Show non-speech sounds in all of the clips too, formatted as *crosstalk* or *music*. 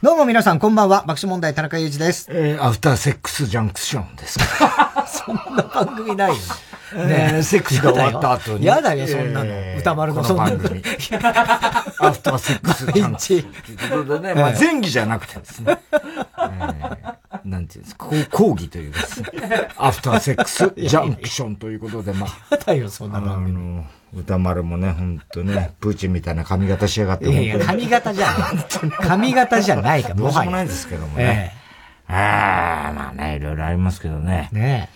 どうも皆さんこんばんは。爆笑問題田中裕二です。えー、アフターセックスジャンクションですか。*laughs* そんな番組ないよ。ねえ、セックスが終わった後に。やだよ、そんなの。歌丸のそんなの。*laughs* アフターセックスジャンクション。ということでね、まあ前儀じゃなくてですね。なんていうんですか、講義というですね。*laughs* アフターセックスジャンクションということで、まあ。やだよ、そんな番組。歌丸もね、ほんとね、プーチンみたいな髪型しやがって。いやいや、髪型じゃない。髪型じゃないか、もはや。どうしもないですけどもね。ああ、まあね、いろいろありますけどね。ね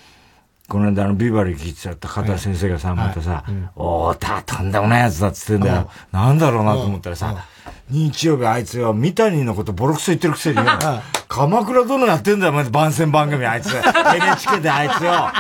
この間のビバリー聞いてた片先生がさ、またさ、おーた、とんでもないやつだっつってんだよ。なんだろうなと思ったらさ、日曜日あいつよ、三谷のことボロクソ言ってるくせによ、鎌倉殿やってんだよ、まず番宣番組あいつ。*laughs* NHK であいつよ。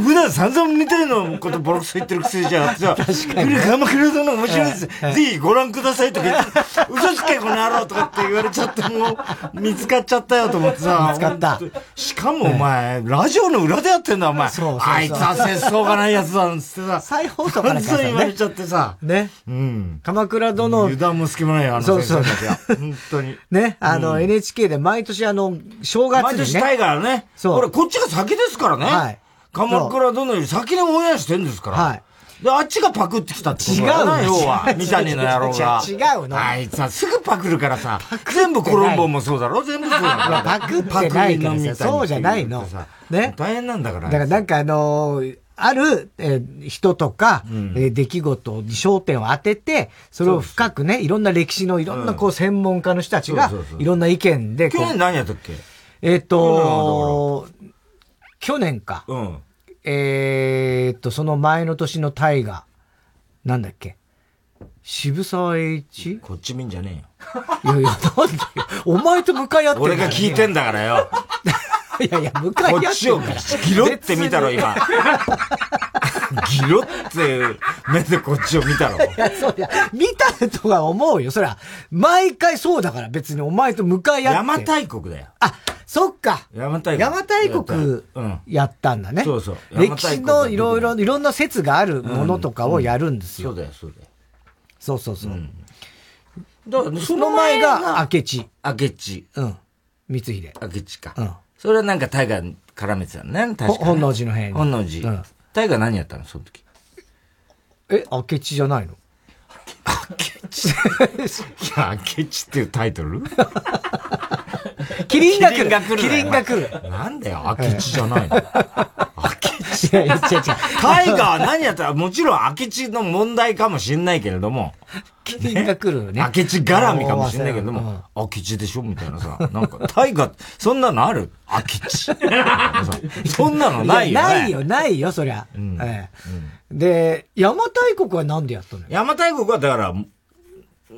普段散々見たいのことボロクソ言ってるくせじゃん。確かに。鎌倉殿面白いです。ぜひご覧くださいとか言って、嘘つけこの野郎とかって言われちゃってもう、見つかっちゃったよと思ってさ。見つかった。しかもお前、ラジオの裏でやってんだお前。そうあいつは節操がないやつだんつってさ。再放送からさ。言われちゃってさ。ね。うん。鎌倉殿。油断も隙もないよ、あの先生たちは。本当に。ね。あの、NHK で毎年あの、正月にね。毎年したいからね。そう。これ、こっちが先ですからね。はい。鎌倉殿より先にオンエアしてんですから。はい。で、あっちがパクってきたってことだな、要は。*laughs* 三谷の野郎が。違うの。あいつはすぐパクるからさ。全部コロンボもそうだろ？全部そうだろ *laughs* パクってないからさ。そうじゃないの。ね。大変なんだから。だからなんかあのある、えー、人とか、うん、えー、出来事に焦点を当てて、それを深くね、いろんな歴史のいろんなこう専門家の人たちが、いろんな意見で。去年何やったっけ？えっ、と、去年か。うん。えっと、その前の年の大河、なんだっけ？渋沢栄一？こっち見んじゃねえよ。いやいや、なんで？よ。お前と向かい合ってん俺が聞いてんだからよ。*laughs* いやいや、向かい合ってんこっちをギロって見たろ、今。*laughs* ギロって目でこっちを見たろ。いや、そういや、見たとは思うよ。そりゃ、毎回そうだから別にお前と向かい合って。邪馬台国だよ。あ、そっか。邪馬台国。邪馬台国やったんだね。そうそう。歴史のいろいろ、いろんな説があるものとかをやるんですよ。そうだよ、そうだよ。そうそうそう。だからその前が明智。明智。うん。光秀。明智か。うん。それはなんか大河絡めてたのね、確か本能寺の変。本能寺。うん。大河何やったの、その時？え、明智じゃないの？明智？いや、明智っていうタイトル？キリンが来る。キリンが来る。なんだよ、明智じゃないの？明智？違う違う。タイガーは何やったら、もちろん明智の問題かもしんないけれども。キリンが来るね。明智絡みかもしんないけれども、明智でしょ？みたいなさ。なんか、タイガー、そんなのある？明智。*laughs* そんなのないよね。ないよ、ないよ、そりゃ。で、邪馬台国はなんでやったの？邪馬台国はだから、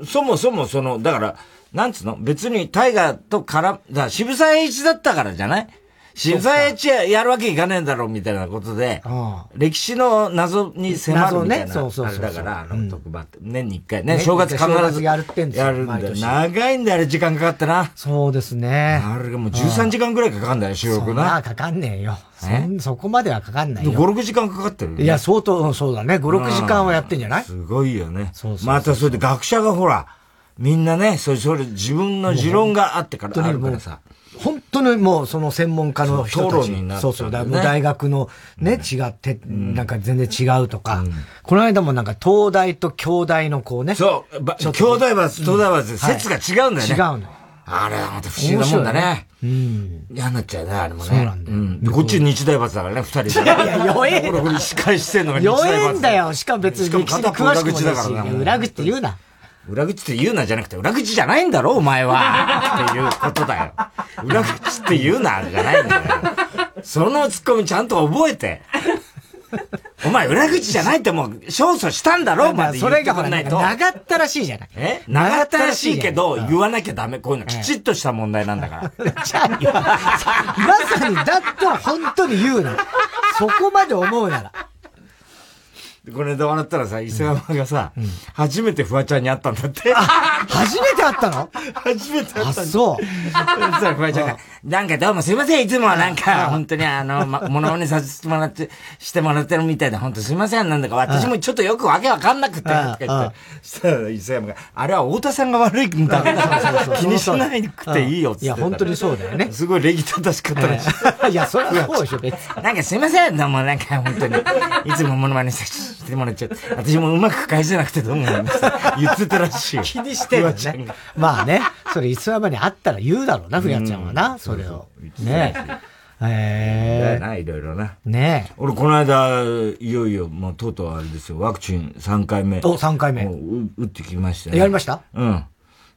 そもそもその、だから、なんつうの？別にタイガーと絡、だ渋沢栄一だったからじゃない？渋沢栄一やるわけいかねえんだろみたいなことで、歴史の謎に迫るみたいな、そうそうそうだから、あの、特番って、年に一回ね、正月必ずやるってんですやるんだよ。長いんだよ、あれ時間かかってな。そうですね。あれがもう13時間くらいかかんだよ、収録な。あ、かかんねえよ。そ、こまではかかんないよ。5、6時間かかってるいや、相当、そうだね。5、6時間はやってんじゃないすごいよね。そうそうまたそれで学者がほら、みんなね、それ、それ、自分の持論があってから、あるからさ。本当にもう、その専門家の人たち。になそうそう。大学のね、違って、なんか全然違うとか。この間もなんか東大と京大のこうね。そう。京大は東大は説が違うんだよね。違うの。あれはまた不思議なもんだね。うん。嫌になっちゃうね、あれもね。そうなんだよ。こっち日大罰だからね、二人で。いや、弱え。これ、司会してんのが日大罰。弱えんだよ。しかも別に歴史に詳しくもないし。裏口って言うな。裏口って言うなじゃなくて、裏口じゃないんだろ、お前は。っていうことだよ。裏口って言うな、じゃないんだよ。そのツッコミちゃんと覚えて。お前、裏口じゃないってもう、勝訴したんだろまで言ってくんないと。長ったらしいじゃない。え？長ったらしいけど、言わなきゃダメ。こういうのきちっとした問題なんだから。じゃあ、まさに、だったら本当に言うな。そこまで思うなら。これで笑ったらさ、伊勢山がさ、初めてフワちゃんに会ったんだって。初めて会ったの？*laughs* 初めて会ったんだ。そう。そしたらフワちゃんが、なんかどうもすいません、いつもはなんか、本当にあの、ま、モノマネさせてもらって、してもらってるみたいで、本当すいません、なんだか私もちょっとよくわけわかんなくて、とか言って。そしたら伊勢山が、あれは太田さんが悪いんだ。気にしないくていいよ、って。いや、本当にそうだよね。すごい礼儀正しかったらしい。*laughs* いや、それはそうでしょ、別に。なんかすいません、どうもなんか本当に、いつもモノマネさせて、してもらっちゃって、私もうまく返せなくてどうも言ってたらしい。*laughs* 気にしてるね。まあね、それ、磯山に会ったら言うだろうな、ふやちゃんはな、それを。ねえ。ええ。な、いろいろな。ね俺、この間、いよいよ、もう、とうとうあれですよ、ワクチン3回目。お、3回目。打ってきましたね。やりました？うん。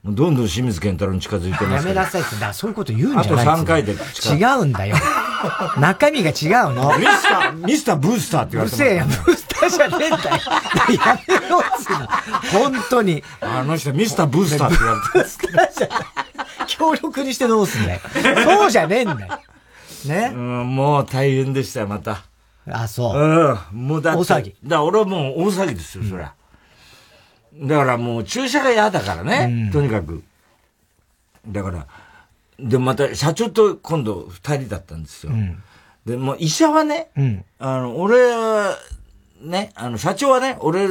どんどん清水健太郎に近づいてますやめなさいって、だそういうこと言うんじゃないあと3回で違うんだよ。中身が違うの。ミスター、ミスターブースターって言われてる。うるせえや、ブースターじゃねえんだよ。やめろっつうの。本当に。あの人、ミスターブースターって言われてる。ブースターじゃ協力にしてどうすんだよ。そうじゃねえんだよ。ね？うん、もう大変でしたよ、また。あ、そう。うん。もうだって。大騒ぎ。だ俺はもう大騒ぎですよ、そりゃ。だからもう注射が嫌だからね、とにかく。だから、で、また社長と今度二人だったんですよ。で、もう医者はね、あの、俺は、ね、あの、社長はね、俺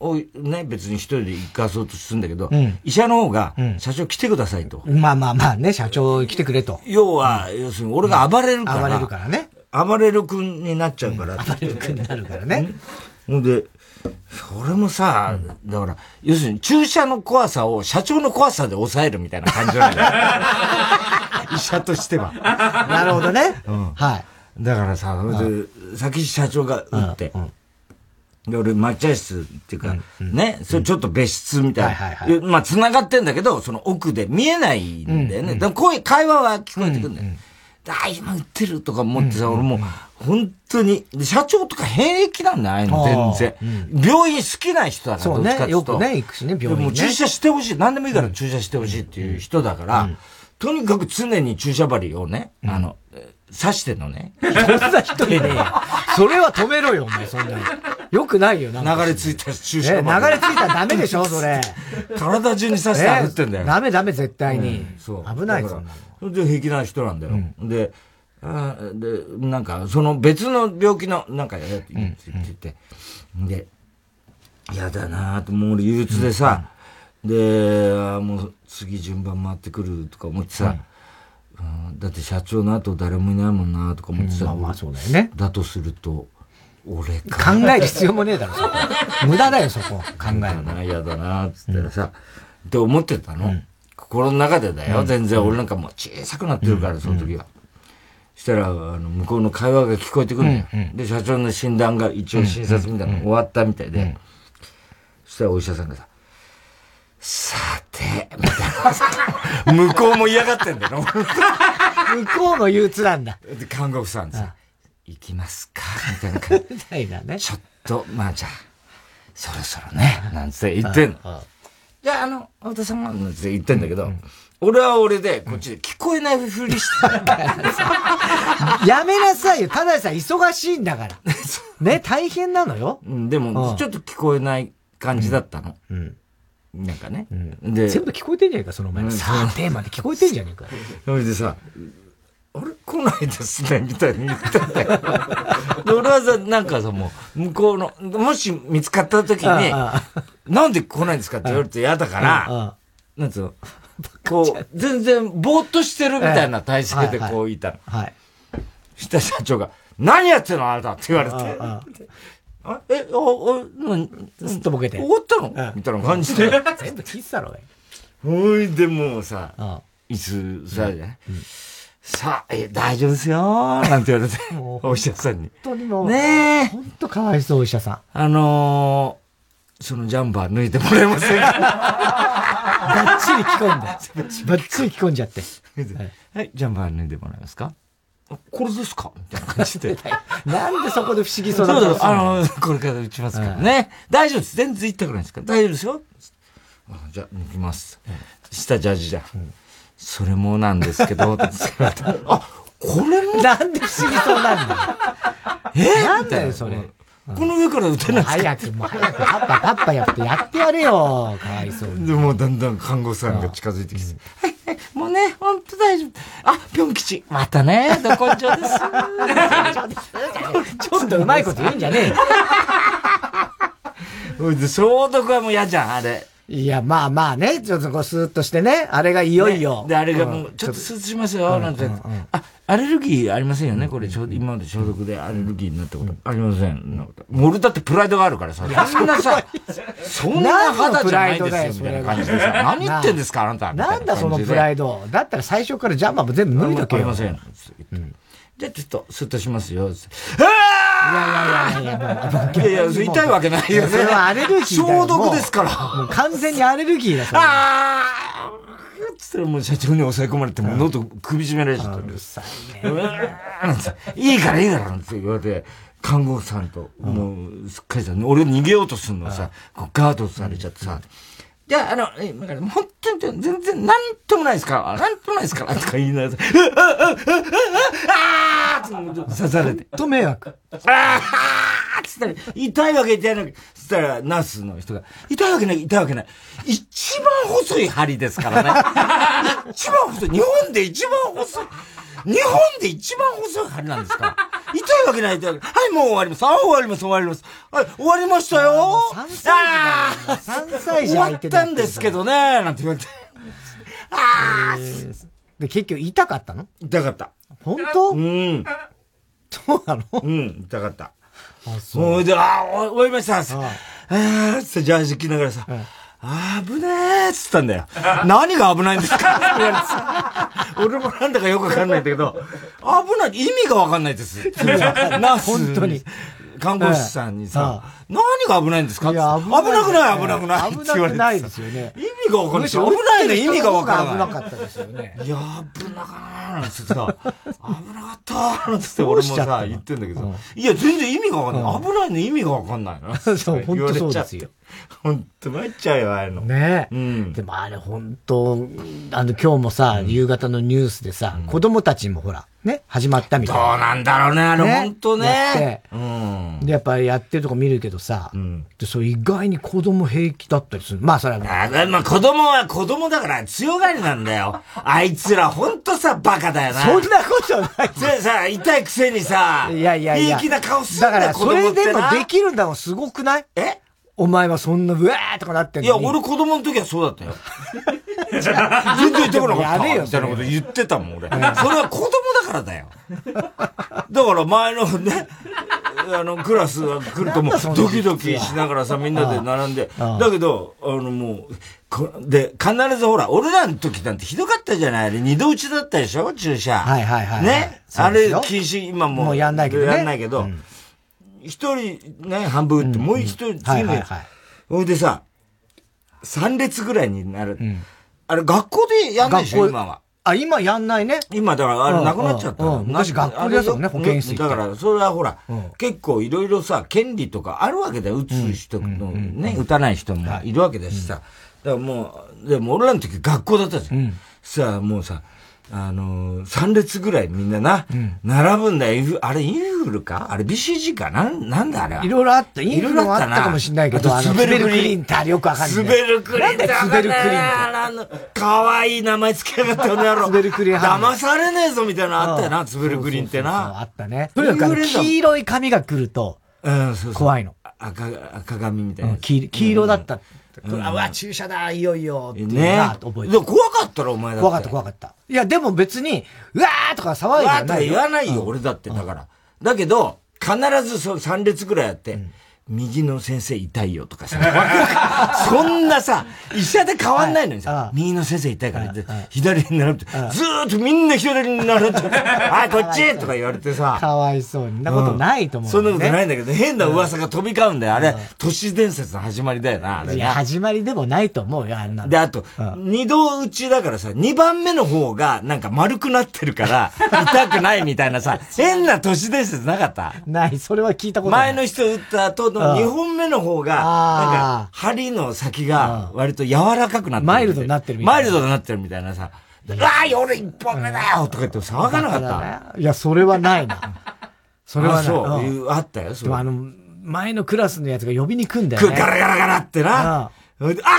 をね、別に一人で行かそうとするんだけど、医者の方が、社長来てくださいと。まあまあまあね、社長来てくれと。要は、要するに俺が暴れるから。暴れるからね。暴れる君になっちゃうから。暴れる君になるからね。ほんで、それもさ、だから、要するに注射の怖さを社長の怖さで抑えるみたいな感じなんだよ。*laughs* 医者としては。なるほどね。うん、はい。だからさ、で、先社長が打って、で、俺、抹茶室っていうか、ね、それちょっと別室みたいな。まあ、繋がってんだけど、その奥で見えないんだよね。でも声、会話は聞こえてくるんだよ。あ、今売ってるとか思ってさ、俺もう、本当に、社長とか平気なんだ、ああいうの、全然。病院好きな人だから、そうね、よくね、行くしね、病院、ね。もう注射してほしい。何でもいいから注射してほしいっていう人だから、とにかく常に注射針をね、あの、刺してんのね。そんな人いね。*laughs* それは止めろよ、お前、そんなに。よくないよ、流れ着いた注射針。流れ着いたらダメでしょ、それ。*laughs* 体中に刺してあってんだよ。ダメダメ、絶対に。そう。危ないぞ。それで平気な人なんだよ。で、あで、なんか、その別の病気の、なんかやれって言ってて、で、嫌だなと、もう俺憂鬱でさ、で、あもう次順番回ってくるとか思ってさ、うん、だって社長の後誰もいないもんなとか思ってさ、まあまあそうだよね。だとすると、俺か。考える必要もねえだろ、そこ。無駄だよ、そこ。考えるな。嫌だなつったらさ、って思ってたの。心の中でだよ、全然俺なんかもう小さくなってるから、その時は。したら、あの、向こうの会話が聞こえてくるのよ、うんうん。で、社長の診断が一応診察みたいなの終わったみたいで、そしたらお医者さんがさ、さて、みたいな。向こうも嫌がってんだよ。向こうも憂鬱なんだ。で、看護婦さんさ、行きますか？みたいな感じ。みたいなね。ちょっと、まあじゃあ、そろそろね、なんつって言ってんの。じゃあ、あの、太田さんは、なんつって言ってんだけど、俺は俺で、こっちで聞こえないふりしてやめなさいよ。ただでさ、忙しいんだから。*laughs* ね、大変なのよ。うん、でも、ちょっと聞こえない感じだったの。うん。なんかね。で、全部聞こえてんじゃねえか、そのお前。さあ、テーマで聞こえてんじゃねえか。それでさ、あれ？来ないですねみたいに言ってんだよ。で、俺はさ、なんかさ、もう、向こうの、もし見つかった時に、なんで来ないんですかって言われて嫌だから、なんつうの、*laughs* こう、全然ぼーっとしてるみたいな体勢でこういたの。はい。した社長が、何やってんのあなたって言われて。あえ、あ、あ、何ずっとボケて。終わったの？みたいな感じで。*laughs* 全部聞いてたろ、ほいでもうさ、いつさ、さあ、え、大丈夫ですよなんて言われて、お医者さんに。本当にもう。ねえ。本当かわいそう、お医者さん。あのそのジャンバー脱いでもらえませんか？ばっちり着込んで。ばっちり着込んじゃって。はい、ジャンバー脱いでもらえますか？これですか？みたいな感じで。*laughs* なんでそこで不思議そうなそうあの、これから打ちますからね。大丈夫です。全然痛くないですか大丈夫ですよ。じゃあ、抜きます。下ジャージじゃん。それもなんですけど、*laughs* あ、これも？なんで不思議そうなんだよ。え？なんだよ、それ。この上から打てない早く、もう早く、パッパパッパやってやってやれよ。かわいそうに。で、もだんだん看護師さんが近づいてきて、はいはい、もうね、ほんと大丈夫。あ、ぴょん吉。またね、ど根性です。ちょっとうまいこと言うんじゃねえよ。おいで、消毒はもう嫌じゃん、あれ。いや、まあまあね、ちょっとこうスーッとしてね、あれがいよいよ。ね、で、あれがもう、ちょっとスーッとしますよ、なんて。あ、アレルギーありませんよね、これ、ちょうど今まで消毒でアレルギーになったこと。ありません。俺だってプライドがあるからさ、そんなさ、そんな肌じゃないですよ、みたいな感じでさ、何言ってんですか、あなた。なんだそのプライド。だったら最初からジャンパーも全部脱いとけよ。ありません。じゃあちょっと、スッとしますよ。あいやいやいやいや、いやいや、痛いわけないよね。それはアレルギー消毒ですから。もう完全にアレルギーだ、それ。ああつったらもう社長に抑え込まれて、もう喉首絞められちゃった。うるさいね。いいからいいからって言われて、看護婦さんと、もう、すっかりさ、俺逃げようとするのさ、ガードされちゃってさ、じゃあ、あの、え、だから、本当に、全然、なんともないですから、なんともないですから、とか言いながら、ああああ刺されて。と迷惑。ああつったら、痛いわけ痛いわけ。つったら、ナースの人が、痛いわけない、痛いわけない。一番細い針ですからね。一番細い。日本で一番細い。日本で一番細い針なんですから。痛いわけない、痛いわけない。はい、もう終わります。あ、終わります、終わります。はい、終わりましたよ。3歳児あ3歳児終わったんですけどね、なんて言われて。ああ、で、結局痛かったの？痛かった。本当？うん。そうなの？うん、痛かった。あ、そう。で、ああ、終わりました。ああ、つってジャージ着ながらさ、危ねえっつったんだよ。*laughs* 何が危ないんですか？*laughs* 俺もなんだかよくわかんないんだけど、危ない、意味がわかんないです。*laughs* な、本当に。看護師さんにさ、何が危ないんですか？いや、危なくない、危なくない？危なくないですよね。意味がわかんない。危ないの意味がわかんない。危なかったですよね。いや、危なかなーなんつってさ、*laughs* 危なかったーなんつって俺もさ、言ってんだけど、いや、全然意味がわかんない。危ないの意味がわかんないな。そう、本当そうですよ。本当参っちゃうよ、ああいうの。ねうん。でもあれ本当あの今日もさ、夕方のニュースでさ、子供たちもほら、ね、始まったみたいな。どうなんだろうね、あれ、ね、本当ね。うん。で、やっぱりやってるとこ見るけどさ、うん、で、そう意外に子供平気だったりする。まあ、それは、あまあ、子供は子供だから強がりなんだよ。*laughs* あいつら本当さ、バカだよな。そんなことない。でさ、痛いくせにさ、いやいやいや。平気な顔するんだだから、それでもできるんだもん、すごくない？え？お前はそんな、うわーとかなってんのいや、俺子供の時はそうだったよ。*laughs* 全然言ってこなかった。やれよ。みたいなこと言ってたもん、俺。それは子供だからだよ。だから前のね、*laughs* あの、クラスが来るともう、ドキドキしながらさ、みんなで並んで。だけど、あの、もう、で、必ずほら、俺らの時なんてひどかったじゃない？あれ、二度打ちだったでしょ？注射。はいはいはい。ね？あれ、禁止、今も。もうやんないけどやんないけど。一人ね、半分打って、もう一人次の。ほいでさ、三列ぐらいになる。あれ、学校でやんないでしょ、今は。あ、今やんないね。今、だから、あれ、なくなっちゃった。昔学校でやったもんね、保健室だから、それはほら、結構いろいろさ、権利とかあるわけだよ。打つ人のね、打たない人もいるわけだしさ。だからもう、でも俺らの時学校だったじゃん。さあ、もうさ、あのー、3列ぐらいみんなな、うん、並ぶんだよ。あれインフルか？あれ BCG か？なん、なんだあれいろいろあった。インフルもあったかもしれないけど、滑るクリーンってよくわかんない。滑るクリーンって滑るクリーンって。かわいい名前つけやがって、この野郎。滑るクリーン。騙されねえぞみたいなのあったよな、滑るクリーンってな。あったね。とにかく黄色い髪が来ると、怖いの。赤、赤髪みたいな。黄色だった。うん、あ、わ、注射だ、いよいよ、ってね。覚えて怖かったろ、お前だって。怖かった、怖かった。いや、でも別に、うわーとか騒いでない。わーとか言わないよ、俺だって、だから。だけど、必ずそう3列ぐらいあって、右の先生痛いよとかさ。*laughs* そんなさ、医者で変わんないのにさ、右の先生痛いから左に並ぶって、ずーっとみんな左に並んで、*laughs* あ、こっちとか言われてさ。かわいそうに。なことないと思う、そんなことないんだけど、変な噂が飛び交うんだよ。あれ、都市伝説の始まりだよな、いや、始まりでもないと思うよ、あんなで、あと、二度打ちだからさ、二番目の方がなんか丸くなってるから、*laughs* 痛くないみたいなさ、変な都市伝説なかった？ない、それは聞いたことない。前の人打った後の2本目の方が、なんか、針の先が割と柔らかくなってる。マイルドになってるみたいな。マイルドになってるみたいなさ、うわー俺一本目だよとか言って騒がなかった。いや、それはないな。それはそう、あったよ、それ。あの、前のクラスのやつが呼びに来んだよね。ガラガラガラってな。あ、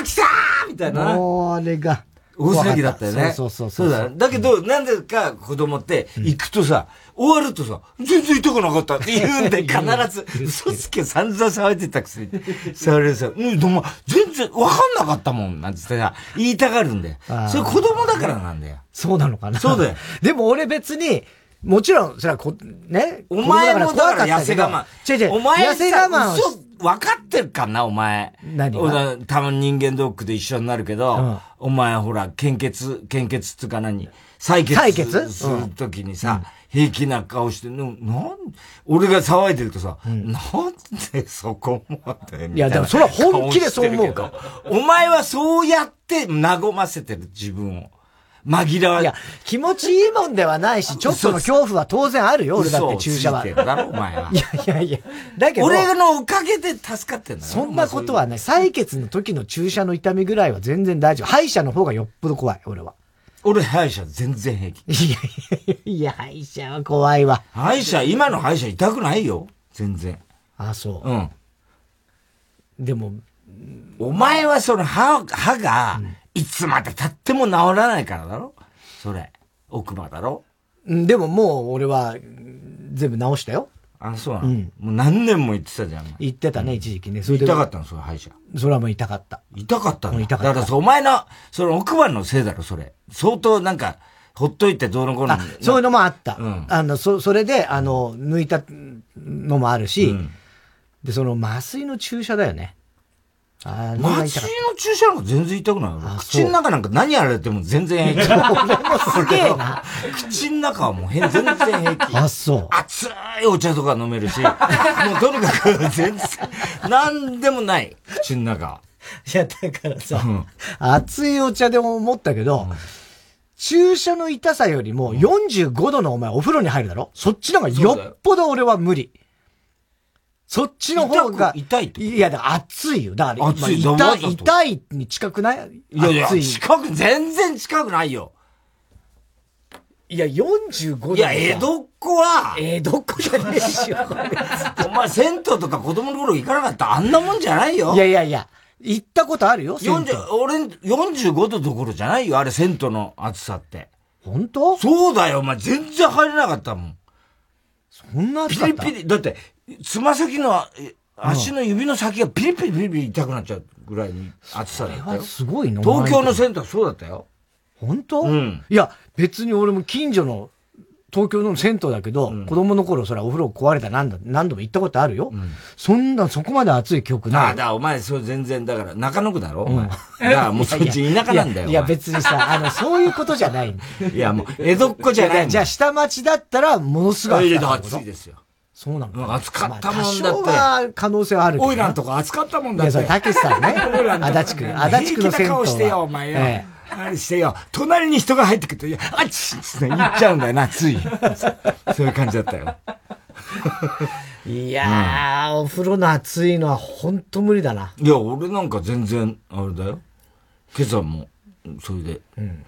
来たーみたいな。もう、あれが。大騒ぎだったよね。そうそうそうそうだ。だけど、なんでか子供って行くとさ、終わるとさ、全然痛くなかったって言うんで、*laughs* 必ず、嘘つけ散々騒いでたくせに。それさ、うん、でも、全然わかんなかったもん、なんつってさ、言いたがるんだよ。それ子供だからなんだよ。そうなのかな。そうだよ。でも俺別に、もちろん、それはこ、ね？お前もだから痩せ我慢。違う違う。お前痩せ我慢嘘、分かってるかな、お前。何が？たまに人間ドックで一緒になるけど、うん、お前ほら、献血、献血っていうか何？採血採血？するときにさ、うん、平気な顔して、なん、俺が騒いでるとさ、うん、なんでそこまでいや、でもそれは本気でそう思うか。お前はそうやって和ませてる、自分を。紛らわいや、気持ちいいもんではないし、*laughs* ちょっとの恐怖は当然あるよ、俺だって注射は。*laughs* いやいやいや。だけど。俺のおかげで助かってんだそんなことはね、採血の時の注射の痛みぐらいは全然大丈夫。歯医者の方がよっぽど怖い、俺は。俺、歯医者全然平気。いやいやいや、歯医者は怖いわ。歯医者、今の歯医者痛くないよ。全然。あ、そう。うん。でも、お前はその歯、歯が、いつまで経っても治らないからだろ？それ。奥歯だろ？でももう俺は全部治したよ。あ、そうなの、うん、もう何年も言ってたじゃん。言ってたね、一時期ね。それで。痛かったの？それ、歯医者。それはもう痛かった。痛かったの痛かった。だからお前の、その奥歯のせいだろ、それ。相当なんか、ほっといてどうのこうの。そういうのもあった。うん、あの、そ、それで、あの、抜いたのもあるし、うん、で、その麻酔の注射だよね。あ麻酔の注射なんか全然痛くない口の中なんか何やられても全然平気。*laughs* すげえな。口の中はもう全然平気。あ、そう。熱いお茶とか飲めるし、*laughs* もうとにかく全然、なんでもない。口の中。いや、だからさ、うん、熱いお茶でも思ったけど、うん注射の痛さよりも45度のお前お風呂に入るだろ？そっちの方がよっぽど俺は無理。そっちの方が。痛いいや、だから熱いよ。だから、熱い、痛い、痛いに近くない？いやいや、近く、全然近くないよ。いや、45度。いや、江戸っ子は、江戸っ子じゃねえしよ。*laughs* お前、銭湯とか子供の頃行かなかった？あんなもんじゃないよ。いやいやいや、行ったことあるよ、40、俺、45度どころじゃないよ、あれ、銭湯の暑さって。本当？そうだよ、お前、全然入れなかったもん。そんな暑かった？ピリピリ、だって、つま先の、足の指の先がピリピリピリピリ痛くなっちゃうぐらいに暑さだったよ。すごいの東京のセンターそうだったよ。本当？うん。いや、別に俺も近所の東京の銭湯だけど、うん、子供の頃それはお風呂壊れた何度何度も行ったことあるよ。うん、そんな、そこまで暑い記憶ない。あ、だお前、それ全然、だから、中野区だろお前。だからもうそっち田舎なんだよ。いや、別にさ、あの、そういうことじゃない。*laughs* いや、もう、江戸っ子じゃないじゃあ、下町だったら、ものすごい暑い。暑いですよ。そうなの暑かったもんだって。まあ、可能性はあるオイランとか暑かったもんだって。いや、たけしさんね。足立区。足立区の銭湯は。してよ、お前よ。ええ何してよ。隣に人が入ってくると、いや、あっちって言っちゃうんだよな、つい。*laughs* そういう感じだったよ。いやー、うん、お風呂の暑いのは本当無理だな。いや、俺なんか全然、あれだよ。今朝も、それで。うん、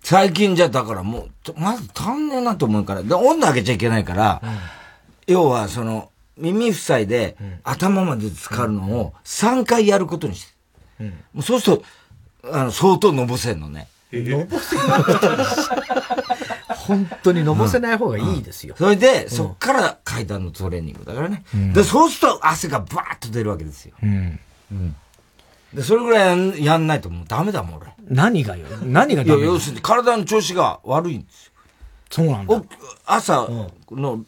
最近じゃ、だからもう、まず足んねえなと思うから、で温度上げちゃいけないから、うん、要は、その、耳塞いで、頭まで浸かるのを3回やることにして。うん、そうすると、あの、相当のぼせんのね。のぼせなくていい本当にのぼせない方がいいですよ。それで、そっから階段のトレーニングだからね。で、そうすると汗がバーッと出るわけですよ。うん。で、それぐらいやんないともうダメだもん、俺。何がよ？何がダメ？いや、要するに体の調子が悪いんですよ。そうなんだ。朝の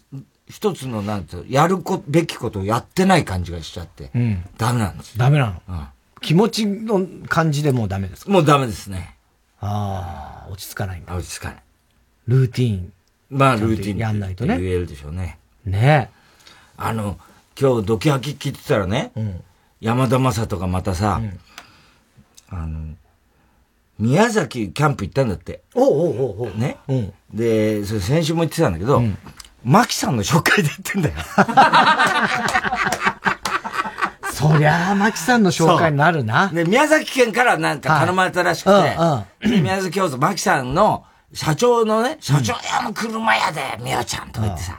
一つの、なんてやるべきことをやってない感じがしちゃって、うん、ダメなんですよ。ダメなの？うん気持ちの感じでもうダメですか？もうダメですね。ああ、落ち着かないんだ。落ち着かない。ルーティーン。まあ、ルーティンやんないとね。言えるでしょうね。ねあの、今日、ドキハキ聞いてたらね、うん、山田正人がまたさ、うん、あの、宮崎キャンプ行ったんだって。おうおうおうおう。ね、うん、で、それ先週も言ってたんだけど、うん、マキさんの紹介で言ってんだよ。*laughs* そりゃあ、牧さんの紹介になるな。で、宮崎県からなんか頼まれたらしくて、はいうんうん、宮崎京都、牧さんの社長のね、社長屋の車屋で、みおちゃんとか言ってさ、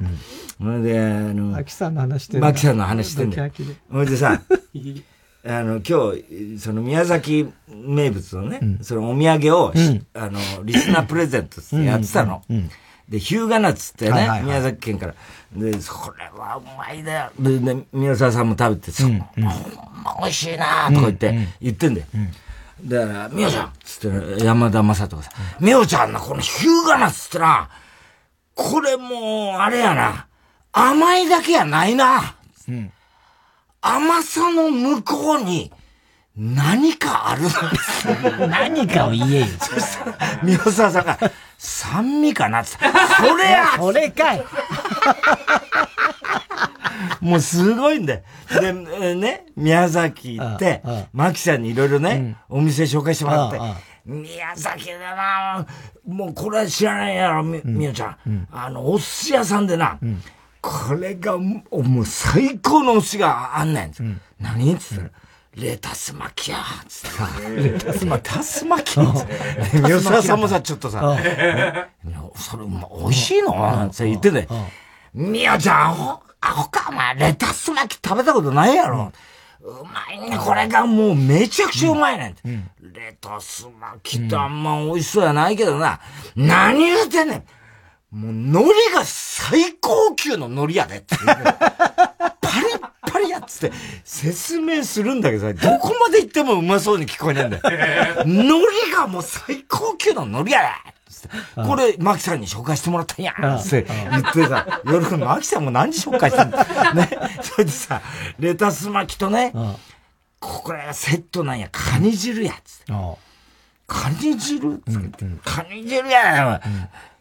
それで、あの、マキさんの話してる。マキさんの話してんだよ。それでさ、*laughs* あの、今日、その宮崎名物のね、うん、そのお土産を、うん、あの、リスナープレゼントってやってたの。で、ヒューガナッツってね、はいはいはい、宮崎県から。で、それはうまいだよ。で、で宮沢さんも食べて、そ、うん、ほんま美味しいなとか言って、言ってんだよ。だから、みおちゃんつって、山田正人がさ、みおちゃんのこのヒューガナッツってな、これもう、あれやな、甘いだけやないな。うん、甘さの向こうに、何かある何かを言えよ。そしたら、三好沢さんが、酸味かなって。それや！*laughs* それかい。*laughs* もうすごいんだよ。で、ね、宮崎行って、マキさんにいろいろね、お店紹介してもらって、宮崎だなもうこれは知らないやろ、み、みよちゃん。あの、お寿司屋さんでな、これがもう最高のお寿司があんねん。何？っつったら、レタス巻きやつって。レタス巻きタス巻き宮沢さんもさ、ちょっとさ、それ、美味しいの？って言ってんだよ。みやちゃん、アホか、お前、レタス巻き食べたことないやろ。うまいね、これがもうめちゃくちゃうまいね、うん。レタス巻きってあんま美味しそうやないけどな。何言うてんねん。もう海苔が最高級の海苔やでって。つって説明するんだけどさ、どこまで行ってもうまそうに聞こえねえんだよ。海苔がもう最高級の海苔やで。これ、マキさんに紹介してもらったんや。って言ってさ、夜、マキさんも何時紹介したんだね。それでさ、レタス巻きとね、これセットなんや、カニ汁や。つって。カニ汁？カニ汁や。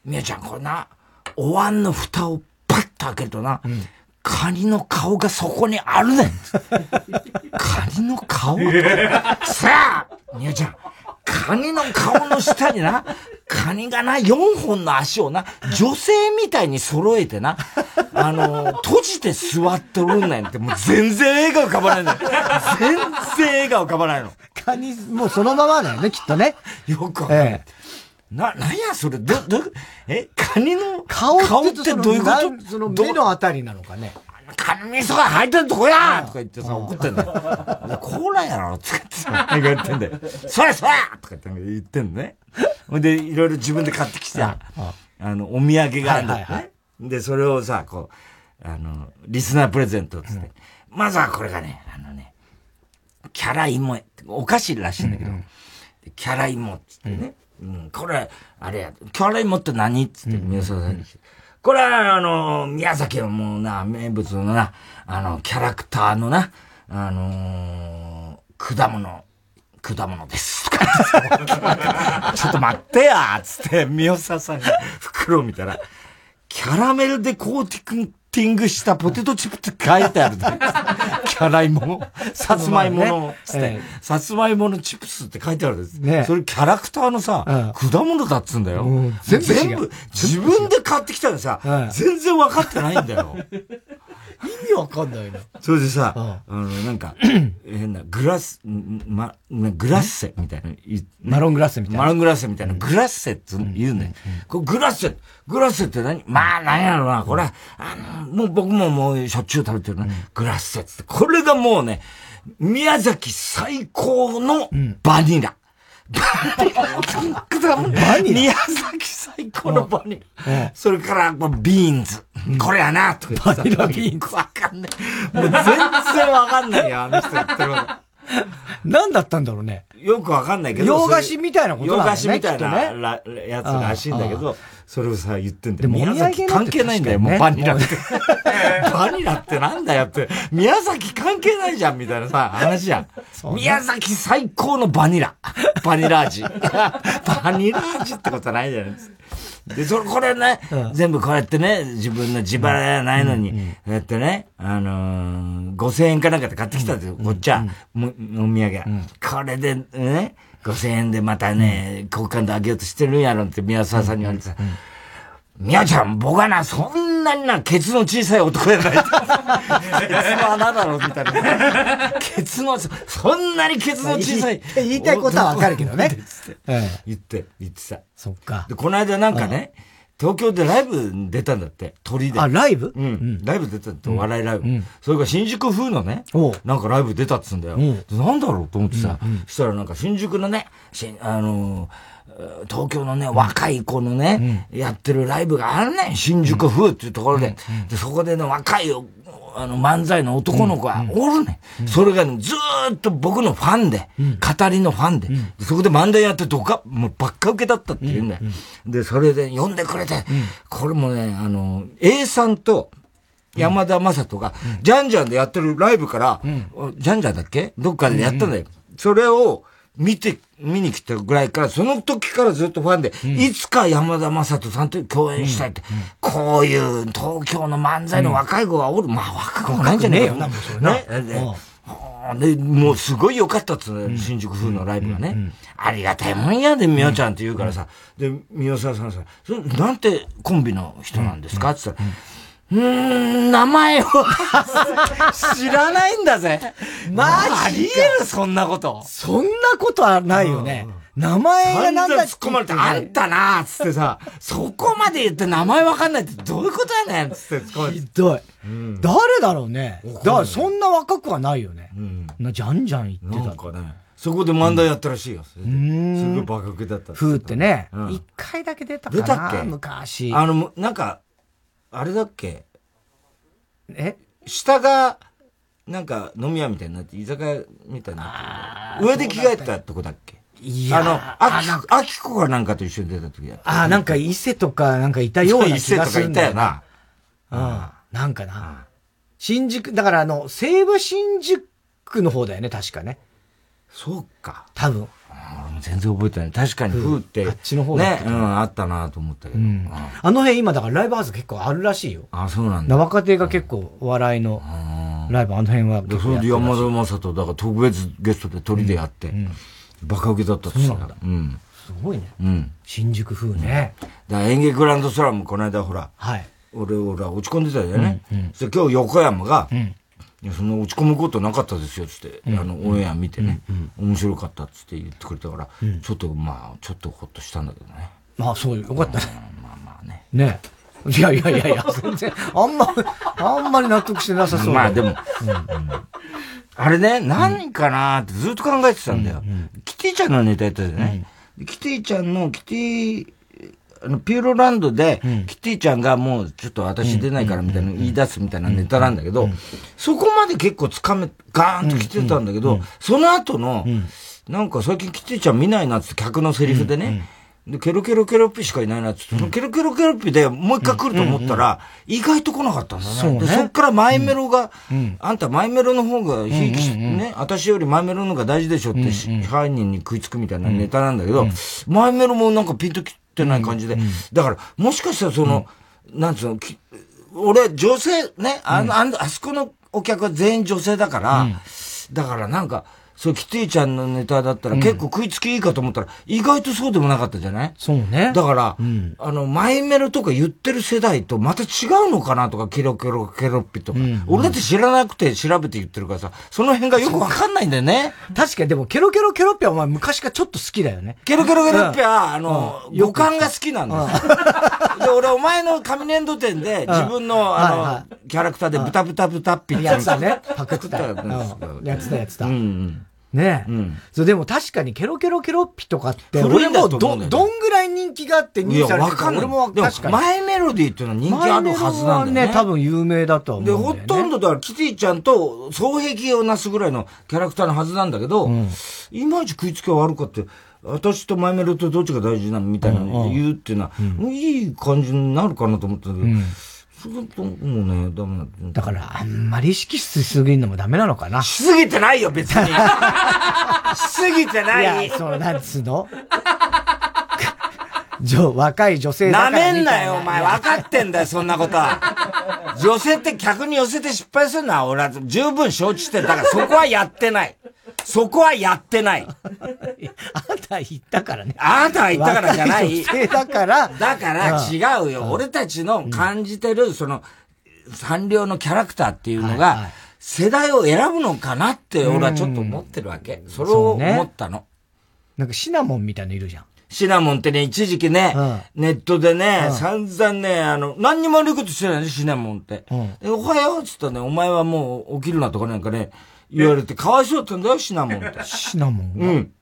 みやちゃん、これな、お椀の蓋をパッと開けるとな、カニの顔がそこにあるねん。*laughs* カニの顔？さあ、みやちゃん、カニの顔の下にな、カニがな、4本の足をな、女性みたいに揃えてな、あの、閉じて座ってるんねんって、もう全然笑顔浮かばないの。全然笑顔浮かばないの。カニ、もうそのままだよね、きっとね。よくわかんない。ええな、なんやそれ、ど、ど、え、カニの顔ってどういうこと？その目のあたりなのかね？カニ味噌が入ってるとこやとか言ってさ、怒ってんだよ。コーラやろ？とか言ってさ、言ってんだよ。*laughs* それそれとか言ってんのね。ほんで、いろいろ自分で買ってきて、あの、お土産があるんだってね。で、それをさ、こう、あの、リスナープレゼントつって。まずはこれがね、あのね、キャラ芋、お菓子らしいんだけど、キャラ芋っつってね。うん、これ、あれや、キャラ芋って何？っつって、宮沢さんに。これは、あの、宮崎のもうな、名物のな、あの、キャラクターのな、あのー、果物、果物です。*laughs* ちょっと待ってやつって、宮沢さんが袋を見たら、キャラメルでコーティンティングしたポテトチップって書いてある。*laughs* キャライモ、さつまいもの、つって、さつまいものチップスって書いてあるんです。ね、それキャラクターのさ、果物だっつうんだよ。全部、全部自分で買ってきたらさ、全然分かってないんだよ。*laughs* 意味わかんないな。それでさ、あの、なんか、*clears throat* 変な、グラス、ま、グラッセみたいな。マロングラッセみたいな。マロングラッセみたいな。グラッセって言うね。こグラッセ、グラッセって何？まあ、何やろな。これ、あの、もう僕ももうしょっちゅう食べてるな。グラッセって。これがもうね、宮崎最高のバニラ。バニラ宮崎最高のバニラ。それから、ビーンズ。これやな、とかバニラビーンズ。わかんない。もう全然わかんないよ、あの人言ってること。*laughs* 何だったんだろうね。よくわかんないけど。洋菓子みたいなことなんだね。洋菓子みたいなやつらしいんだけど、それをさ、言ってんだよ。宮崎関係ないんだよ、もうバニラって。*laughs* バニラってなんだよって。宮崎関係ないじゃん、みたいなさ、話じゃん。宮崎最高のバニラ。バニラ味。*laughs* バニラ味ってことはないじゃないですか。で、それ、これね、全部こうやってね、自分の自腹やないのに、こうやってね、あのー、5000円かなんかで買ってきたんですよ、こっちは、お土産。これでね、5000円でまたね、交換であげようとしてるんやろって宮沢さんに言われてさ、宮ちゃん、僕はな、そんなにな、ケツの小さい男やない。ケツの穴だろ、みたいな。ケツの、そんなにケツの小さい。言いたいことはわかるけどね。*laughs* 言って、言ってさ。そっか。で、この間なんかね、東京でライブ出たんだって、鳥で。あ、ライブ？うん。ライブ出たって、お笑いライブ。それが新宿風のね、なんかライブ出たっつうんだよ。なんだろうと思ってさ、そしたらなんか新宿のね、あの東京のね、若い子のね、やってるライブがあるね新宿風っていうところで。で、そこでね、若いあの、漫才の男の子がおるね、うん、それがね、ずーっと僕のファンで、うん、語りのファンで、うん、そこで漫才やってどか、もうばっか受けだったって言うんだよ。で、それで呼んでくれて、これもね、あの、A さんと、山田正人が、ジャンジャンでやってるライブから、ジャンジャンだっけ？どっかでやったんだよ。それを、見て、見に来たぐらいから、その時からずっとファンで、うん、いつか山田正人さんと共演したいって、うん。うん、こういう東京の漫才の若い子がおる。まあ若くもないんじゃねえよ。ね。で、もうすごい良かったっつうね、新宿風のライブがね。ありがたいもんやで、みおちゃんって言うからさ。で、みおささんさ、それなんてコンビの人なんですか？って言ったら、うーん、名前を *laughs* 知らないんだぜ。マジあり得る、そんなこと。そんなことはないよね。名前がなんだ突っ込まれて、あんたなつってさ、そこまで言って名前わかんないってどういうことやねんつって突っ込まれて。ひどい。うん、誰だろうね。だからそんな若くはないよね。うん、なじゃんじゃん言ってた。なんかね。そこで漫才やったらしいよ。うん。すごいバカ受けだった。ふーってね。一、回だけ出たかな。出たっけ？昔。あの、なんか、あれだっけ？え？下が、なんか飲み屋みたいになって、居酒屋みたいになって上で着替えたとこだっけ？いやあの、あき、あきこがなんかと一緒に出た時だああ、なんか伊勢とかなんかいたような *laughs* 気がするんだよ。伊勢とかいたよな。うん。なんかな。新宿、だからあの、西武新宿の方だよね、確かね。そうか。多分。全然覚えてない。確かに、風って。あっちの方ね、うん、あったなと思ったけど。あの辺今、だからライブハウス結構あるらしいよ。あ、そうなんだ。若手が結構お笑いのライブ、あの辺はそれで山田正人、だから特別ゲストで鳥でやって、バカ受けだったって言ってた。うん。すごいね。うん。新宿風ね。だから演劇グランドスラムこの間ほら、はい。俺、俺は落ち込んでたよね。うん。今日横山が、うんいや、そんな落ち込むことなかったですよ、つって、うん、あの、オンエア見てね、うん。うん、面白かったっつって言ってくれたから、うん、ちょっと、まあ、ちょっとほっとしたんだけどね。まあ、そうよ。かった。ね。まあまあね。ね。いやいやいやいや、全然、あんま、あんまり納得してなさそうまあでも、あれね、何かなってずっと考えてたんだよ。キティちゃんのネタやったじゃない、うん、キティちゃんの、キティあの、ピューロランドで、キティちゃんがもうちょっと私出ないからみたいな言い出すみたいなネタなんだけど、そこまで結構つかめ、ガーンと来てたんだけど、その後の、なんか最近キティちゃん見ないなって客のセリフでね、で、ケロケロケロッピしかいないなってケロケロケロッピでもう一回来ると思ったら、意外と来なかったんだね。そで、そっからマイメロが、あんたマイメロの方が、ひいきね、私よりマイメロの方が大事でしょって犯人に食いつくみたいなネタなんだけど、マイメロもなんかピンときってない感じで。だから、もしかしたらその、なんつうの、俺、女性、ね、あの、あそこのお客は全員女性だから、だからなんか、そう、キティちゃんのネタだったら結構食いつきいいかと思ったら、意外とそうでもなかったじゃない？そうね。だから、うん、あの、マイメロとか言ってる世代とまた違うのかなとか、ケロケロケロッピとか、うん、俺だって知らなくて調べて言ってるからさ、その辺がよくわかんないんだよね。確かに、でも、ケロケロケロッピはお前昔からちょっと好きだよね。ケロケロケロッピは、あの、五感が好きなんだよ。で、俺、お前の紙粘土店で、自分の、あの、キャラクターでブタブタブタってやつだね。パクってた。やつだやつだ。うん。ねえ。うん。そう、でも確かにケロケロケロッピとかって、俺もど、どんぐらい人気があって認知されてるか俺も確かに。前メロディーっていうのは人気あるはずなんだよね。ね、多分有名だと思う、で、ほとんどだからキティちゃんと双璧をなすぐらいのキャラクターのはずなんだけど、うん、いまいち食いつきが悪かって、私とマイメロとどっちが大事なの？みたいな言うっていうのは、うん、いい感じになるかなと思ったけど、うんそれともうね、ダメだ。だから、あんまり意識しすぎるのもダメなのかな。しすぎてないよ、別に。しすぎてない。いや、そう、なんつうの？女、若い女性だから。なめんなよ、お前。分かってんだよ、そんなことは。女性って客に寄せて失敗するのは、俺は十分承知してだから、そこはやってない。そこはやってない。あなた言ったからね。あなたが言ったからじゃない。だから。だから違うよ。俺たちの感じてる、その、サンリオのキャラクターっていうのが、世代を選ぶのかなって俺はちょっと思ってるわけ。それを思ったの。なんかシナモンみたいのいるじゃん。シナモンってね、一時期ね、ネットでね、散々ね、あの、何にも悪いことしてないね、シナモンって。でおはようっつったね、お前はもう起きるなとかなんかね、言われて、かわいそうってんだよ、シナモンって。*laughs* シナモンうん。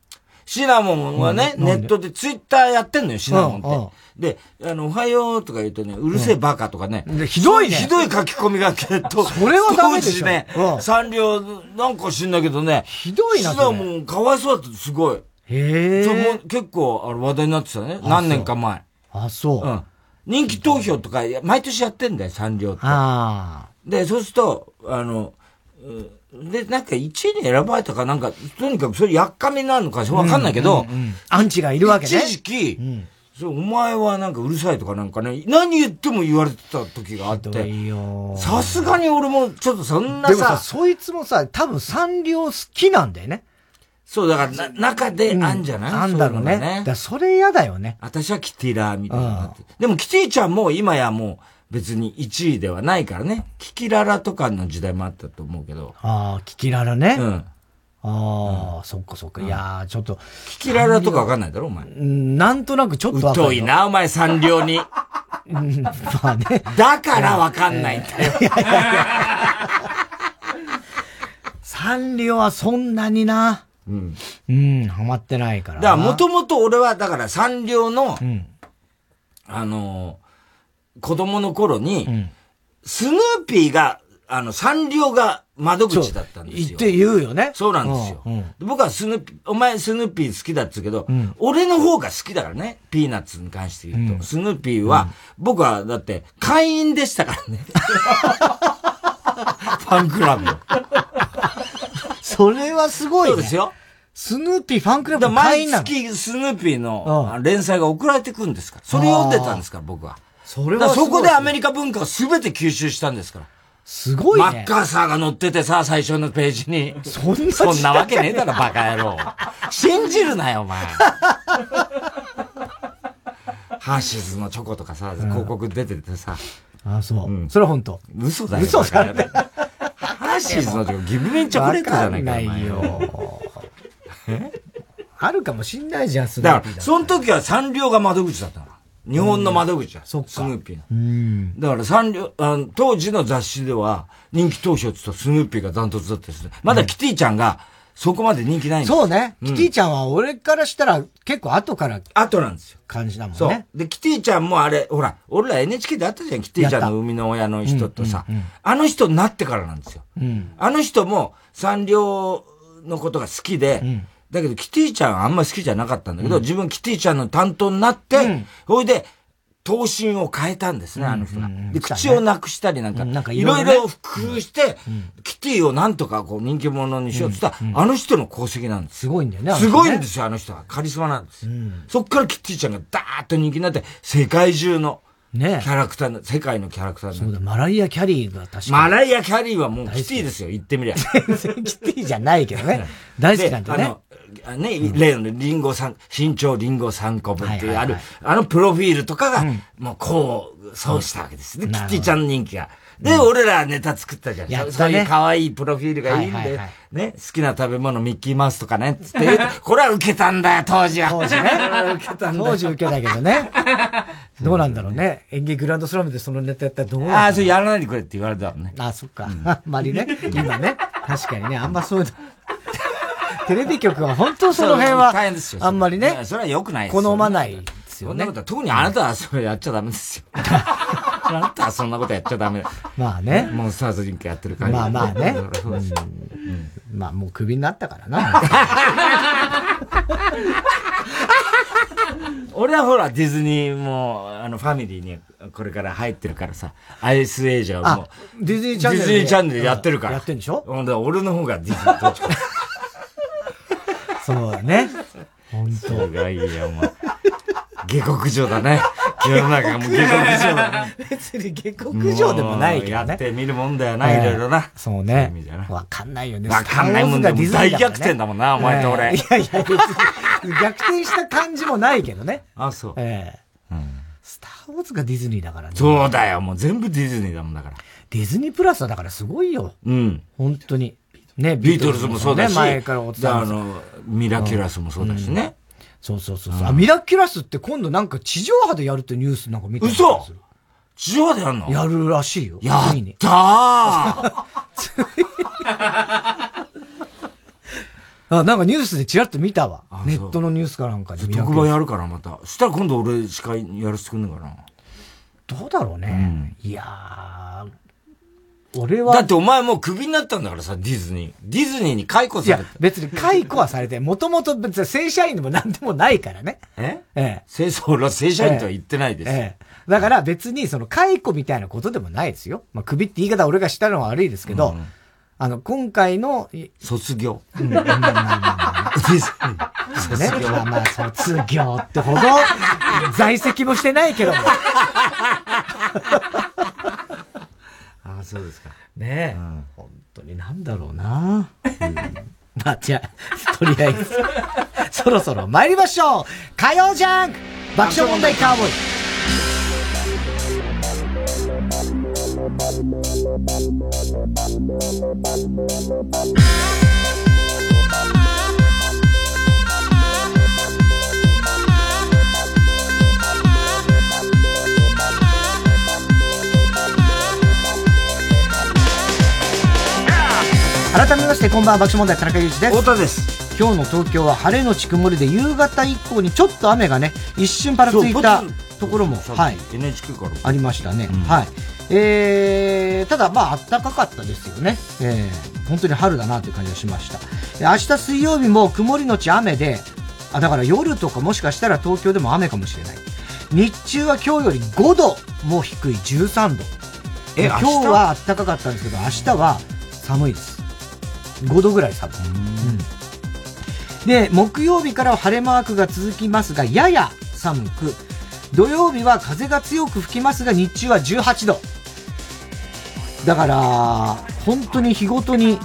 シナモンはね、ネットでツイッターやってんのよ、シナモンって。で、あの、おはようとか言うとね、うるせえバカとかね。ひどいね。ひどい書き込みがけと、それはダメでしょ。ね、サンリオなんか知んだけどね。ひどいな。シナモンかわいそうだった、すごい。へえ。結構、あの、話題になってたね。何年か前。あ、そう。うん。人気投票とか、毎年やってんだよ、サンリオって。ああ。で、そうすると、あの、で、なんか1位に選ばれたかなんか、とにかくそれやっかみになるのかわかんないけど、うんうんうん、アンチがいるわけね。一時期、うんそう、お前はなんかうるさいとかなんかね、何言っても言われてた時があって。さすがに俺もちょっとそんなさ。でもさ、そいつもさ、多分サンリオ好きなんだよね。そう、だからな、中であんじゃない、うん、あんだろうね。ねだそれ嫌だよね。私はキティラーみたいな、うん、でもキティちゃんも今やもう、別に1位ではないからね。キキララとかの時代もあったと思うけど。ああ、キキララね。うん。ああ、そっかそっか。いやー、ちょっと。キキララとかわかんないだろ、お前。なんとなくちょっと疎いな、お前、三両に。うん、まあね。だからわかんないんだよ。サンリオはそんなにな。うん。うん、ハマってないからだから、もともと俺は、だからサンリオの、うん、あの子供の頃に、うん、スヌーピーが、あの、サンリオが窓口だったんですよ。言って言うよね。そうなんですよ。うんうん、僕はスヌーピー、お前スヌーピー好きだっつうけど、うん、俺の方が好きだからね、ピーナッツに関して言うと。スヌーピーは、僕はだって会員でしたからね。*laughs* ファンクラブ。それはすごい、ね。そうですよ。スヌーピーファンクラブの会員なの毎月スヌーピーの連載が送られてくるんですから。それ読んでたんですから、僕は。それはそこでアメリカ文化を全て吸収したんですから。すごいね。マッカーサーが載っててさ、最初のページに。そんなそんなわけねえだろ、バカ野郎。信じるなよ、お前。ハーシーズのチョコとかさ、広告出ててさ。あ、そう。うん、それは本当嘘だよ。嘘だよ。ハーシーズのチョコ、ギブメンチョコレートじゃないか。ないよ。え？あるかもしんないじゃん、だ。から、その時はサンリオが窓口だったの。日本の窓口は。そっか。スヌーピーの。だからサンリオ、あの、当時の雑誌では、人気投票って言ったスヌーピーがダントツだったですね。まだキティちゃんが、そこまで人気ないんですそうね。キティちゃんは俺からしたら結構後から。後なんですよ。感じだもんね。そう。で、キティちゃんもあれ、ほら、俺ら NHK であったじゃん、キティちゃんの生みの親の人とさ。あの人になってからなんですよ。あの人もサンリオのことが好きで、だけど、キティちゃんあんまり好きじゃなかったんだけど、うん、自分キティちゃんの担当になって、うん、それで、頭身を変えたんですね、あの人が。で、口をなくしたりなんか、なんかいろいろ工夫して、キティをなんとかこう人気者にしようって言ったら、あの人の功績なんです。すごいんだよね。すごいんですよ、あの人は。カリスマなんです。そっからキティちゃんがダーッと人気になって、世界中の、ねキャラクター世界のキャラクターそうだ、マライア・キャリーが確かに。マライア・キャリーはもうキティですよ、言ってみりゃ。全 *laughs* 然キティじゃないけどね。*laughs* 大好きなんだね。ね、例のリンゴ三、身長リンゴ3個分っていう、ある、あのプロフィールとかが、もうこう、そうしたわけですね。キティちゃんの人気が。で、俺らネタ作ったじゃん。やそういう可愛いプロフィールがいいんで、ね、好きな食べ物ミッキーマウスとかね、つって、これは受けたんだよ、当時は。当時ね。*laughs* 受けたんだ当時受けたけどね。*laughs* どうなんだろうね。演技グランドスラムでそのネタやったらどうああ、それやらないでくれって言われたもんね。ああ、そっか。*laughs* あんまりね。今ね。確かにね、あんまそういうの。テレビ局は本当その辺は、あんまりね、それは良くない好まないですよね。そんなことは、特にあなたはそれやっちゃダメですよ。あなたはそんなことやっちゃダメ。まあね。モンスターズリンクやってるから。まあまあね。まあもうクビになったからな。*laughs* 俺はほら、ディズニーも、あの、ファミリーにこれから入ってるからさ、アイスエイジャーも。ディズニーチャンネル。ディズニーチャンネルやってるから。やってんでしょ？俺の方がディズニーどっちか。*laughs* そうだね。本当。すごいよ、もう。下克上だね。*laughs* 世の中も下克上だね。別に下克上でもないけどね。やってみるもんだよな、いろいろな。そうね。わかんないよね。わかんないもんだも大逆転だもんな、お前と俺。いやいや、別に逆転した感じもないけどね。あ、そう。ええ。スターウォーズがディズニーだからね。そうだよ、もう全部ディズニーだもんだから。ディズニープラスはだからすごいよ。うん。本当に。ね、ビートルズもそうだし、前からお伝えあの、ミラキュラスもそうだしね。そうそうそうそう、うん、あ、ミラキュラスって今度なんか地上波でやるってニュースなんか見た嘘地上波でやんの？やるらしいよ。やったー *laughs* *laughs* あ、なんかニュースでチラッと見たわ。ネットのニュースかなんかで。特番やるからまた。そしたら今度俺司会やらせてくんねんかな？どうだろうね。うん、いやー、俺は。だってお前もうクビになったんだからさ、ディズニー。ディズニーに解雇されて。いや、別に解雇はされて、もともと別に正社員でも何でもないからね。え？ええ。正正社員とは言ってないです。ええ。だから別にその解雇みたいなことでもないですよ。まあ、クビって言い方俺がしたのは悪いですけど、うん、あの、今回の、卒業。うん、まあまあまあまあ。卒業。まあまあ、卒業ってほど、在籍もしてないけども。ああ、そうですか。ねえ。うん、本当になんだろうな。うん、まあ、じゃあ、とりあえず、そろそろ参りましょう火曜ジャンク爆笑問題カーボーイ改めましてこんばんは爆笑問題田中裕二です。太田です。今日の東京は晴れのち曇りで夕方以降にちょっと雨がね一瞬ぱらついたところも、はい、NHK からありましたね、うん、はい。えー、ただまあ暖かかったですよね、えー、本当に春だなという感じがしました。明日水曜日も曇りのち雨であだから夜とかもしかしたら東京でも雨かもしれない。日中は今日より5度も低い13度。え今日は暖かかったんですけど明日は寒いです5度ぐらい寒い。うん、で、木曜日からは晴れマークが続きますが、やや寒く、土曜日は風が強く吹きますが、日中は18度。だから、本当に日ごとに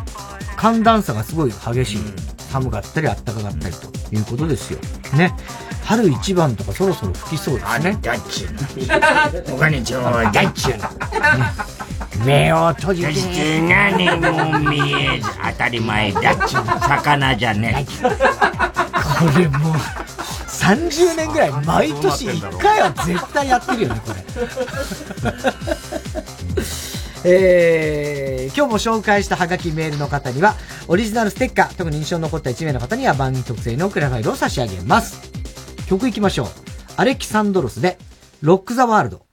寒暖差がすごい激しい。寒かったり暖かかったりということですよ。ね。春一番とかそろそろ吹きそうですね。ダッチュー。お金ちょうダッチュー。目を閉じて。何も見えず当たり前ダッチュー。魚じゃねえ。これもう、30年ぐらい毎年1回は絶対やってるよね、これ。えー、今日も紹介したハガキメールの方には、オリジナルステッカー、特に印象に残った1名の方には番組特製のクラファイルを差し上げます。曲いきましょう。アレキサンドロスで、ロックザワールド。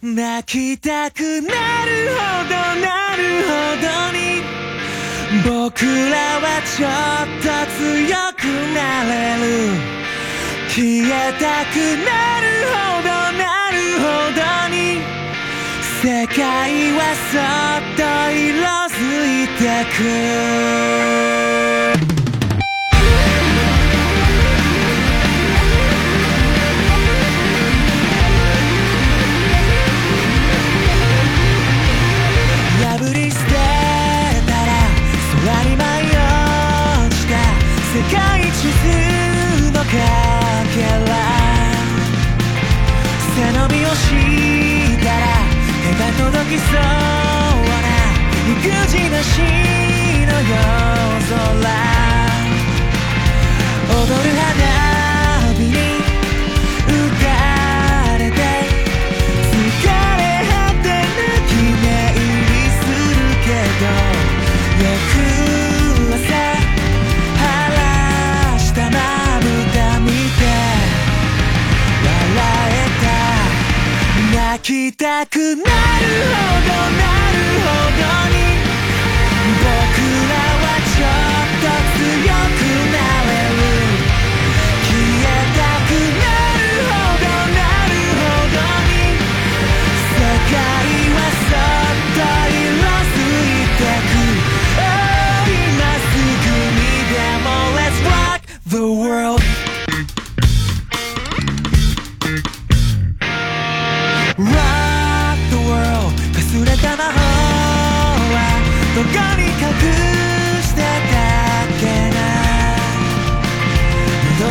泣きたくなるほどなるほどに僕らはちょっと強くなれる消えたくなるほどなるほどに世界はそっと色づいてく背伸びをしたら手が届きそうな育児なしの夜空。踊る花。きたくなるほどなるほど。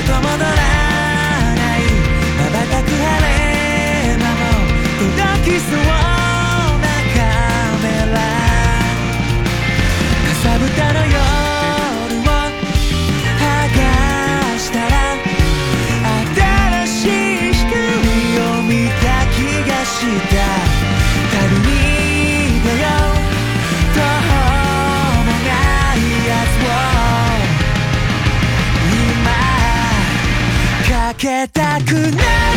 ない。瞬く晴れ間も届きそうなカメラ。かさぶたのけたくない。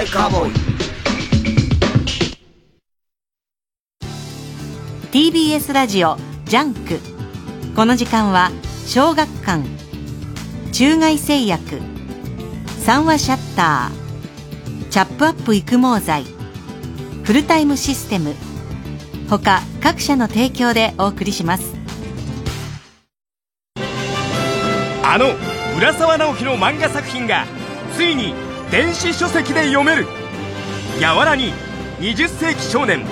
笑問題カーボーイ TBS ラジオジャンクこの時間は小学館中外製薬三和シャッターチャップアップ育毛剤フルタイムシステム他各社の提供でお送りします。あの浦沢直樹の漫画作品がついに電子書籍で読める「やわらに20世紀少年」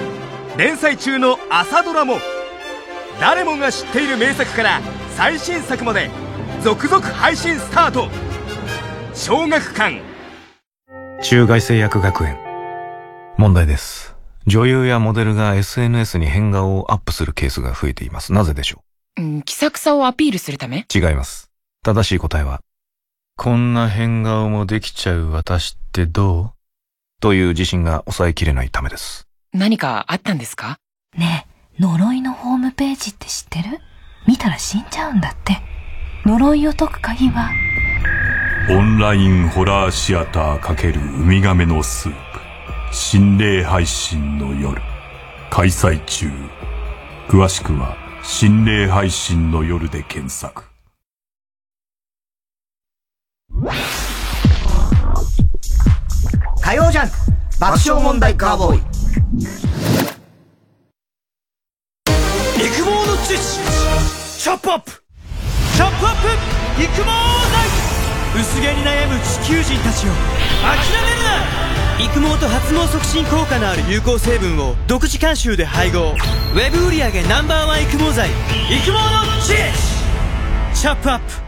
連載中の朝ドラも誰もが知っている名作から最新作まで続々配信スタート。小学館。中外製薬学園。問題です。女優やモデルが SNS に変顔をアップするケースが増えています。なぜでしょう？ん、気さくさをアピールするため？う違います。正しい答えはこんな変顔もできちゃう私ってどう？という自信が抑えきれないためです。何かあったんですか？ねえ、呪いのホームページって知ってる？見たら死んじゃうんだって。呪いを解く鍵は、オンラインホラーシアター×ウミガメのスープ。心霊配信の夜。開催中。詳しくは心霊配信の夜で検索火曜ジャンク爆笑問題カーボーイ。育毛の知識チ。ョップアップ。チョップアップ育毛剤薄毛に悩む地球人たちを。諦めるな。育毛と発毛促進効果のある有効成分を独自監修で配合。ウェブ売上 Ｎｏ.1 育毛剤。育毛の知識チョップアップ。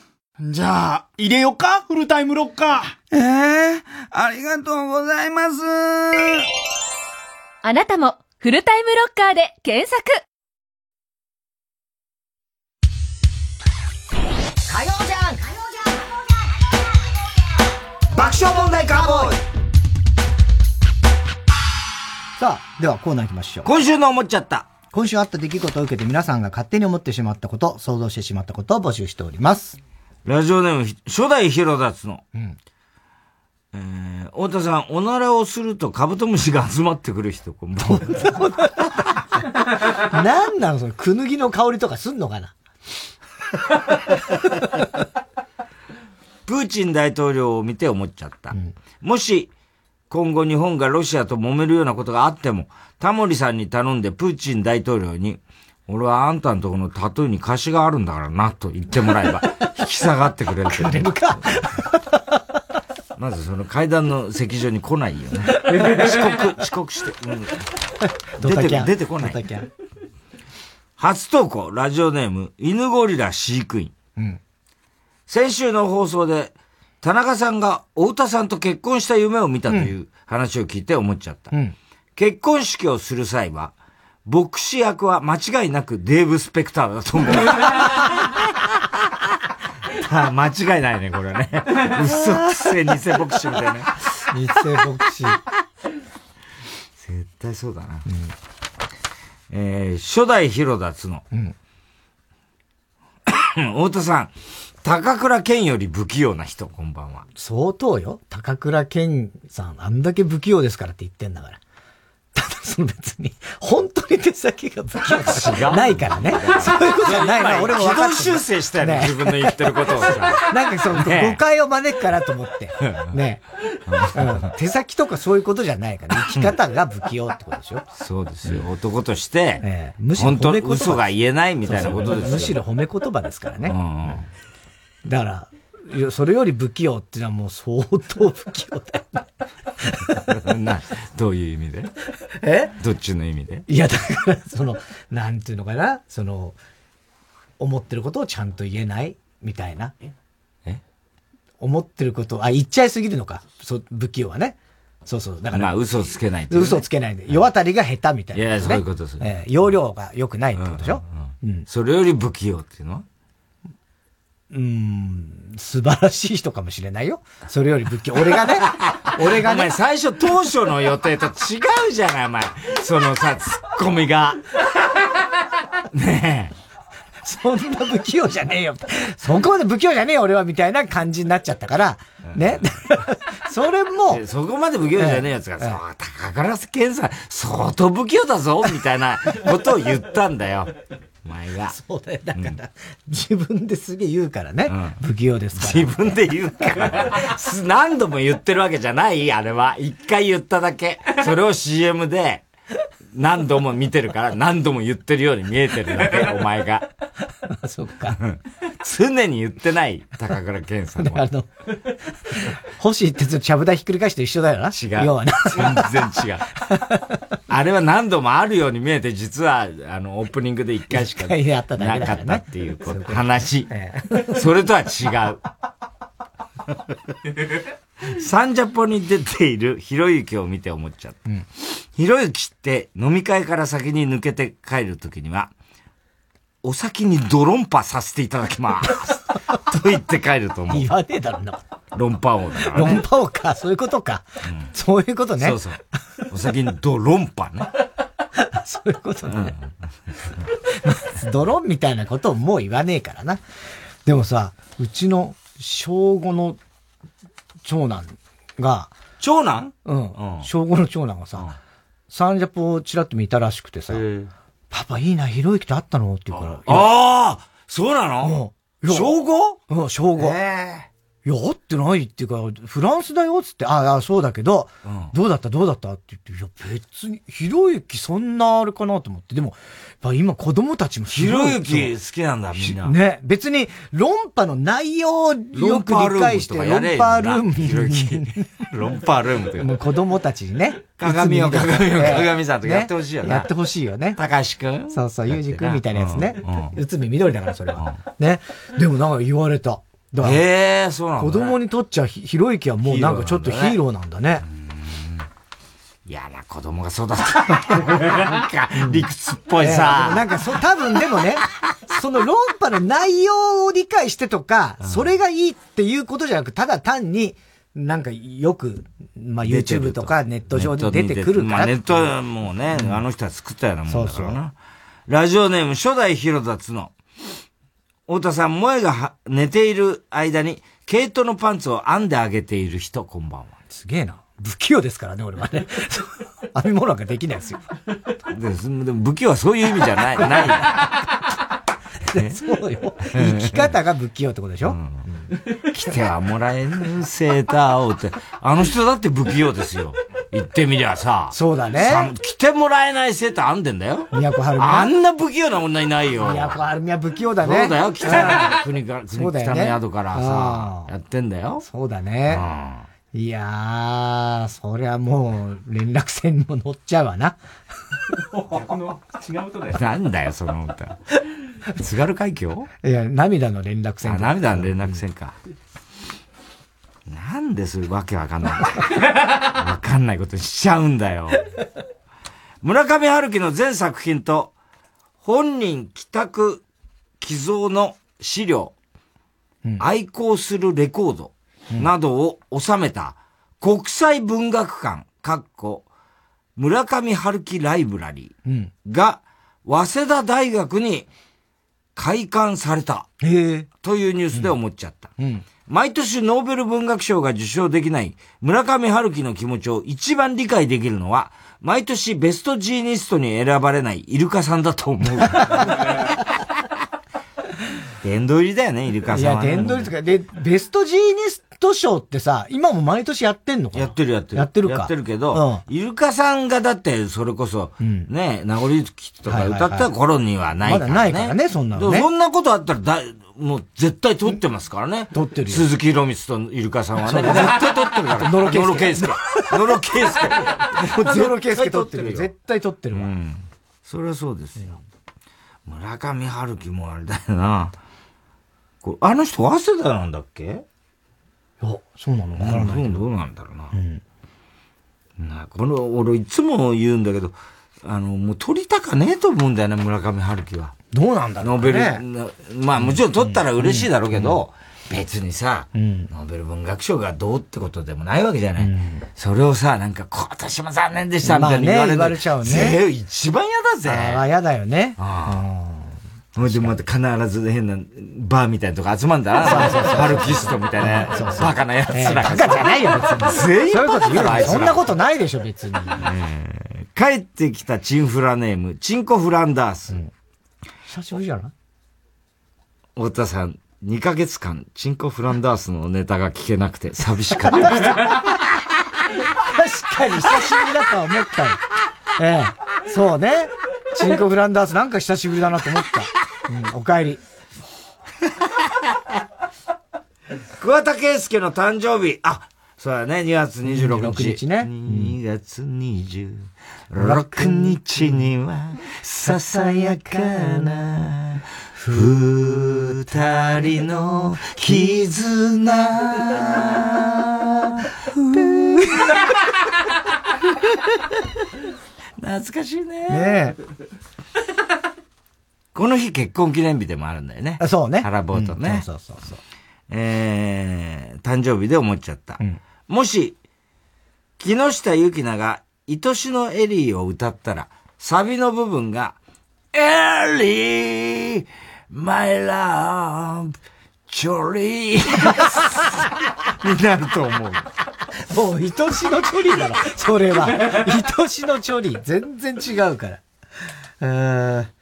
じゃあ、入れよか？フルタイムロッカー。ええー、ありがとうございます。あなたも、フルタイムロッカーで検索火曜ジャンク爆笑問題カーボーイさあ、ではコーナー行きましょう。今週の思っちゃった。今週あった出来事を受けて皆さんが勝手に思ってしまったこと、想像してしまったことを募集しております。ラジオネーム、初代ヒロダツの。うん。えー、太田さん、おならをするとカブトムシが集まってくる人、こんばんは。*laughs* なんなのその、くぬぎの香りとかすんのかな？プーチン大統領を見て思っちゃった。もし、今後日本がロシアと揉めるようなことがあっても、タモリさんに頼んでプーチン大統領に、俺はあんたのとこのタトゥーに貸しがあるんだからな、と言ってもらえば、*laughs* 引き下がってくれるけど。くれるか。まずその階段の席上に来ないよね。*laughs* 遅刻、遅刻して。うん、出て、出てこない。初投稿、ラジオネーム、犬ゴリラ飼育員。うん、先週の放送で、田中さんが太田さんと結婚した夢を見たという話を聞いて思っちゃった。うん、結婚式をする際は、牧師役は間違いなくデーブ・スペクターだと思う。*laughs* 間違いないね、これね。嘘くせ偽牧師みたいな。偽牧師。絶対そうだな。えー、初代広田つの。太田さん、高倉健より不器用な人、こんばんは。相当よ。高倉健さん、あんだけ不器用ですからって言ってんだから。その別に、本当に手先が不器用じゃないからね。そういうことじゃないな、俺も分か修正したよね、自分の言ってることをさ。*laughs* なんかその、ね誤解を招くからと思って。ね、うん手先とかそういうことじゃないから、生き方が不器用ってことでしょ。そうですよ。男として、むしろ本当褒め言葉嘘が言えないみたいなことですよ。むしろ褒め言葉ですからね。だから、それより不器用っていうのはもう相当不器用だよね。*laughs* な、どういう意味で？え？どっちの意味で？いや、だから、その、なんていうのかな、その、思ってることをちゃんと言えないみたいな。え？思ってることを、あ、言っちゃいすぎるのか、そう不器用はね。そうそう。だから、まあ、嘘つけないね。嘘つけないんで、世渡りが下手みたいな、いやそういうことです。えー容量が良くないってことでしょ、それより不器用っていうのは？うーん、素晴らしい人かもしれないよ。それより不器用。俺がね、*laughs* 俺がねお前、最初当初の予定と違うじゃない、お前。そのさ、ツッコミが。*laughs* ねえ。そんな不器用じゃねえよ。そこまで不器用じゃねえよ、俺は、みたいな感じになっちゃったから、ね。*laughs* それも、そこまで不器用じゃねえやつが、そう、高倉健さん、相当不器用だぞ、みたいなことを言ったんだよ。お前が。*laughs* そうだよ。だから、自分ですげえ言うからね。不器用ですから。自分で言うから。す何度も言ってるわけじゃないあれは。一回言っただけ。それを CM で何度も見てるから何度も言ってるように見えてるだけ、お前が。そっか。常に言ってない、高倉健さんは。あの、星ってずっとちゃぶ台ひっくり返して一緒だよな。違う。要はな。全然違う。あれは何度もあるように見えて、実は、あの、オープニングで一回しかなだかったっていうこと話。それとは違う。サンジャポに出ているひろゆきを見て思っちゃった。ひろゆきって飲み会から先に抜けて帰るときには、お先にドロンパさせていただきます。*laughs* と言って帰ると思う。言わねえだろうな。論破王だからね。論破王か、そういうことか。そういうことね。そうそう。お先にドロンパね。*laughs* そういうことね。ドロンみたいなことをもう言わねえからな。でもさ、うちの小5の長男が、長男？うん。小5の長男がさ、サンジャポをチラッと見たらしくてさ、パパいいな、ひろゆきと会ったの？って言うから。ああそうなの？小小 5? うん、小5。いや、会ってないっていうか、フランスだよっつって、ああ、そうだけど、どうだった？どうだった？って言って、いや、別に、ひろゆきそんなあれかなと思って、でも、ぱ今子供たちもひろゆき好きなんだ、みんな。ね、別に論破の内容をよく理解して、論破ルームひろゆき。論破ルームというもう子供たちにね。鏡を鏡をええ鏡さんとやってほしいよなねやってほしいよね。高橋くん？そうそう、ゆうじくんみたいなやつねうつみ緑だから、それは。ね。でもなんか言われた。だからへえ、そうなんだね子供にとっちゃひ、ひろゆきはもうなんかちょっとヒーローなんだね。嫌な子供が育った。なんか、理屈っぽいさ。ええなんかそ、多分でもね、その論破の内容を理解してとか、それがいいっていうことじゃなく、ただ単に、なんかよく、まあ YouTube とかネット上で出てくるからネットはもうね、あの人は作ったようなもんだからな。そうそうラジオネーム初代広田つの。太田さん、萌えがは寝ている間に、毛糸のパンツを編んであげている人、こんばんは。すげえな。不器用ですからね、俺はね。*laughs* 編み物なんかできないですよ。ででも、武器はそういう意味じゃない、*laughs* ない。そうよ。生き方が不器用ってことでしょ、来てはもらえぬセーターをって。あの人だって不器用ですよ。言ってみりゃさ。そうだねさ来てもらえないセーター編んでんだよ。都はるみあんな不器用な女いないよ。都はるみは不器用だね。そうだよ、北の国から、国北の宿からさ、やってんだよ。そうだね。いやー、そりゃもう、連絡船にも乗っちゃうわな。違う歌だよ。なんだよ、その歌。津軽海峡？いや、涙の連絡船あ、涙の連絡船か。なんでそういうわけわかんない。わかんないことしちゃうんだよ。村上春樹の全作品と、本人帰宅寄贈の資料、愛好するレコードなどを収めた国際文学館、かっこ村上春樹ライブラリうん。ーが、早稲田大学に開館された。というニュースで思っちゃった。うん。毎年ノーベル文学賞が受賞できない村上春樹の気持ちを一番理解できるのは、毎年ベストジーニストに選ばれないイルカさんだと思う。*laughs* 殿堂入りだよね、イルカいや、さんは、ね。殿堂入りとか、で、ベストジーニスト賞ってさ、今も毎年やってんのかな？やってるやってる。やってるか。やってるけど、イルカさんがだって、それこそ、ね、名残雪とか歌った頃にはないからね。まだないからねそんなのねそんなことあったらだい、もう絶対撮ってますからね。撮ってるよ鈴木宏光とイルカさんはね。絶対撮ってるから。野呂圭介野呂圭介。野呂圭介。もうゼロケースケ撮ってるよ。絶対撮ってるわ。それはそうですよ。村上春樹もあれだよな。これあの人、早稲田なんだっけ？いや、そうなの？わからないけど。どうなんだろうな。なこの、俺いつも言うんだけど、あの、もう取りたかねえと思うんだよね、村上春樹は。どうなんだろうねノーベル、なまあもちろん取ったら嬉しいだろうけど、別にさ、ノーベル文学賞がどうってことでもないわけじゃない。それをさ、なんか今年も残念でしたみたいに言われる、まあね言われちゃうねぜ一番嫌だぜ。ああ、やだよね。ほいでまた必ず変なバーみたいなとこ集まんだな。ハルキストみたいな、バカなやつええらがバカじゃないよ、別に。全員そういうこと言うのバカそんなことないでしょ、別に。帰ってきたチンフラネーム、チンコフランダース。久しぶりじゃない？太田さん、2ヶ月間、チンコフランダースのネタが聞けなくて寂しかった。確かに久しぶりだとは思ったよ。ええ。そうね。チンコフランダースなんか久しぶりだなと思った。うん、お帰り。*laughs* 桑田佳祐の誕生日。あ、そうだね、2月26日。26日ね2月26日には、ささやかな、二人の絆。*laughs* 懐かしいね。ねこの日結婚記念日でもあるんだよね。あそうね原坊とね。うんそうそうそう。えー、誕生日で思っちゃった。もし、木下ゆきなが、愛しのエリーを歌ったら、サビの部分が、エリー、マイラブ、チョリー、になると思う。もう、愛しのチョリーだろ。それは。愛しのチョリー。全然違うから。えー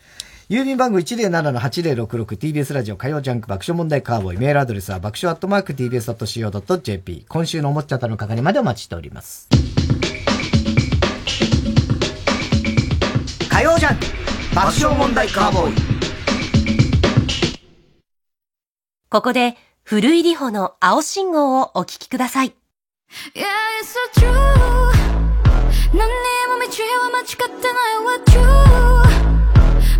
郵便番号 107-8066TBS ラジオ火曜ジャンク爆笑問題カーボーイメールアドレスは爆笑アットマーク TBS.CO.JP 今週のおもっちゃったの係までお待ちしております。火曜ジャンク爆笑問題カーボーイ。ここで、古井里穂の青信号をお聞きください。Yeah, it's so true. 何にも道は間違ってないわ。True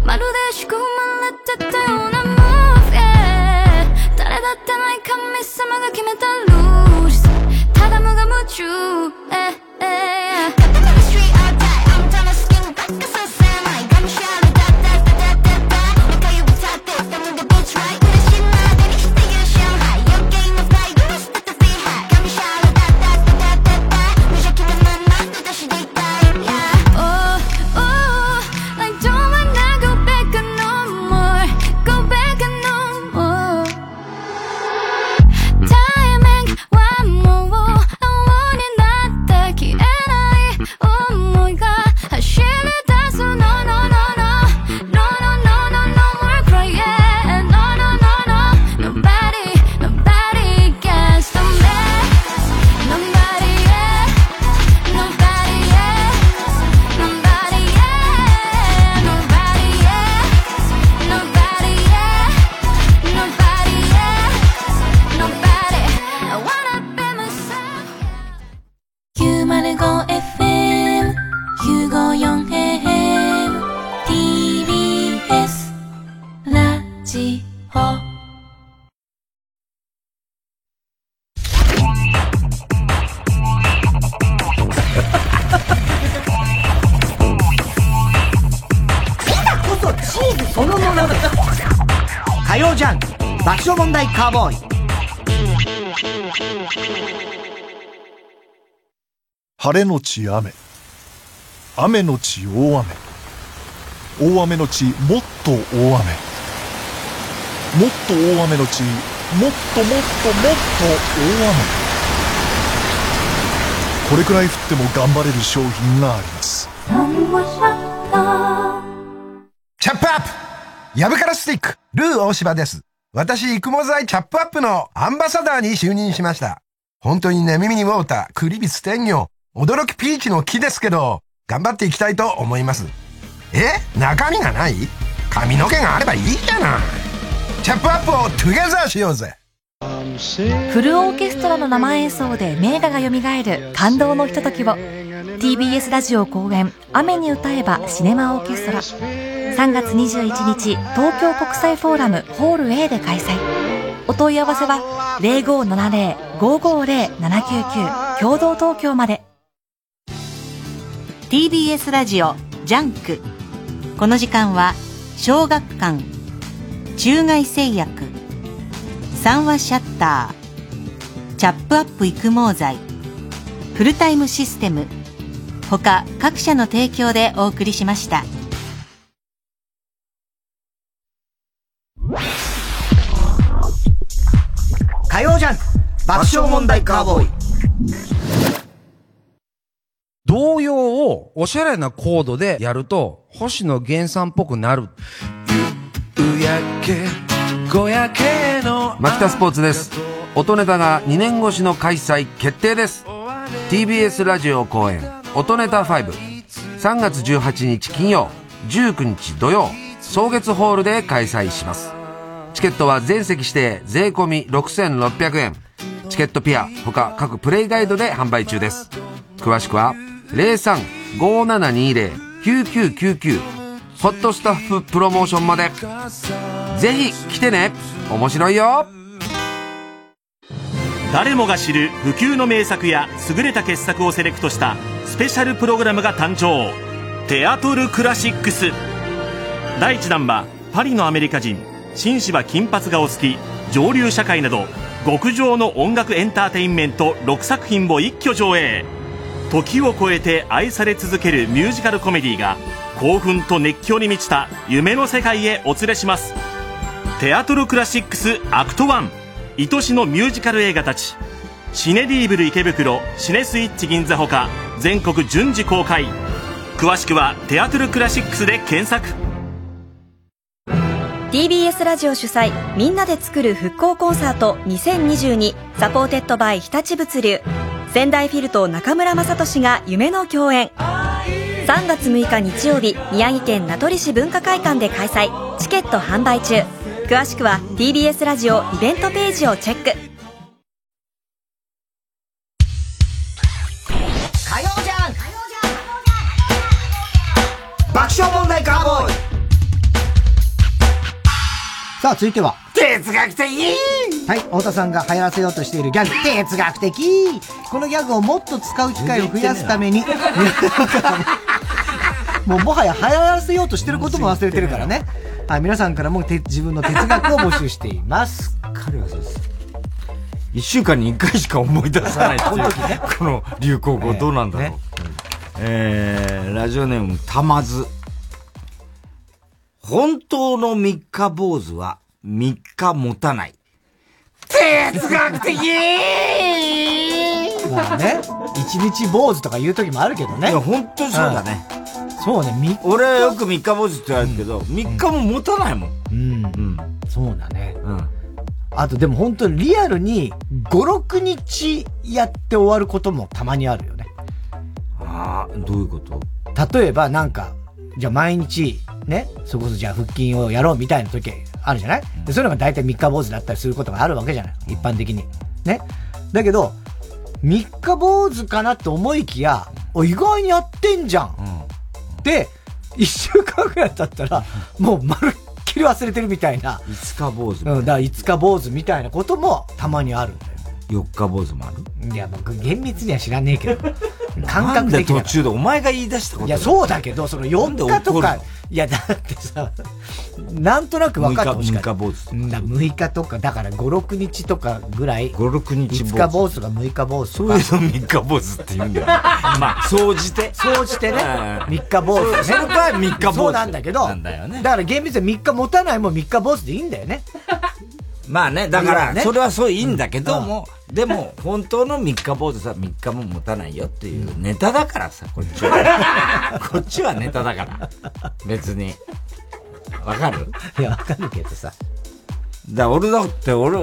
まるで仕込まれてたような move yeah 誰だってない神様が決めたルールただ無我夢中。eh, eh. Cut the ーボーイ。晴れのち雨。雨のち大雨。大雨のちもっと大雨。もっと大雨のちもっともっともっと大雨。これくらい降っても頑張れる商品があります。チャップアップ。ヤブカラスティック、ルー大柴です。私、育毛剤チャップアップのアンバサダーに就任しました。本当にね、耳にウォーター、クリビス天魚、驚きピーチの木ですけど、頑張っていきたいと思います。え？中身がない？髪の毛があればいいじゃない。チャップアップをトゥゲザーしようぜ。フルオーケストラの生演奏で名画が蘇る感動のひとときを TBS ラジオ公演「雨に歌えばシネマオーケストラ」3月21日東京国際フォーラムホール A で開催。お問い合わせは0570-550-799共同東京まで。TBS ラジオジャンク。この時間は小学館中外製薬三和シャッターチャップアップ育毛剤フルタイムシステム他各社の提供でお送りしました。ャンク爆笑問題カーボーイ。童謡をおしゃれなコードでやると星野源さんっぽくなる。夕焼け小焼けのマキタスポーツです。音ネタが2年越しの開催決定です。TBS ラジオ公演音ネタ53月18日金曜19日土曜草月ホールで開催しますチケットは全席指定税込み6600円。チケットピア他各プレイガイドで販売中です。詳しくは0357209999ホットスタッフプロモーションまで。ぜひ来てね。面白いよ。誰もが知る不朽の名作や優れた傑作をセレクトしたスペシャルプログラムが誕生。テアトルクラシックス。第1弾はパリのアメリカ人紳士は金髪がお好き上流社会など極上の音楽エンターテインメント6作品を一挙上映。時を超えて愛され続けるミュージカルコメディが興奮と熱狂に満ちた夢の世界へお連れします。テアトルクラシックスアクト1愛しのミュージカル映画たち。シネ・リーブル池袋シネスイッチ銀座ほか全国順次公開。詳しくはテアトルクラシックスで検索。TBS ラジオ主催みんなで作る復興コンサート2022 supported by 日立物流。仙台フィルと中村雅俊が夢の共演。3月6日日曜日宮城県名取市文化会館で開催。チケット販売中。詳しくは TBS ラジオイベントページをチェック。爆笑問題カーボーイ。さあ、続いては。哲学的はい、太田さんが流行らせようとしているギャグ、哲学的このギャグをもっと使う機会を増やすために、*laughs* もうもはや流行らせようとしてることも忘れてるからね。はい、皆さんからもて自分の哲学を募集しています。彼はそうです。一週間に一回しか思い出さないっていう、この流行語どうなんだろう。えー、ラジオネームたまず。本当の三日坊主は三日持たない。哲学的まあね、一日坊主とか言う時もあるけどね。いや、本当にそうだね。うん。そうね、三日。俺はよく三日坊主って言われるけど、三、日も持たないもん。うん。うん。そうだね。うん。あとでも本当にリアルに5、6日やって終わることもたまにあるよね。ああ、どういうこと？例えばなんか、じゃあ毎日、ね、それこそじゃあ腹筋をやろうみたいな時あるじゃない、ういうのが大体三日坊主だったりすることがあるわけじゃない一般的に。ね。だけど、三日坊主かなって思いきや、お、意外にやってんじゃん。で、一週間ぐらい経ったら、もうまるっきり忘れてるみたいな。五日坊主。うん、だから五日坊主みたいなこともたまにあるんだよ。四日坊主もある？いや、僕厳密には知らねえけど。*laughs* 感覚的な。途中でお前が言い出したこといや、そうだけど、その4日とかいや、だってさ、なんとなく分かってほしかった。6日坊主。6日とか、だから5、6日とかぐらい。5、6日5日坊主が6日坊主そういうの3日坊主って言うんだよ。*laughs* まあ、総じて。総じてね。3日坊主ね。その場合3日坊主そうなんだけど。なんだよねだから厳密に3日持たないも3日坊主でいいんだよね。まあね、だから、ねそれはそういいんだけども、でも、本当の三日坊主さ、三日も持たないよっていうネタだからさ、こっちは。*laughs* こっちはネタだから。別に。わかる？いや、わかるけどさ。だ俺だって、俺、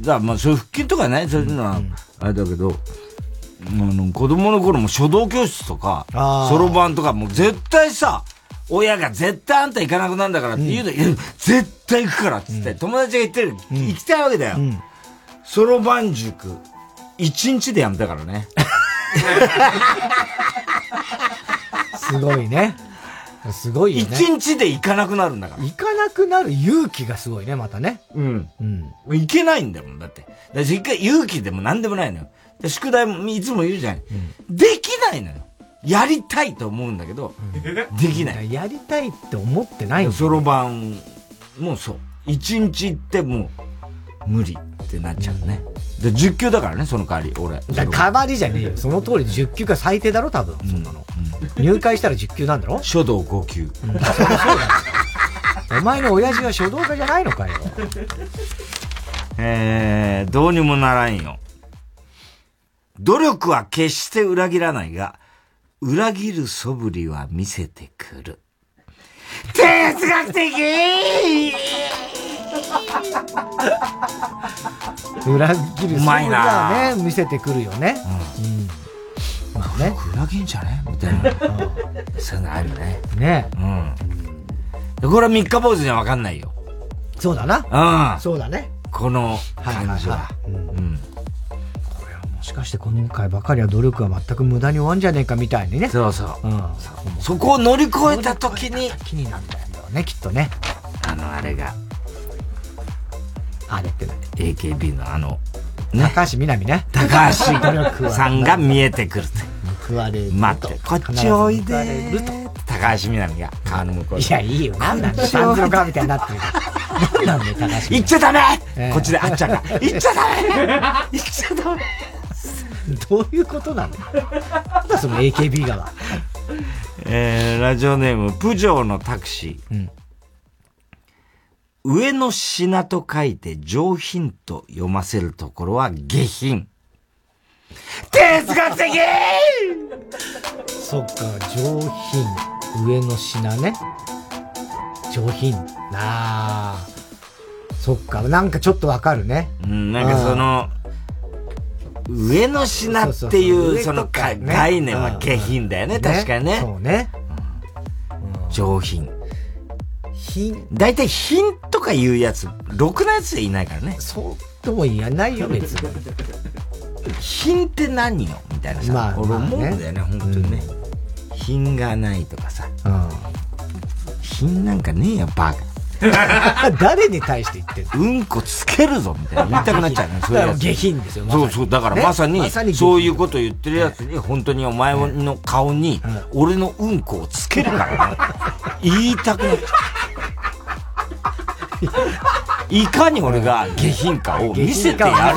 だまあそういう腹筋とかね、そういうのは、あれだけど、あの、子供の頃も書道教室とか、そろばんとかもう絶対さ、親が絶対あんた行かなくなるんだからって言うの、いや絶対行くからっつって、友達が言ってる、行きたいわけだよ。そろばん塾、一日でやめたからね。すごいね。すごいよね。一日で行かなくなるんだから。行かなくなる勇気がすごいね、またね。うん。うん。行けないんだもん、だって。だ一回勇気でも何でもないのよ。で宿題もいつも言うじゃん。できないのよ。やりたいと思うんだけど、できない。やりたいって思ってないそろばんもそう。一日行っても無理ってなっちゃうね。で、10級だからね、その代わり、俺。だ代わりじゃねえよ。その通り10級が最低だろ、多分。そんなの。入会したら10級なんだろ？書道5級。お前の親父は書道家じゃないのかよ。えー、どうにもならんよ。努力は決して裏切らないが、裏切る素振りは見せてくる。哲学的 *laughs* 裏切る素振りはね、見せてくるよね。うん。まあね。裏切んじゃね？みたいな。そういうのあるね。ねうん。でこれは三日坊主にはわかんないよ。そうだな。うん。そうだね。この感じは。うん。もしかして今回ばかりは努力は全く無駄に終わんじゃねえかみたいにね。そうそう。うん。そこを乗り越えた時に、気になんだよね、きっとね。あの、あれが、あれってね。AKB のあの、高橋みなみね。高橋さんが見えてくる報われると。待って、こっちおいでると高橋みなみが川の向こういや、いいよ。なんなんだよ。*laughs* 三途の川みたいになってるから。*laughs* なんだよ、高橋。行っちゃダメええこっちであっちゃんが、*laughs* 行っちゃダメ行っちゃダメ *laughs* どういうことなんだよ。なんだその AKB 側。えー、ラジオネーム、プジョーのタクシー。うん上の品と書いて上品と読ませるところは下品。哲学的そっか、上品。上の品ね。上品。なあ。そっか、なんかちょっとわかるね。うん、なんかその、上の品っていそうう、その概念は下品だよね、うん確かにね。そうね。上品。品。大体品とか言うやつ、ろくなやつでいないからね。そうとも言わないよ、別に。品って何よ？みたいなさ。まあ俺思うんだよね、本当にね。品がないとかさ。うん。品なんかねえよ、バカ。*laughs* 誰に対して言ってんの？うんこつけるぞみたいな言いたくなっちゃうね、*laughs* そういうやつ。下品ですよまそうそう、だからね？まさに、まさに下品そういうこと言ってるやつに、本当にお前の顔に、俺のうんこをつけるからね。言いたくなっちゃう。いかに俺が下品かを見せてや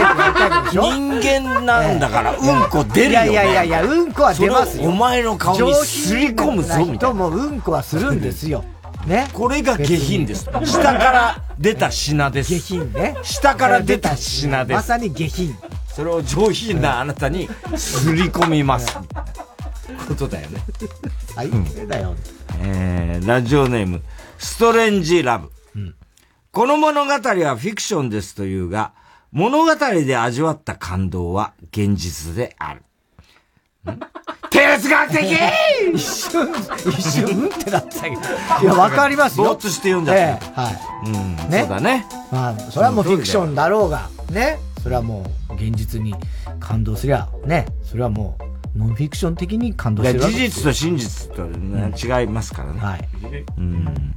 る。人間なんだから、うんこ出るよ、ね。いやいやいやうんこは出ますよ。お前の顔にすり込むぞ、みたい人もうんこはするんですよ。ね。これが下品です。下から出た品です。下品ね。下から出た品です。まさに下品。それを上品なあなたにすり込みます。ことだよね。最低だよ。えー、ラジオネーム、ストレンジラブ。この物語はフィクションですというが、物語で味わった感動は現実である。ん哲学的一瞬、一瞬、うんってなったけど。いや、わかりますよ。ぼーっとして読んじゃったええはい。うん、ねそうだね。まあ、それはもうフィクションだろうが、ね。それはもう、現実に感動すりゃ、ね。それはもう、ノンフィクション的に感動してる事実と真実と、ね違いますからね。はい。うん。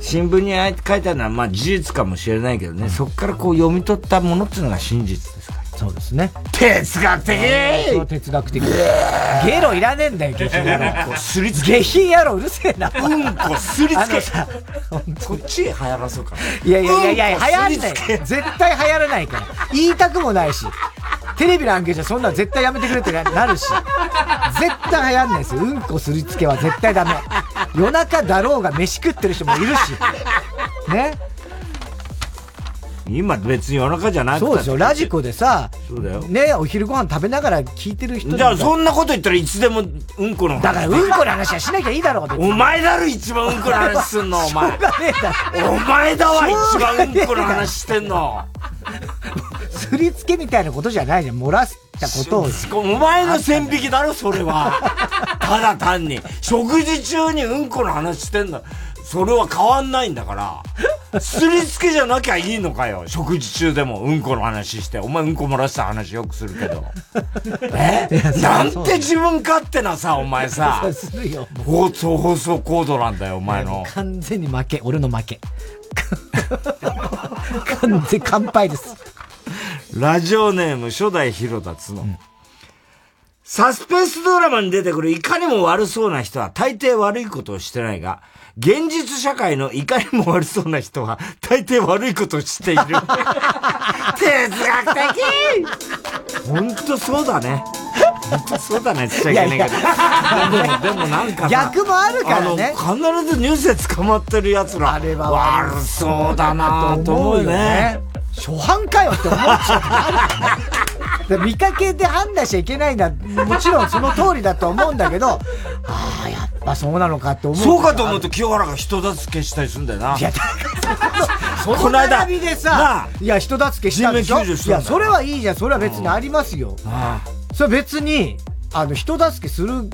新聞に書いてあるのは、まあ事実かもしれないけどね、そこからこう読み取ったものっていうのが真実です。そうですね。哲学的そう哲学的。ゲロいらねえんだよ、下品野郎。すりつ下品野郎うるせえな。うんこすりつけこっちへ流行らそうかいやいやいやいや、流行んない。絶対流行らないから。言いたくもないし。テレビのアンケートそんなの絶対やめてくれってななるし。絶対流行んないですよ。うんこすりつけは絶対ダメ。夜中だろうが飯食ってる人もいるし。ね。今別に夜中じゃなくて。そうですよ。ラジコでさ、そうだよ。ね、お昼ご飯食べながら聞いてる人じゃあそんなこと言ったらいつでもうんこの話。だからうんこの話はしなきゃいいだろう、お前だろ一番うんこの話すんのお前。お前だわ一番うんこの話してんの。すりつけみたいなことじゃないじゃん。漏らしたことを。お前の線引きだろそれは。ただ単に。食事中にうんこの話してんだそれは変わんないんだからすりつけじゃなきゃいいのかよ。食事中でもうんこの話して。お前うんこ漏らした話よくするけど。*laughs* え？なんて自分勝手なさお前さ。*laughs* 放送放送コードなんだよお前の。完全に負け。俺の負け。*laughs* 完全乾杯です。ラジオネーム初代広田角、サスペンスドラマに出てくるいかにも悪そうな人は大抵悪いことをしてないが、現実社会のいかにも悪そうな人は大抵悪いことをしている。*laughs* 哲学的本当そうだね。本当そうだねって言っちゃいけないけど。でもでもなんかさ逆もあるからね必ずニュースで捕まってる奴ら。あれは悪そうだなと思うよね。初犯かよって思っちゃう。で見かけで判断しちゃいけないんだ。もちろんその通りだと思うんだけど、ああ、やっぱそうなのかって思う。そうかと思うと清原が人助けしたりするんだよな。いや、そ *laughs* のこの間並びでなさ、いや、人助けしたんでしょいや、それはいいじゃん。それは別にありますよ。あそれ別に、あの、人助けする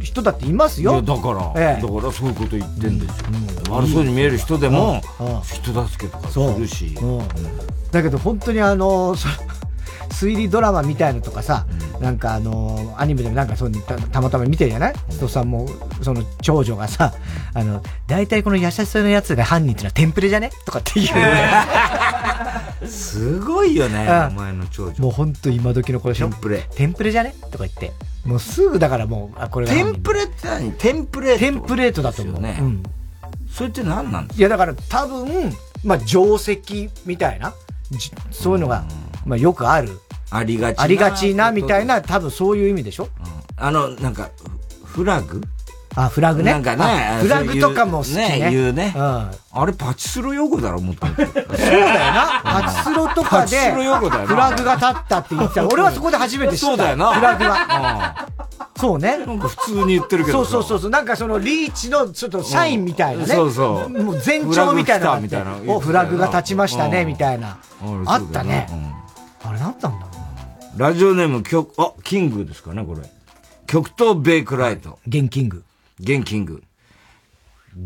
人だっていますよ。だから、ええ。だからそういうこと言ってんですよ。悪そうに見える人でも、人助けとかするし。だけど本当にあの、そ推理ドラマみたいのとかさ、なんかあの、アニメでもなんかそういうのたたまたま見てるじゃない？ストさんも、その長女がさ、あの、大体この優しさのやつが犯人ってのはテンプレじゃね？とかっていう。*laughs* すごいよね、うんお前の長女。もう本当今時の子でしょテンプレ。テンプレじゃね？とか言って。もうすぐだからもう、あ、これがテンプレって何？テンプレートテンプレートだと思う。ねうん。それって何なんですいや、だから多分、まあ、定石みたいな、じそういうのが、まあ、よくある。ありがちなありがちなみたいな、多分そういう意味でしょ？あの、なんか、フラグ？あ、フラグね。なんかねあ、フラグとかも好きね。ね言うねうん。あれパチスロ用語だろ、もっと。そうだよな。パチスロとかで、フラグが立ったって言ってた。俺はそこで初めて知った。そうだよなフラグは。そうね。なんか普通に言ってるけどさそうそうそうそう。なんかそのリーチのちょっとサインみたいなね。そうそうもう前兆みたいなフラグが立ちましたね、うんみたいな。うんあったね。あれなったんだラジオネーム、曲、あ、キングですかね、これ。極東ベイクライト。ゲンキング。ゲンキング。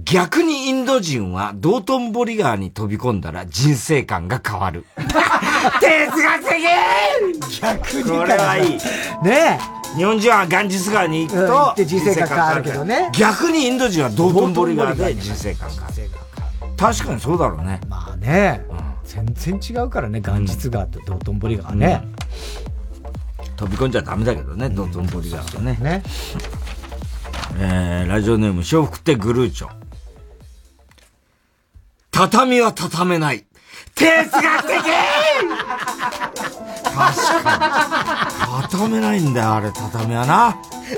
逆にインド人は道頓堀川に飛び込んだら人生観が変わる。哲学的逆にこれはいい。ね日本人はガンジス川に行くうんと、行って人生観変わるけどね逆にインド人は道頓堀川で人生観が変わる。確かにそうだろうね。まあね、全然違うからね、元日川と道頓堀川ね。飛び込んじゃダメだけどね、道頓堀川はね。ね。えー、ラジオネーム、笑福亭グルーチョ。畳は畳めない。哲学的確かに。畳めないんだよ、あれ、畳はな。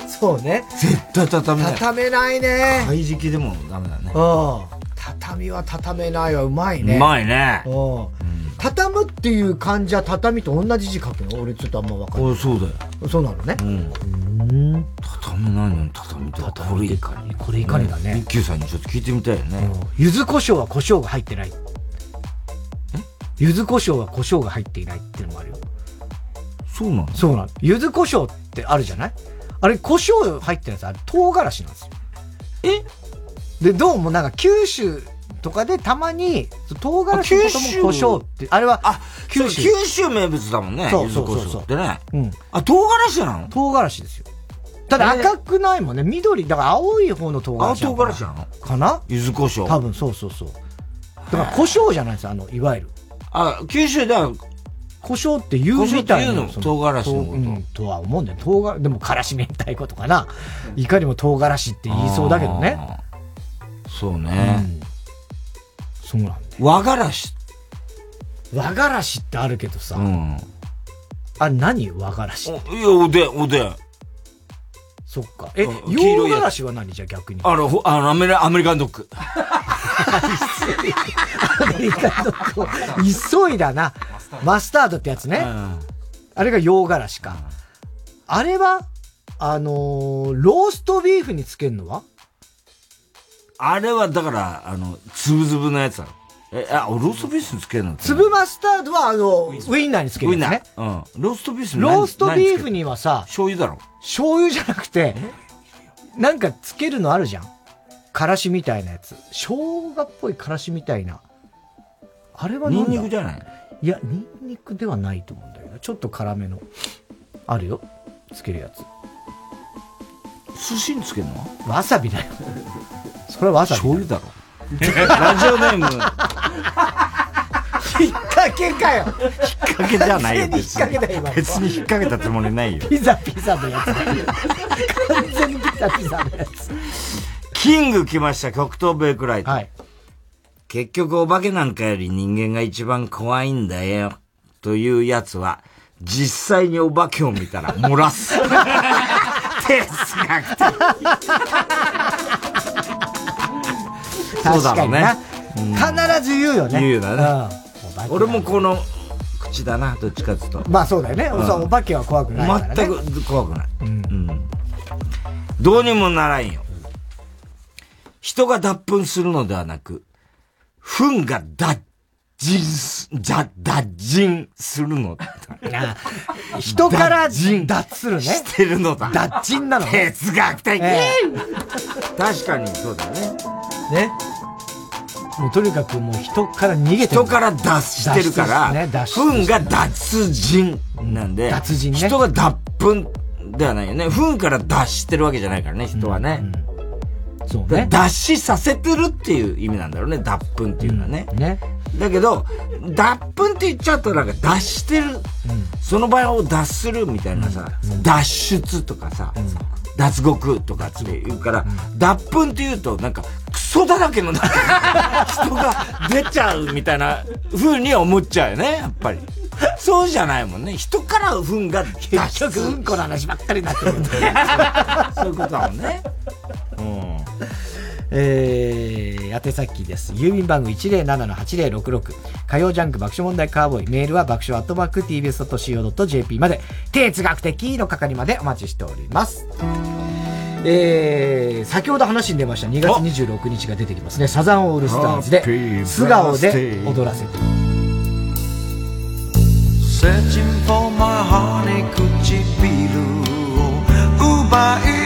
そうね。絶対畳めない。畳めないね。怪敷でもダメだね。うん。畳は畳めないはうまいね。うまいねうん。畳むっていう漢字は畳と同じ字書くの？俺ちょっとあんま分かんない。おそうだよ。そうなのね。うん。畳めないのに畳とはこれいかに。これいかにだね一休さんにちょっと聞いてみたいよね。柚子胡椒は胡椒が入ってない。柚子胡椒は胡椒が入っていないっていうのもあるよ。そうなの？そうなの。柚子胡椒ってあるじゃない？あれ胡椒入ってるやつあれ唐辛子なんですよ。え？で、どうもなんか九州とかでたまに唐辛子とも胡椒って、あれは、あ、九州。九州名物だもんね。そうそうそうそう柚子胡椒ってね。うん。あ、唐辛子なの？唐辛子ですよ。ただ赤くないもんね。緑、だから青い方の唐辛子。青唐辛子なの？かな？柚子胡椒。多分そうそうそう。だから胡椒じゃないですよ、あの、いわゆる。あ、九州では胡椒って言うみたいな。唐辛子のこと？うん、とは思うんだよ。唐辛、でも、からし明太子とかな。いかにも唐辛子って言いそうだけどね。そうね。そうなんだ和辛子。和辛子ってあるけどさ。うん。あ、何和辛子いや、おでん、おでん。そっか。え、洋いやつ辛子は何じゃあ逆に？あの、ほあの、アメリアメリカンドッグ。アメリカンドッグを急いだな。マスタードってやつね。あれが洋辛子か。あれは、あのーローストビーフにつけるのは？あれは、だから、あの、つぶつぶのやつだろ。え、あ、ローストビーフにつけるの？粒マスタードは、あの、ウインナーにつけるね。ウインナー。うん。ローストビーフにローストビーフにはさ、醤油だろ。醤油じゃなくて、なんかつけるのあるじゃん。からしみたいなやつ。生姜っぽいからしみたいな。あれはニンニクじゃない？いや、ニンニクではないと思うんだけど、ちょっと辛めの。あるよ。つけるやつ。寿司につけるの？わさびだよ。それはわさび。醤油だろ。ラジオネーム。引っ掛けかよ。引っ掛けじゃないよ、完全に引っ掛けだよ。別に引っ掛けたつもりないよ。ピザピザのやつだ。完全にピザピザのやつ。キング来ました、極東ベイクライト。結局お化けなんかより人間が一番怖いんだよ。というやつは、実際にお化けを見たら漏らす。哲学 *laughs* そうだろうね。必ず言うよね。言うよねうん俺もこの口だな、どっちかっていうと。まあそうだよね。お化けは怖くないからね。全く怖くない。うん。どうにもならんよ。人が脱粉するのではなく、糞が脱人す、脱、脱人するの。人から脱するね。してるのだ。脱人なの。哲学的、え確かにそうだね。ね。もうとにかくもう人から逃げてる人から脱してるから、ねが脱人なんで、脱人ね人が脱粉ではないよね。糞から脱してるわけじゃないからね、人はね。そうね。脱脂させてるっていう意味なんだろうね、脱粉っていうのはね。ね。だけど、脱粉って言っちゃうとなんか脱してる、その場を脱するみたいなさ、脱出とかさ、脱獄とかって言うから、脱粉って言うとなんかクソだらけの *laughs* 人が出ちゃうみたいな風に思っちゃうよね、やっぱり。そうじゃないもんね。人から糞が。結局うんこの話ばっかりになってる。*laughs* そういうことだもんね。うん。えー、宛先です。郵便番号107-8066。火曜ジャンク爆笑問題カーボーイ。メールは爆笑アットバック tbs.co.jp まで、哲学的の係までお待ちしております。えー、先ほど話に出ました2月26日が出てきますね。サザンオールスターズで、素顔で踊らせて。Searching for my honey 唇を奪い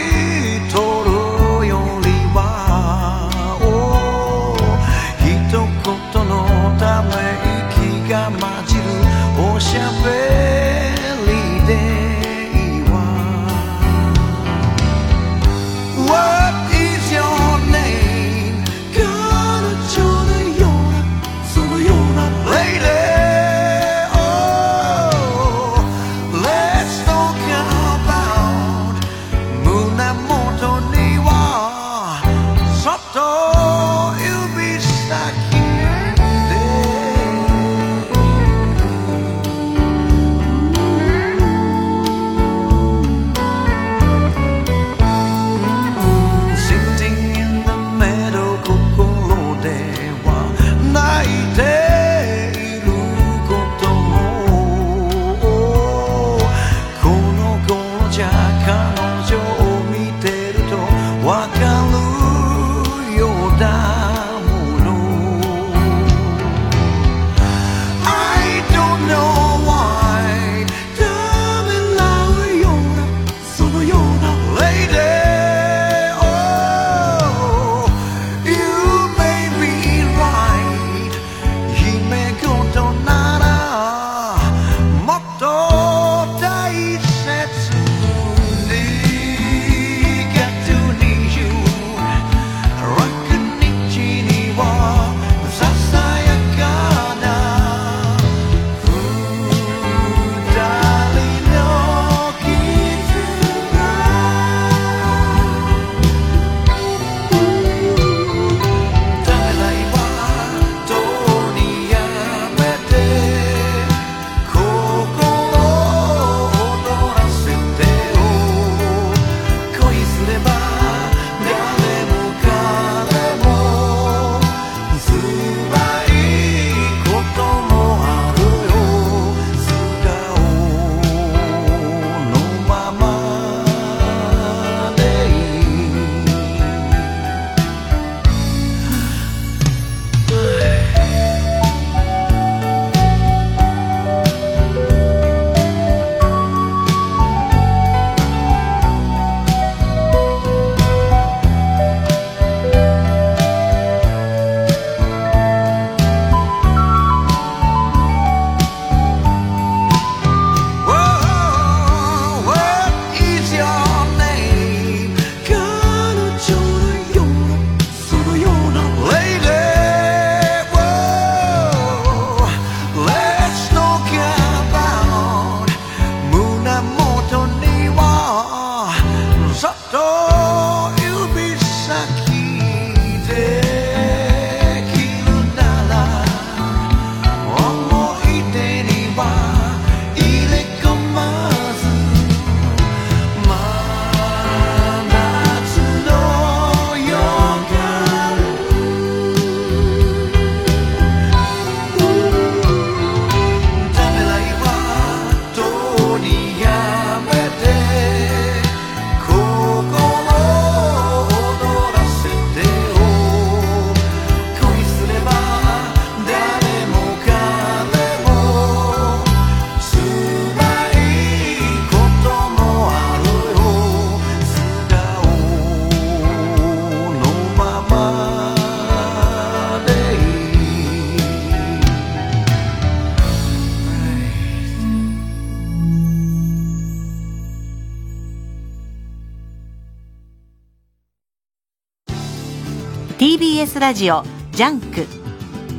ラジオジャンク。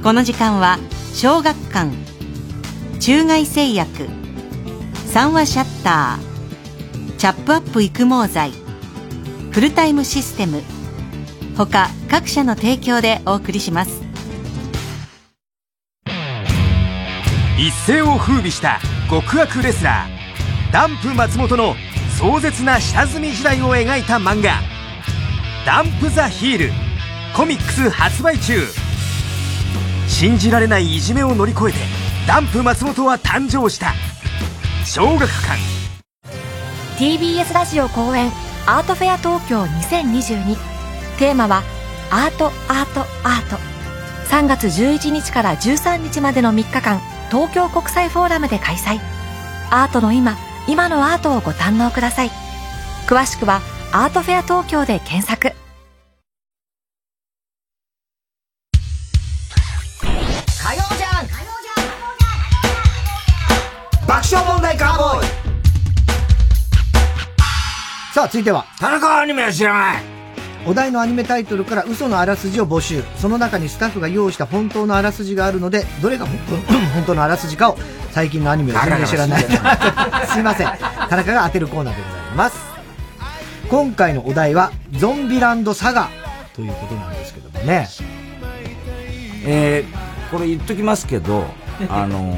この時間は小学館中外製薬三和シャッターチャップアップ育毛剤フルタイムシステム他各社の提供でお送りします。一世を風靡した極悪レスラーダンプ松本の壮絶な下積み時代を描いた漫画「ダンプ・ザ・ヒール」コミックス発売中。信じられないいじめを乗り越えてダンプ松本は誕生した。小学館。TBS ラジオ公演アートフェア東京2022テーマはアートアートアート。3月11日から13日までの3日間東京国際フォーラムで開催。アートの今今のアートをご堪能ください。詳しくはアートフェア東京で検索。続いては。田中アニメは知らないお題のアニメタイトルから嘘のあらすじを募集。その中にスタッフが用意した本当のあらすじがあるので、どれが *clears throat* 本当のあらすじかを最近のアニメを全然知らない。*laughs* すいません。田中が当てるコーナーでございます。今回のお題は、ゾンビランドサガということなんですけどもね。えー、これ言っときますけど、*laughs* あの、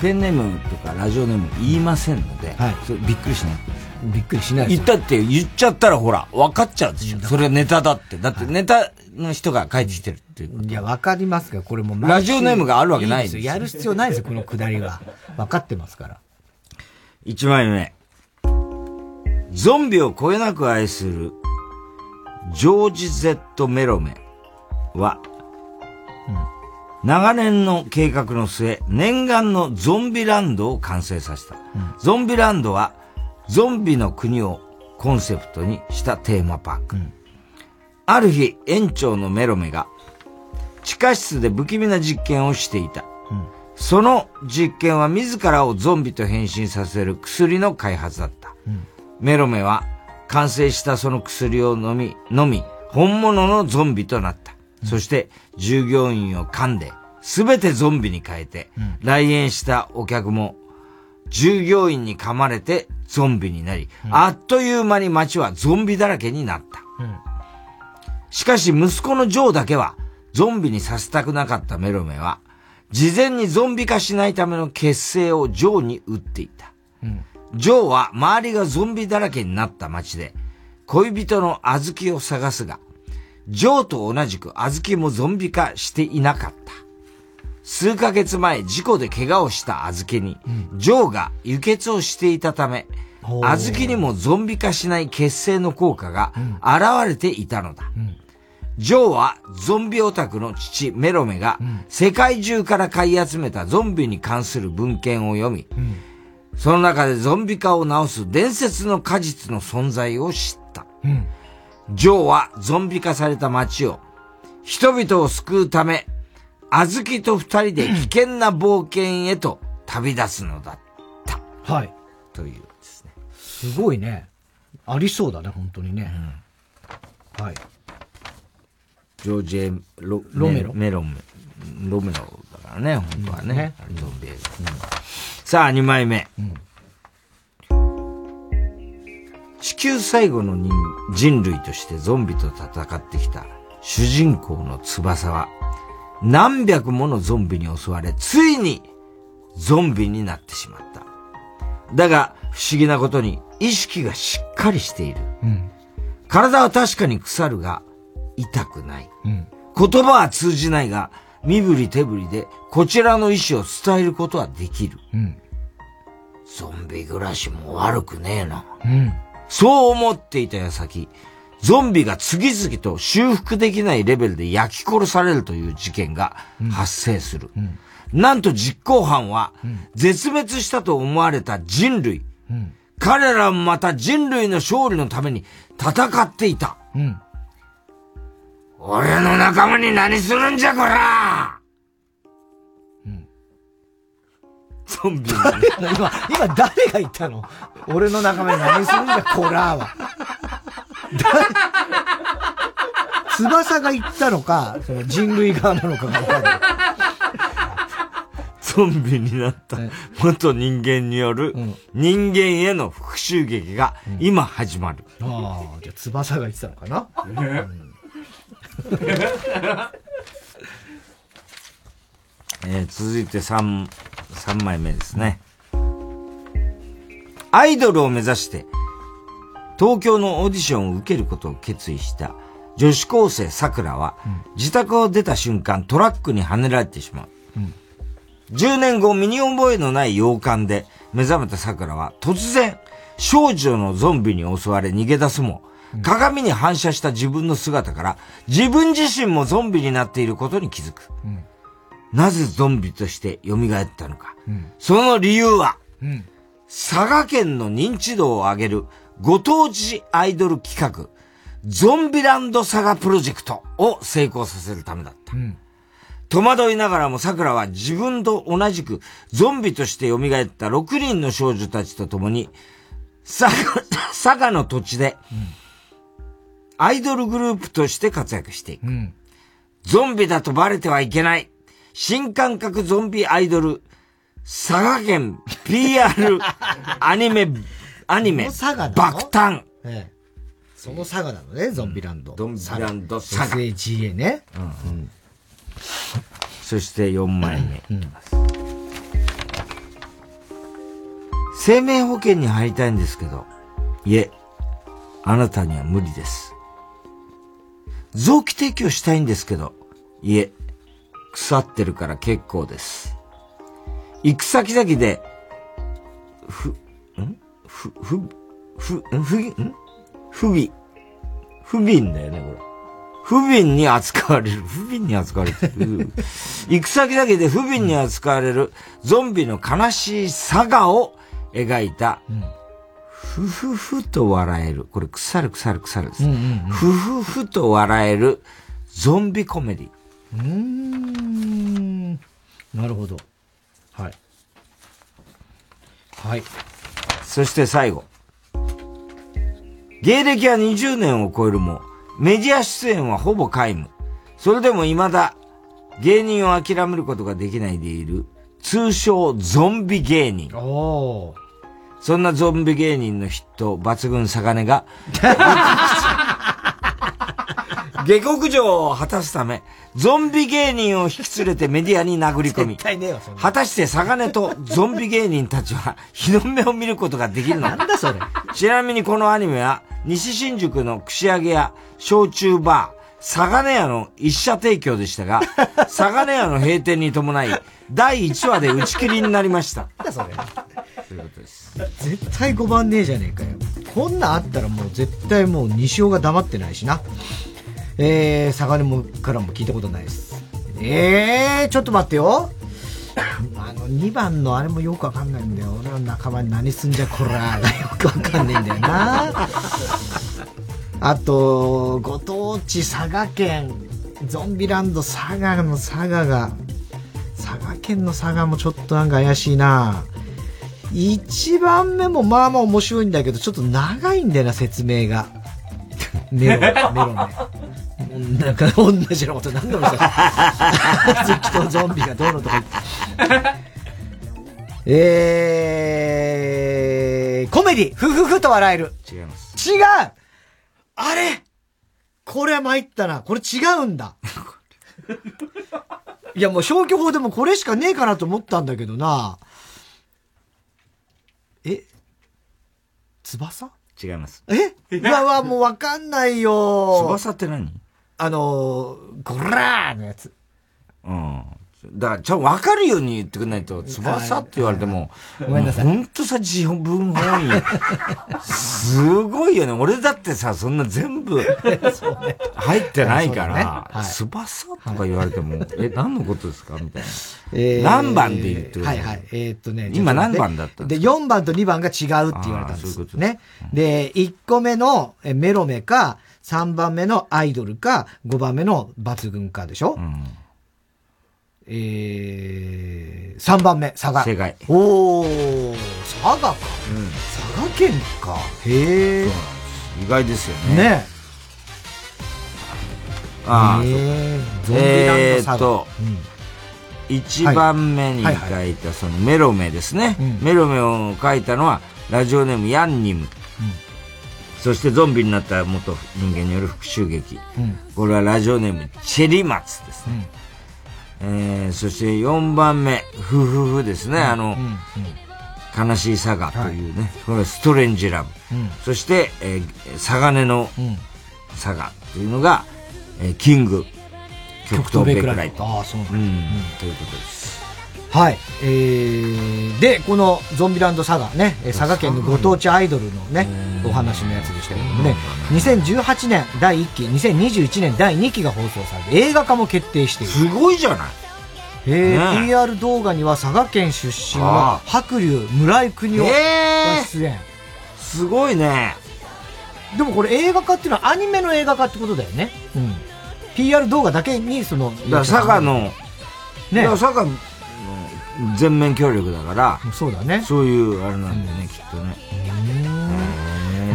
ペンネームとかラジオネーム言いませんので、それびっくりしない。びっくりしない言ったって言っちゃったらほら、分かっちゃうでしょ。それはネタだって。だってネタの人が書いてきてるっていう。いや、わかりますが、これもうラジオネームがあるわけないんですやる必要ないですよ、このくだりは。わかってますから。1枚目。ゾンビをこよなく愛する、ジョージ・ゼット・メロメは、長年の計画の末、念願のゾンビランドを完成させた。ゾンビランドは、ゾンビの国をコンセプトにしたテーマパーク。ある日、園長のメロメが、地下室で不気味な実験をしていた。その実験は自らをゾンビと変身させる薬の開発だった。メロメは完成したその薬を飲み、飲み、本物のゾンビとなった。そして従業員を噛んで、すべてゾンビに変えて、来園したお客も従業員に噛まれてゾンビになり、あっという間に街はゾンビだらけになった。しかし息子のジョーだけはゾンビにさせたくなかったメロメは、事前にゾンビ化しないための結成をジョーに打っていた。ジョーは周りがゾンビだらけになった街で、恋人の小豆を探すが、ジョーと同じく小豆もゾンビ化していなかった。数ヶ月前、事故で怪我をした小豆に、ジョーが輸血をしていたため、小豆にもゾンビ化しない血清の効果が現れていたのだ。ジョーはゾンビオタクの父メロメが世界中から買い集めたゾンビに関する文献を読み、その中でゾンビ化を治す伝説の果実の存在を知った。ジョーはゾンビ化された街を人々を救うため、小豆と二人で危険な冒険へと旅立つのだった。はい。という。すごいね。ありそうだね、本当にね。はい。ジョージ・エロロメロ？メロメロメロだからね、本当はね。ねゾンビ映画さあ、2枚目。地球最後の人人類としてゾンビと戦ってきた主人公の翼は何百ものゾンビに襲われ、ついにゾンビになってしまった。だが、不思議なことに意識がしっかりしている。うん。体は確かに腐るが、痛くない。うん。言葉は通じないが、身振り手振りでこちらの意思を伝えることはできる。うん。ゾンビ暮らしも悪くねえな。うん。そう思っていた矢先、ゾンビが次々と修復できないレベルで焼き殺されるという事件が発生する。なんと実行犯は、絶滅したと思われた人類。うん。彼らもまた人類の勝利のために戦っていた。うん。俺の仲間に何するんじゃ、こらゾンビ *laughs* 今、今誰が言ったの？俺の仲間に何するんだ、コラーは。だ *laughs* 翼が言ったのか、その人類側なのかがわかんない。*laughs* ゾンビになった元人間による人間への復讐劇が今始まる。ああ、じゃあ翼が言ってたのかな。えー続いて3、三枚目ですね。アイドルを目指して、東京のオーディションを受けることを決意した女子高生さくらは、自宅を出た瞬間トラックにはねられてしまう。10年後身に覚えのない洋館で目覚めたさくらは突然少女のゾンビに襲われ逃げ出すも、鏡に反射した自分の姿から自分自身もゾンビになっていることに気づく。なぜゾンビとして蘇ったのか。その理由は、うん。佐賀県の認知度を上げるご当地アイドル企画、ゾンビランド佐賀プロジェクトを成功させるためだった。うん。戸惑いながらも桜は自分と同じくゾンビとして蘇った6人の少女たちと共に、佐賀、*laughs* 佐賀の土地で、アイドルグループとして活躍していく。うん。ゾンビだとバレてはいけない。新感覚ゾンビアイドル、佐賀県 PR アニメ、アニメ、爆誕。ええ。その佐賀なのね、ゾンビランド。ゾンビランド佐賀 SAGA ね。うんそして4枚目。生命保険に入りたいんですけど、いえ、あなたには無理です。臓器提供したいんですけど、いえ、腐ってるから結構です。行く先々で、ふ、んふ、ふ、ふ、んふ、ん？不備、不憫だよね、これ。不憫に扱われる。不憫に扱われる。行く先々で不憫に扱われるゾンビの悲しい佐賀を描いた、ふふふと笑える。これ腐る腐る腐るです。ふふふと笑えるゾンビコメディ。うーん。なるほど。はい。はい。そして最後。芸歴は20年を超えるも、メディア出演はほぼ皆無。それでも未だ、芸人を諦めることができないでいる、通称ゾンビ芸人。そんなゾンビ芸人の筆頭、抜群サガネが、*laughs* 下克上を果たすため、ゾンビ芸人を引き連れてメディアに殴り込み、果たしてサガネとゾンビ芸人たちは日の目を見ることができるのかなんだそれ。ちなみにこのアニメは、西新宿の串揚げ屋、焼酎バー、サガネ屋の一社提供でしたが、サガネ屋の閉店に伴い、第1話で打ち切りになりました。なんだそれ。ということです。絶対5番ねえじゃねえかよ。こんなんあったらもう絶対もう西尾が黙ってないしな。えー、サガネもからも聞いたことないです。えー、ちょっと待ってよ。あの、2番のあれもよくわかんないんだよ。俺の仲間に何すんじゃこらがよくわかんないんだよな。あと、ご当地佐賀県、ゾンビランド佐賀の佐賀が、佐賀県の佐賀もちょっとなんか怪しいな。一番目もまあまあ面白いんだけど、ちょっと長いんだよな、説明が。メロ、メロね。なんか同じようなこと何度もさ、ずっとゾンビがどうのとか言って。えー、コメディ、ふふふと笑える。違います。違うあれこれは参ったな。これ違うんだ。*laughs* いやもう消去法でもこれしかねえかなと思ったんだけどな。え？翼？違います。え？うわうわ、もうわかんないよ。翼って何？あのー、ゴラーのやつ。うん。だから、ちゃんと分かるように言ってくれないと、翼って言われても、ごめんなさいほんとさ、自分本位。すごいよね。俺だってさ、そんな全部、入ってないから、はい翼とか言われても、え、何のことですか？みたいな。えー何番で言ってくださいはいはい。えーっとね。今何番だったんでですか？で、4番と2番が違うって言われたんです。そういうことね。で、1個目のえメロメか、3番目のアイドルか、5番目の抜群かでしょ、えー、3番目、佐賀。正解。おー、佐賀か。佐賀県か。へえ。意外ですよね。ねああ、へそうーゾンビランえーっと、一番目に書はいいたそのメロメですね。メロメを書いたのは、ラジオネームヤンニム。そしてゾンビになった元人間による復讐劇。うんこれはラジオネームチェリマツですね。えー、そして4番目、フフフですね。あの、悲しいサガというね。これはストレンジラブ。うんそして、えー、サガネのサガというのが、えーキング、極東ベイクライト。ああ、そうなんだうん、ということです。はい。えー、で、このゾンビランドサガね、えー佐賀県のご当地アイドルのね、お話のやつでしたけどもね、2018年第1期、2021年第2期が放送されて映画化も決定している。すごいじゃないえーね PR 動画には佐賀県出身のあ白龍村井邦夫が出演。すごいね。でもこれ映画化っていうのはアニメの映画化ってことだよね。うん。PR 動画だけにその、佐賀の、ね佐賀の全面協力だから、そうだね。そういうあれなんだよね、きっとね。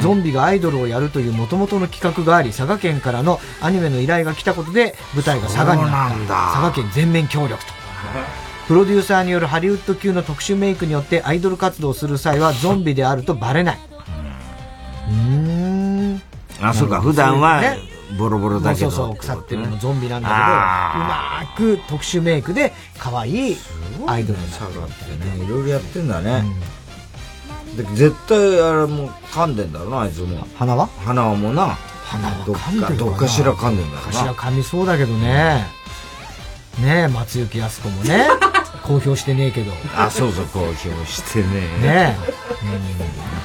ゾンビがアイドルをやるという元々の企画があり、佐賀県からのアニメの依頼が来たことで、舞台が佐賀になった。そうなんだ佐賀県全面協力と。プロデューサーによるハリウッド級の特殊メイクによってアイドル活動をする際はゾンビであるとバレない。うーん。あ、そうか、普段はボロボロだけど。そうそう、腐ってるのゾンビなんだあけど、うまく特殊メイクで可愛いアイドルになるね、いろいろやってんだね。で絶対あれもう噛んでんだろうな、あいつも。鼻は？鼻はもうな。鼻はどっ噛んでるかなか、どっかしら噛んでんだろう頭な。噛みそうだけどね。ねえ、松雪靖子もね、*laughs* 公表してねえけど。あ、そうそう、公表してね。ねえ。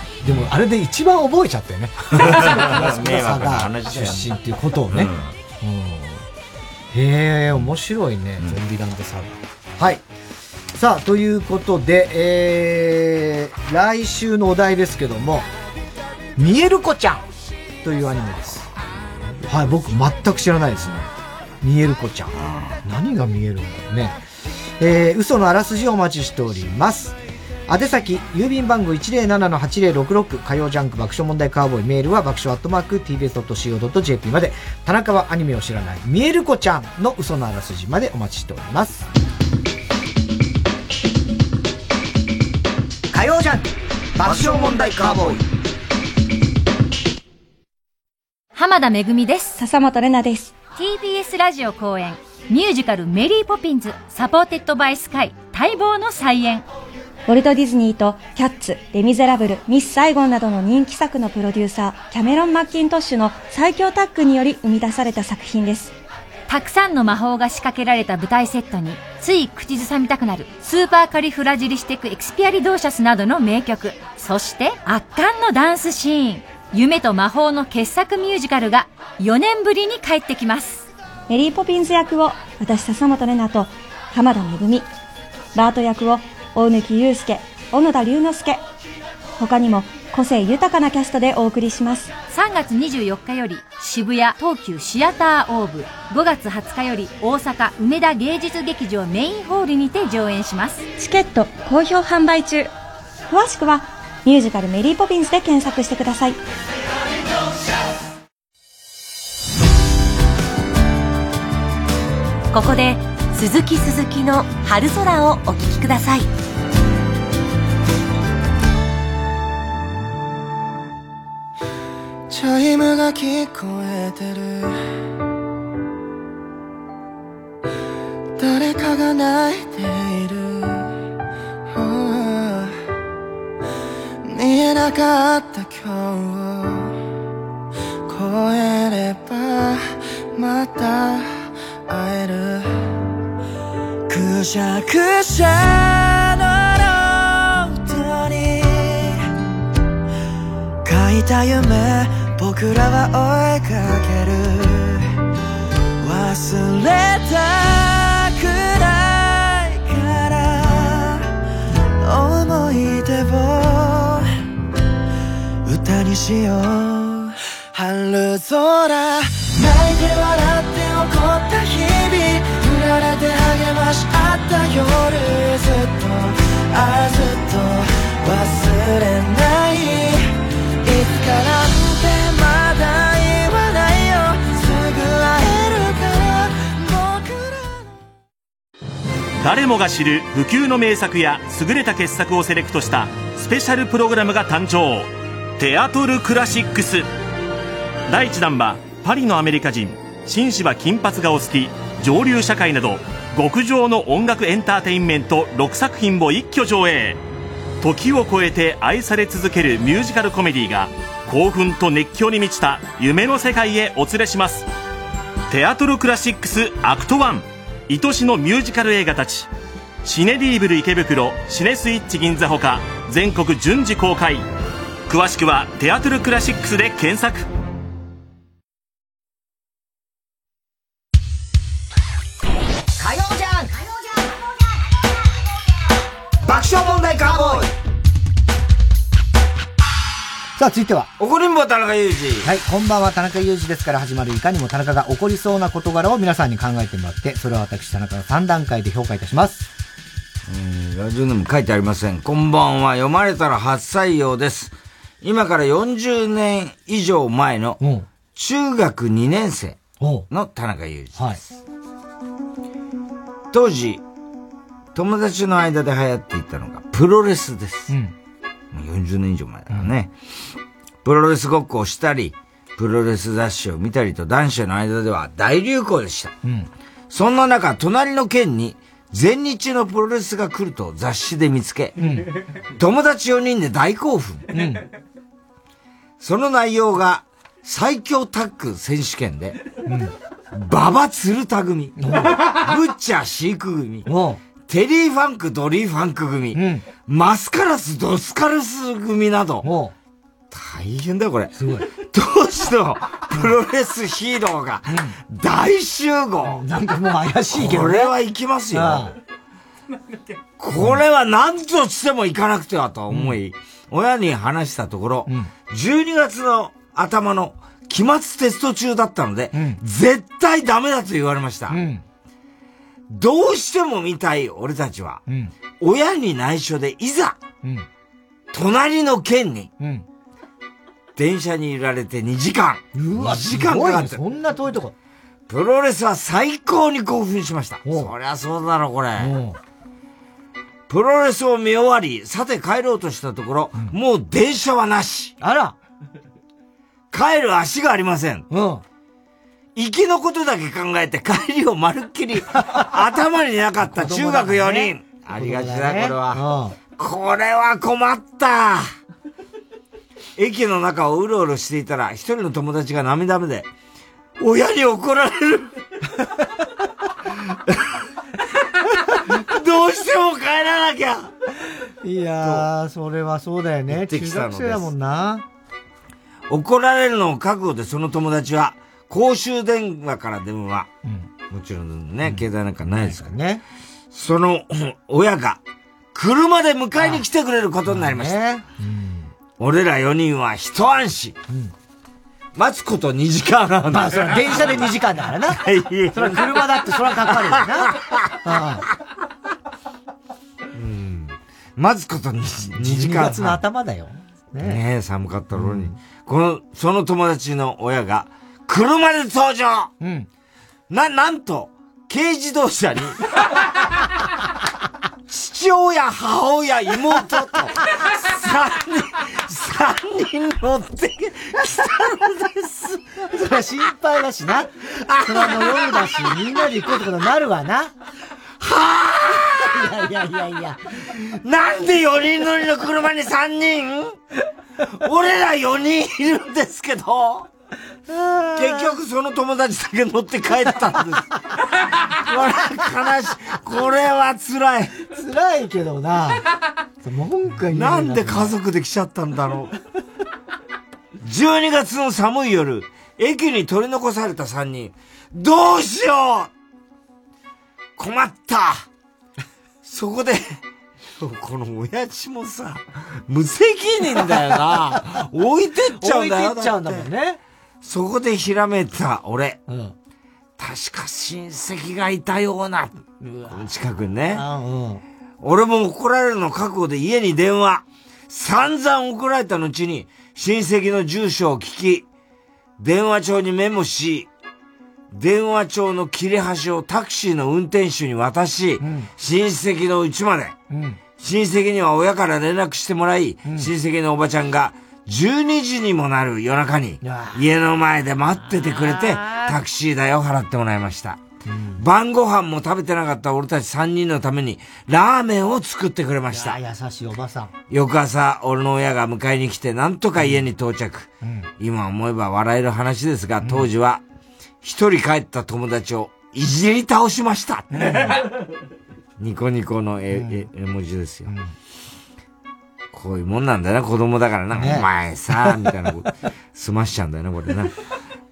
うんでも、あれで一番覚えちゃったよね。迷惑な話出身っていうことをね。うんへえ、面白いね、ゾンビランドサガ。はい。さあ、ということで、えー、来週のお題ですけども、見える子ちゃんというアニメです。はい、僕全く知らないですね。見える子ちゃん。何が見えるんだろうね。えー、嘘のあらすじをお待ちしております。宛先、郵便番号107-8066火曜ジャンク爆笑問題カーボーイメールは爆笑アットマーク tbs.co.jp まで田中はアニメを知らない見える子ちゃんの嘘のあらすじまでお待ちしております。火曜ジャンク爆笑問題カーボーイ浜田めぐみです。笹本玲奈です。TBS ラジオ後援、ミュージカルメリーポピンズ、 Supported by Sky、待望の再演。ウォルト・ディズニーとキャッツ、レ・ミゼラブル、ミス・サイゴンなどの人気作のプロデューサー、キャメロン・マッキントッシュの最強タッグにより生み出された作品です。たくさんの魔法が仕掛けられた舞台セットに、つい口ずさみたくなる、スーパーカリフラジリシテクエクスピアリドーシャスなどの名曲、そして圧巻のダンスシーン、夢と魔法の傑作ミュージカルが4年ぶりに帰ってきます。メリー・ポピンズ役を私笹本玲奈と浜田めぐみ、バート役を大貫祐介、小野田龍之介、他にも個性豊かなキャストでお送りします。3月24日より渋谷東急シアターオーブ5月20日より大阪梅田芸術劇場メインホールにて上演しますチケット好評販売中。詳しくはミュージカルメリー・ポピンズで検索してください。ここで鈴木鈴木の春空をお聞きください。チャイムが聞こえてる。誰かが泣いている。見えなかった今日を越えればまた会える。くしゃくしゃのノートに書いた夢僕らは追いかける忘れたくないから思い出を歌にしよう。春空泣いて笑って怒った日々られて励まし合った夜ずっとああずっと忘れないいつかなんてまだ言わないよすぐ会えるから僕ら誰もが知る不朽の名作や優れた傑作をセレクトしたスペシャルプログラムが誕生。テアトルクラシックス。第1弾はパリのアメリカ人。紳士は金髪がお好き。上流社会など極上の音楽エンターテインメント6作品を一挙上映。時を超えて愛され続けるミュージカルコメディが興奮と熱狂に満ちた夢の世界へお連れします。テアトルクラシックス Act 1愛しのミュージカル映画たち。シネ・リーブル池袋シネスイッチ銀座ほか全国順次公開。詳しくはテアトルクラシックスで検索。さあ、続いては。怒りんぼ田中裕二。はい、こんばんは、田中裕二ですから始まるいかにも田中が起こりそうな事柄を皆さんに考えてもらって、それを私、田中の3段階で評価いたします。えーラジオネーム書いてありません。こんばんは、読まれたら初採用です。今から40年以上前の中学2年生の田中裕二です。当時、友達の間で流行っていたのがプロレスです。もう40年以上前だからね。プロレスごっこをしたり、プロレス雑誌を見たりと男子の間では大流行でした。うん。そんな中、隣の県に全日のプロレスが来ると雑誌で見つけ、友達4人で大興奮。その内容が最強タッグ選手権で、馬場鶴田組、ブッチャーシーク組、テリーファンクドリーファンク組、マスカラスドスカラス組など、大変だよこれ。当時のプロレスヒーローが大集合。なんかもう怪しいけどね。これは行きますよ。これは何としても行かなくてはと思い、親に話したところ、12月の頭の期末テスト中だったので、絶対ダメだと言われました。どうしても見たい俺たちは、親に内緒でいざ、隣の県に、電車に揺られて2時間。うわ、2時間かかってねそんな遠いとこ。プロレスは最高に興奮しました。そりゃそうだろ、これ。プロレスを見終わり、さて帰ろうとしたところ、もう電車はなし。あら帰る足がありません。うん。行きのことだけ考えて帰りをまるっきり *laughs* 頭になかった中学4人。ありがちだ、これは。これは困った。駅の中をうろうろしていたら、一人の友達が涙目で、親に怒られる。*laughs* どうしても帰らなきゃ。いやー、それはそうだよね。中学生だもんな。怒られるのを覚悟でその友達は、公衆電話から電話。もちろんね、携帯なんかないですからね。その親が、車で迎えに来てくれることになりました。俺ら4人は一安心。待つこと2時間半。まあ、そ電車で2時間だからな。*laughs* それは車だってそれはかかるよな。*laughs* あ待つこと 2, 2時12間月の頭だよ。ねえ、寒かったろうに。この、その友達の親が、車で登場な、なんと、軽自動車に、*laughs* 父親、母親、妹と、三人、三人乗ってきたのです。それは心配だしな。それはもう夜だし、みんなで行こうってことになるわな。はぁいやいやいやいや。なんで4人乗りの車に3人？俺ら4人いるんですけど、*laughs* 結局その友達だけ乗って帰ったんです。これ悲しい。これは辛い。辛いけどな。文句なんで家族で来ちゃったんだろう。12月の寒い夜、駅に取り残された3人。どうしよう困ったそこで、この親父もさ、無責任だよな。*laughs* 置いてっちゃうんだよ。置いてっちゃうんだもんね。そこでひらめいた俺。確か親戚がいたような。この近くにね。俺も怒られるの覚悟で家に電話。散々怒られた後に親戚の住所を聞き、電話帳にメモし、電話帳の切れ端をタクシーの運転手に渡し、親戚の家まで、うん。親戚には親から連絡してもらい、親戚のおばちゃんが12時にもなる夜中に家の前で待っててくれてタクシー代を払ってもらいました。晩ご飯も食べてなかった俺たち3人のためにラーメンを作ってくれました。優しいおばさん。翌朝、俺の親が迎えに来て、なんとか家に到着。うん。今思えば笑える話ですが、当時は、一人帰った友達をいじり倒しました。*laughs* ニコニコの絵、絵絵文字ですよ。こういうもんなんだよな、子供だからな。ねお前さ、*laughs* みたいなこと、済ましちゃうんだよな、これな。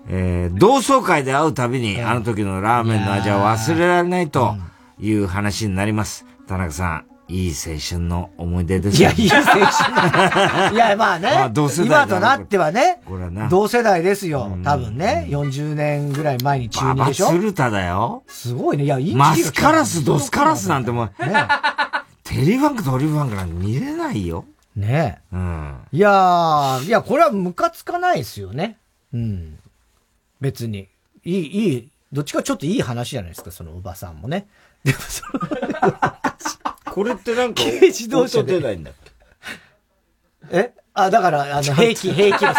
えー同窓会で会うたびに、あの時のラーメンの味は忘れられないという話になります。田中さん、いい青春の思い出ですいや、いい青春。*laughs* いや、まあね。まあ同世代今となってはね。これはな。同世代ですよ。多分ね。40年ぐらい前に中二でしょババ鶴田だよ。すごいね。いや、いいマスカラス、ドスカラスなんてもう、ねテリーファンク、トリーファンクなんて見れないよ。ねうん。いやー、いや、これはムカつかないですよね。うん。別に。いい、いい、どっちかちょっといい話じゃないですか、そのおばさんもね。でもその、これってなんか、軽自動車出ないんだっえ？あ、だから、あの、平気、平気です。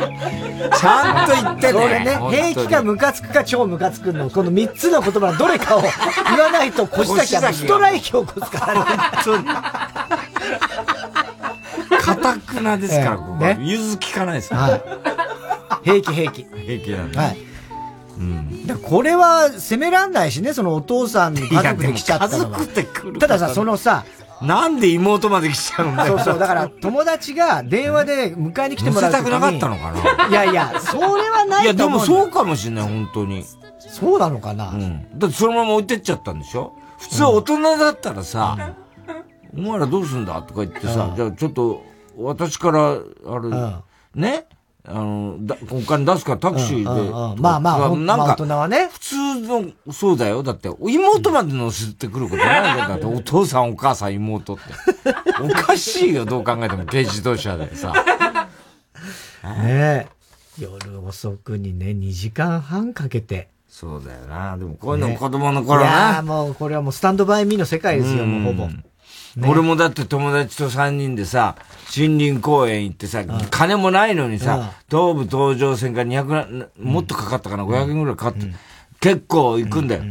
*laughs* ちゃんと言ってね。これね、平気かムカつくか超ムカつくの、この三つの言葉のどれかを *laughs* 言わないと、腰崎はストライキを起こすから、本かたくなですから、ええ。ここね。融通きかないですはい。平気、平気。平気なんだ。はい。だからこれは責めらんないしね、そのお父さんに家族で来ちゃったのは。家族で来るたださ、そのさ、なんで妹まで来ちゃうんだよ。そうそう、だから友達が電話で迎えに来てもらう乗せたくなかったのかないやいや、それはないいや、でと思う。もそうかもしれない、本当に。そうなのかなうん。だってそのまま置いてっちゃったんでしょ？普通大人だったらさ、お前らどうすんだ？とか言ってさ、うんじゃあちょっと、私から、あれ、ね？あの、だお金出すからタクシーで。うんうんうんまあまあなんか、まあ大人はね。普通の、そうだよ。だって、妹まで乗せてくることないんだよ。*laughs* だって、お父さん、お母さん、妹って。おかしいよ、どう考えても、軽自動車でさ。ねえ。夜遅くにね、2時間半かけて。そうだよな。でも、こういうのね子供の頃いやなー。もう、これはもうスタンドバイミーの世界ですよ、もうほぼ。ね。俺もだって友達と3人でさ、森林公園行ってさ、金もないのにうん。さ、東武東上線が200な、もっとかかったかな、500円ぐらいかかって、結構行くんだよ。で、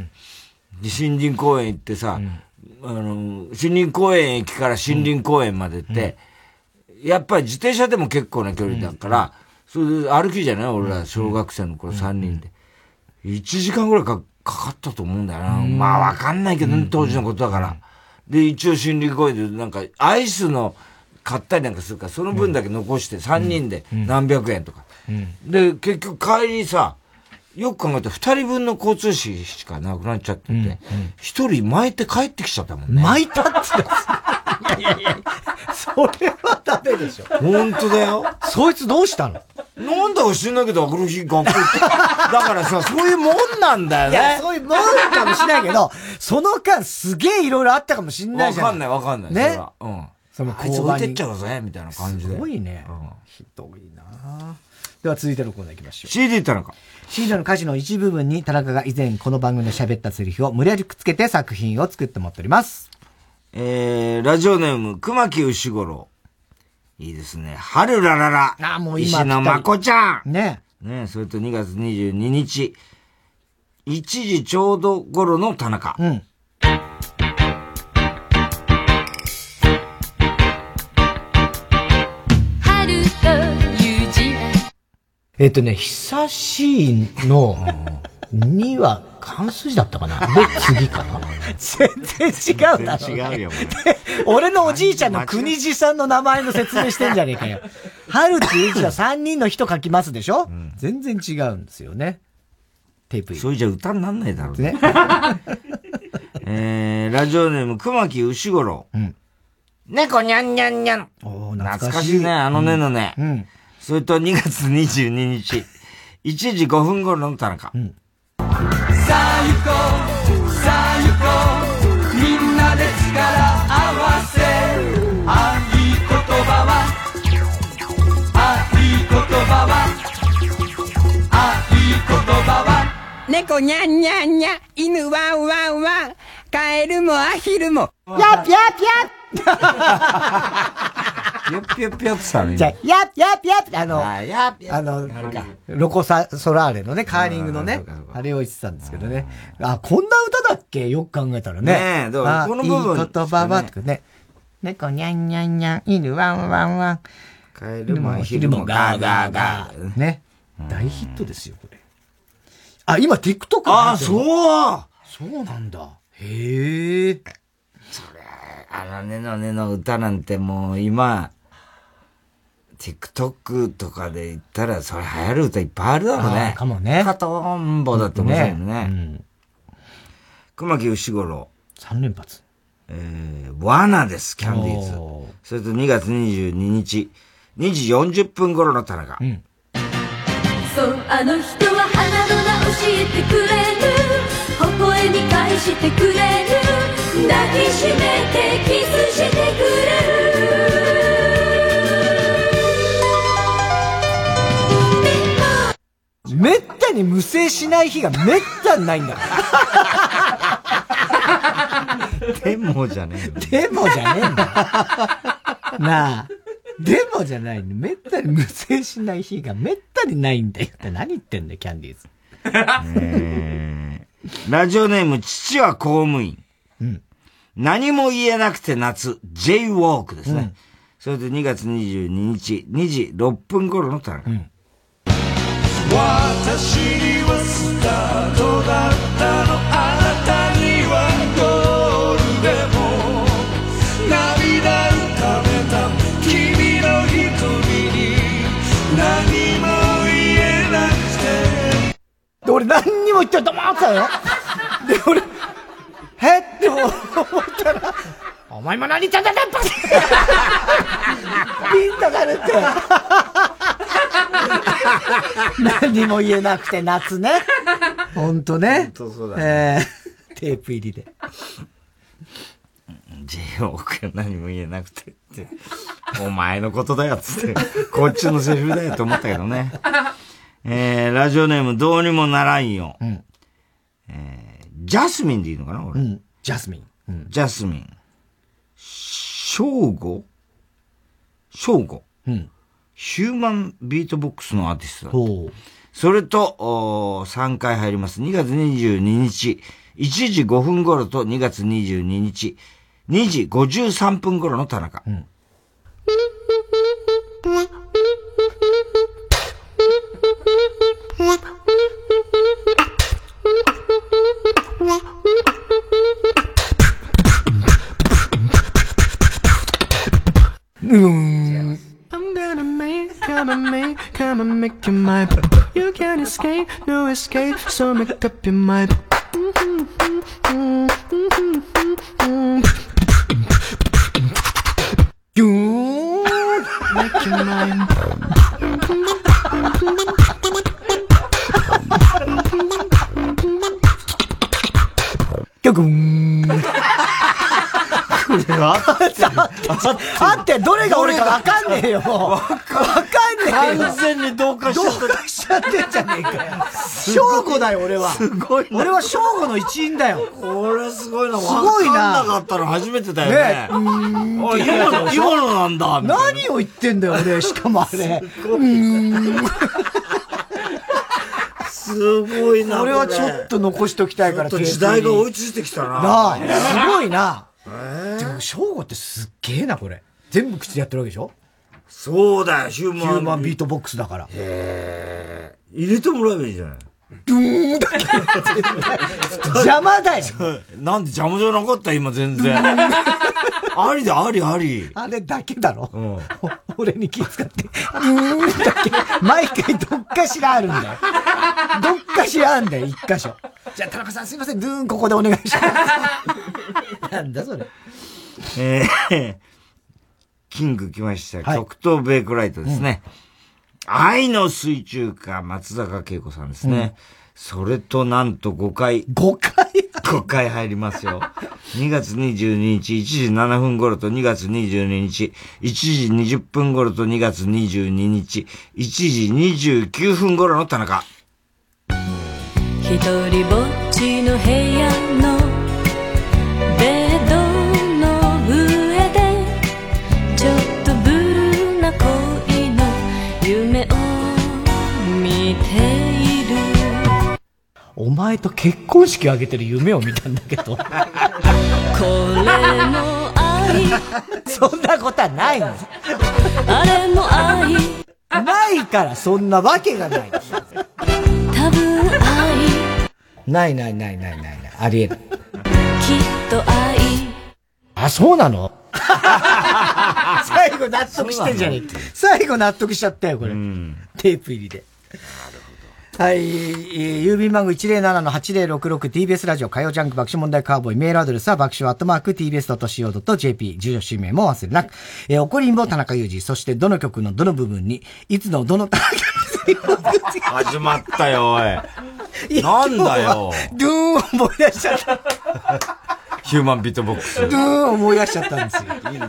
森林公園行ってさ、あの、森林公園駅から森林公園までって、やっぱり自転車でも結構な距離だから、それで歩きじゃない？俺ら小学生の頃3人で。1時間ぐらいかかかったと思うんだよな。まあわかんないけどね、当時のことだから。で、一応森林公園でなんかアイスの買ったりなんかするから、その分だけ残して3人で何百円とか。で、結局帰りさ、よく考えたら2人分の交通費しかなくなっちゃってて、1人巻いて帰ってきちゃったもんね。巻いたっていやいやいや、それはダメでしょ。本当だよ。そいつどうしたの？なんだか知んないけど、あの日学校行って。だからさ、*laughs* そういうもんなんだよね。いや、そういうもんかもしれないけど、その間すげえいろいろあったかもしんないじゃん。わかんないわかんない。ね？うん。そのあいつ置いてっちゃうぜ、みたいな感じで。すごいね。ひどいなでは続いてのコーナー行きましょう。CD 田中。CD の歌詞の一部分に田中が以前この番組で喋ったセリフを無理やりくっつけて作品を作ってもっております。えー、ラジオネーム、熊木牛五郎。いいですね。春ららら。あ、もう今石野まこちゃん。ね。ねそれと2月22日。1時ちょうど頃の田中。うん。えっとね、久しいの2は関数字だったかな *laughs* で、次かな全然違うだろ、全然違うよ *laughs* 俺のおじいちゃんの国地さんの名前の説明してんじゃねえかよ。春っていう字は3人の人書きますでしょ、全然違うんですよね。テープそれじゃ歌になんないだろうね。*laughs* えー、ラジオネーム、熊木牛五郎。うん。猫にゃんにゃんにゃん。懐懐かしいね、あのねのね。うん。それと2月22日、1時5分頃の田中。さあ行こう。さあ行こう。みんなで力合わせ。あいい言葉は。あいい言葉は。葉は。猫にゃんにゃんにゃ犬ワンワンワン。カエルもアヒルも。やっぴゃぴゃぴょっぴょっぴょってさね。じゃあ、やっやっやっ、あの、あやっやあの、ロコサ、ソラーレのね、カーリングのね、あれを言ってたんですけどね。あ、こんな歌だっけよく考えたらね。ねえだからあこの部分いい言葉は、とかね。猫にゃんにゃんにゃん、犬ワンワンワン。カエルもアヒルもガーガーガー。ね。大ヒットですよ、これ。あ、今 TikTok あそうそうなんだ。へえ。それあのねのねの歌なんてもう今、TikTok とかで言ったらそれ流行る歌いっぱいあるだろうあねー。かもねかとんぼだって面白いよね。ね熊木牛五郎。三連発。えー、罠です、キャンディーズ。それと2月22日、2時40分頃の田中。そうあの人は花の名教えてくれる微笑み返してくれる抱きしめてキスしてくれめったに無制しない日がめったにないんだから。でもじゃねでもじゃねえんだよ。なあ。でもじゃないの。めったに無制しない日がめったにないんだよって何言ってんだよ、キャンディーズ。*laughs* えーラジオネーム、父は公務員。何も言えなくて夏、J ウォークですね。それで2月22日、2時6分頃の田中。私にはスタートだったのあなたにはゴールでも涙浮かべた君の瞳に何も言えなくてで、俺何にも言ってると思ってたよ。で、俺、え？って思ったら、お前も何言ってんだ、やっぱりピンとなるって。何も言えなくて夏ね。ほんとね。本当そうだねえーテープ入りで。J ウォーク何も言えなくてって。お前のことだよ、つって。こっちのセリフだよと思ったけどね。えー、ラジオネームどうにもならんよ。えー、ジャスミンでいいのかな俺。ジャスミン。ジャスミン。ショーゴショーゴ。ヒューマンビートボックスのアーティストだ。それと、お3回入ります。2月22日、1時5分頃と2月22日、2時53分頃の田中。うん。*laughs* I'm gonna make, come and make, come and make you mine. You can't escape, no escape, so make up your mind. You make you mine. 曲ん。あって、どれが俺かわかんねえよ、もう。わかんねえよ。完全に同化しちゃった同化しちゃってんじゃねえかよ。正吾だよ、俺は。すごいな俺は正吾の一員だよ。これすごいな。すごいなわかんなかったの初めてだよね。ねうーんあ今の、今のなんだ。何を言ってんだよ、俺。しかもあれ。うーん。すごいな。俺はちょっと残しときたいから、ちょっと時代が追いついてきたな。なあ、すごいな。でも、正吾ってすっげえな、これ。全部口でやってるわけでしょ？そうだよ、ヒューマン。ヒューマンビートボックスだから。へえ。入れてもらえばいいじゃない。ドゥーンだけ。*laughs* 邪魔だよ。*laughs* なんで邪魔じゃなかった今全然。*laughs* ありだ、あり、あり。あれだけだろ。お俺に気遣って。うーんだけ。毎回どっかしらあるんだよ。どっかしらあるんだよ、一箇所。じゃあ、田中さんすいません、ドゥーンここでお願いします。なんだそれ。えー、キング来ました。はい極東ベイクライトですね。愛の水中歌、松坂慶子さんですね。うんそれとなんと5回。5回？国会入りますよ。2月22日、1時7分頃と2月22日、1時20分頃と2月22日、1時29分頃の田中。一人ぼっちの部屋お前と結婚式を挙げてる夢を見たんだけど。これも愛 *laughs* そんなことはないんです。あれも愛ないから、そんなわけがない。多分愛ないないないないないない。ありえない。きっと愛あ、そうなの？*laughs* 最後納得してんじゃねえか最後納得しちゃったよ、これ。テープ入りで。はい、えー郵便番号 107-8066TBS ラジオ火曜ジャンク爆笑問題カーボーイメールアドレスは爆笑アットマーク TBS.CO.JP 住所氏名も忘れなく、えー、怒りんぼ田中裕二、そしてどの曲のどの部分に、いつのどの始まったよ、おい。なんだよ。ドゥーン思い出しちゃった。ヒューマンビートボックス。ドゥーン思い出しちゃったんです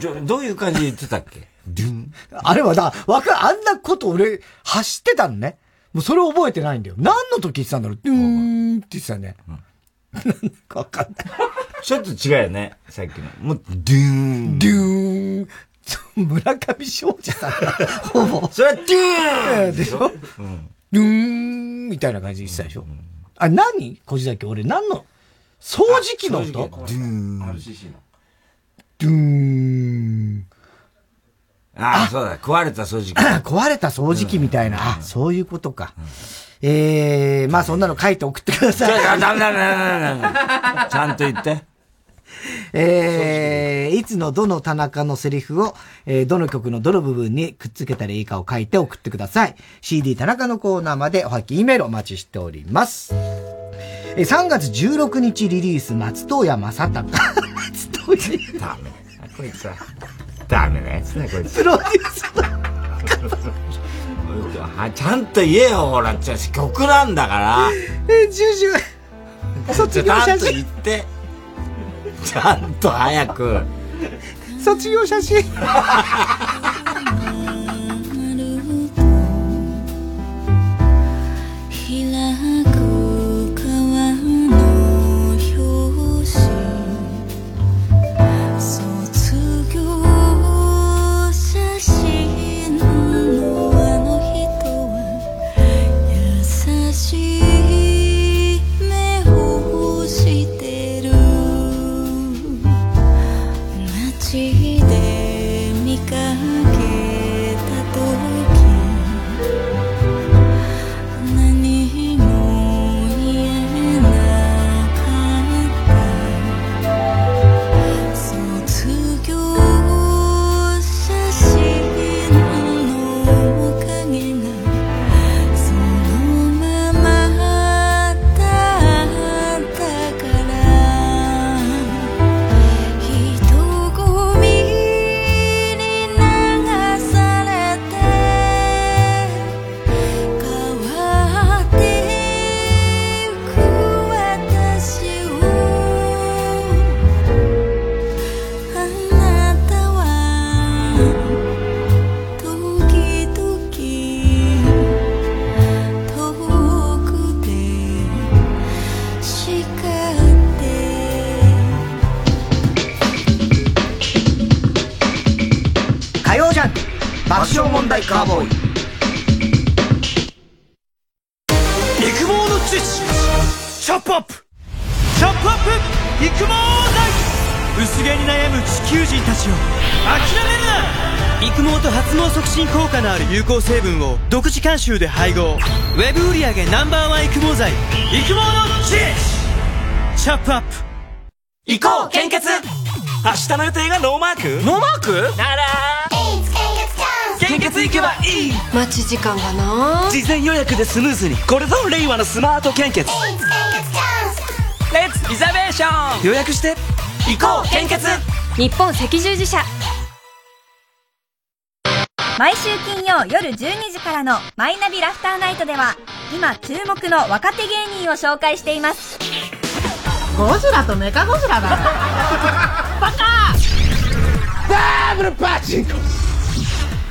よ。どどういう感じで言ってたっけ？ドゥン。あれはだ、わかる、あんなこと俺、走ってたのね。もうそれ覚えてないんだよ。何の時言ってたんだろうドゥーンって言ってたね。なんかわかんない。ちょっと違うよね、さっきの。もう、ドゥーン。ドゥーン。村上昌司さんが、ほぼ。それはドゥーンでしょ？ドゥーンみたいな感じで言ってたでしょ？あ、何小路崎、俺何の？掃除機の音？ドゥーン。RCC の。ドゥーン。ああ、そうだ、壊れた掃除機。*laughs* 壊れた掃除機みたいな、あ、そういうことか。えー、まあそんなの書いて送ってください。ダメダメダメダメダメ *laughs* ちゃんと言って。えー、いつのどの田中のセリフを、えー、どの曲のどの部分にくっつけたらいいかを書いて送ってください。CD 田中のコーナーまでおはき E メールお待ちしております。えー、3月16日リリース、松任谷正隆。*laughs* 松任谷。ダメ。こいつは。ダメなやつだ、こいつ。プロデュースはちゃんと言えよ、ほら、ちょ曲なんだから。えー、ジュジュ。卒業写ちゃんと言真。って。ちゃんと早く。卒業写真。開 *laughs* く爆笑問題カーボーイ。育毛の知識チ。ャップアップ。チャップアップ。育毛剤薄毛に悩む地球人たちを。諦めるな。育毛と発毛促進効果のある有効成分を。独自監修で配合。ウェブ売上 Ｎｏ.1 育毛剤。育毛の知識チ。ャップアップ。行こう献血。明日の予定がノーマーク？ノーマーク？なら献血行けばいい。待ち時間がな？事前予約でスムーズにこれぞ令和のスマート献血。 Let's reservation 予約して行こう。献血。日本赤十字社。毎週金曜夜12時からの「マイナビラフターナイト」では今注目の若手芸人を紹介しています。ゴジラとメカゴジラだバカダブルパチンコ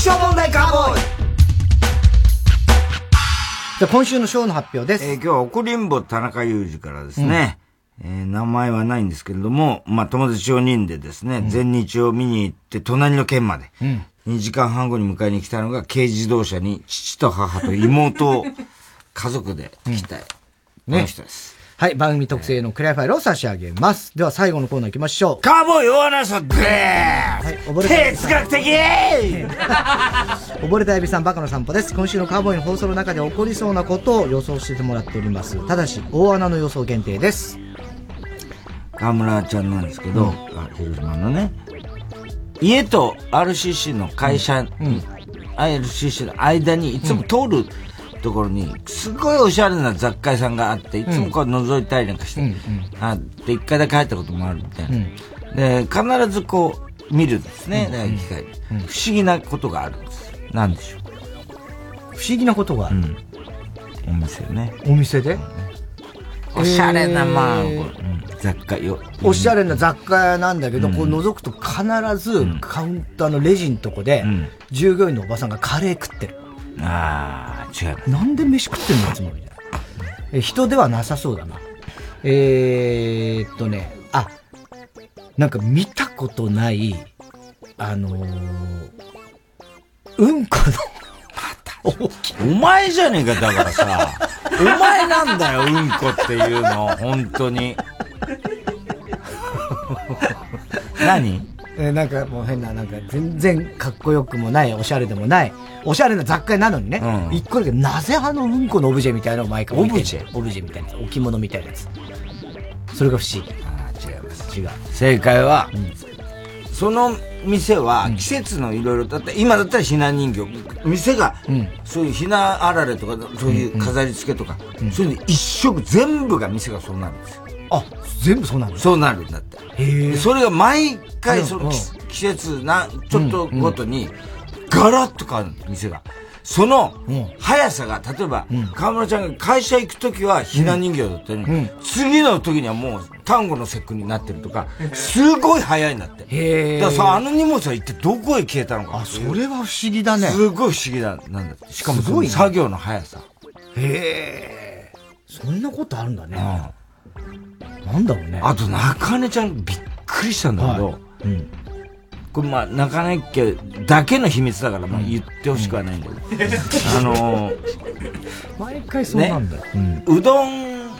爆笑問題カーボーイ。じゃあ今週のショーの発表です。えー今日は怒りんぼ田中裕二からですね、えー名前はないんですけれども、まあ、友達4人でですね、全日を見に行って隣の県まで、うん。2時間半後に迎えに来たのが軽自動車に父と母と妹を *laughs* 家族で来た、この人です。はい、番組特製のクリアファイルを差し上げます。では最後のコーナー行きましょう。カーボーイ大穴さん、グレーはい、溺れた哲学的溺れたエビさん *laughs* バカの散歩です。今週のカーボーイの放送の中で起こりそうなことを予想してもらっております。ただし、大穴の予想限定です。河村ちゃんなんですけど、あ広島のね、家と RCC の会社、RCC の間にいつも通るところに、すごいおしゃれな雑貨屋さんがあって、いつもこう覗いたりなんかして、あって、一回だけ入ったこともあるみたいな。で、必ずこう、見るんですね、大機械で不思議なことがあるんです。なんでしょう？不思議なことがある。お店ね。お店で？おしゃれな、まあ、雑貨よ。おしゃれな雑貨屋なんだけど、こう覗くと必ずカウンターのレジのとこで、従業員のおばさんがカレー食ってる。ああ、違う。なんで飯食ってんのいつもみたいな。え人ではなさそうだな。えーっとね、あ、なんか見たことない、あのー、うんこの、大きい。お前じゃねえか、だからさ。お前なんだよ、うんこっていうの、本当に。何？えーなんかもう変な、なんか全然かっこよくもない、おしゃれでもない、おしゃれな雑貨屋なのにね、一個だけなぜあのうんこのオブジェみたいなのを毎回置いてオブジェ？オブジェみたいなやつ、置物みたいなやつ。それが不思議。違います。違う。正解は、その店は季節のいろいろ、だって今だったらひな人形、店が、そういうひなあられとか、そういう飾り付けとか、そういうの一色全部が店がそうなるんですよ。あ、全部そうなるそうなるんだって。でそれが毎回そのうん季季節な、ちょっとごとに、ガラッと変わるんです、店が。その速さが、例えば、河村ちゃんが会社行くときはひな人形だったのに、次の時にはもう単語の節句になってるとか、すごい速いんだって。へーだからさ、あの荷物は一体どこへ消えたのか。あ、それは不思議だねすごい不思議だ、なんだって。しかもすごいね作業の速さ。へえ。そんなことあるんだね。なんだろうね。あと、中根ちゃんびっくりしたんだけど、はい。うん。これまあ、中根家だけの秘密だから、まあ言ってほしくはないんだけど、あのー、毎回そうなんだ。よ。うどん、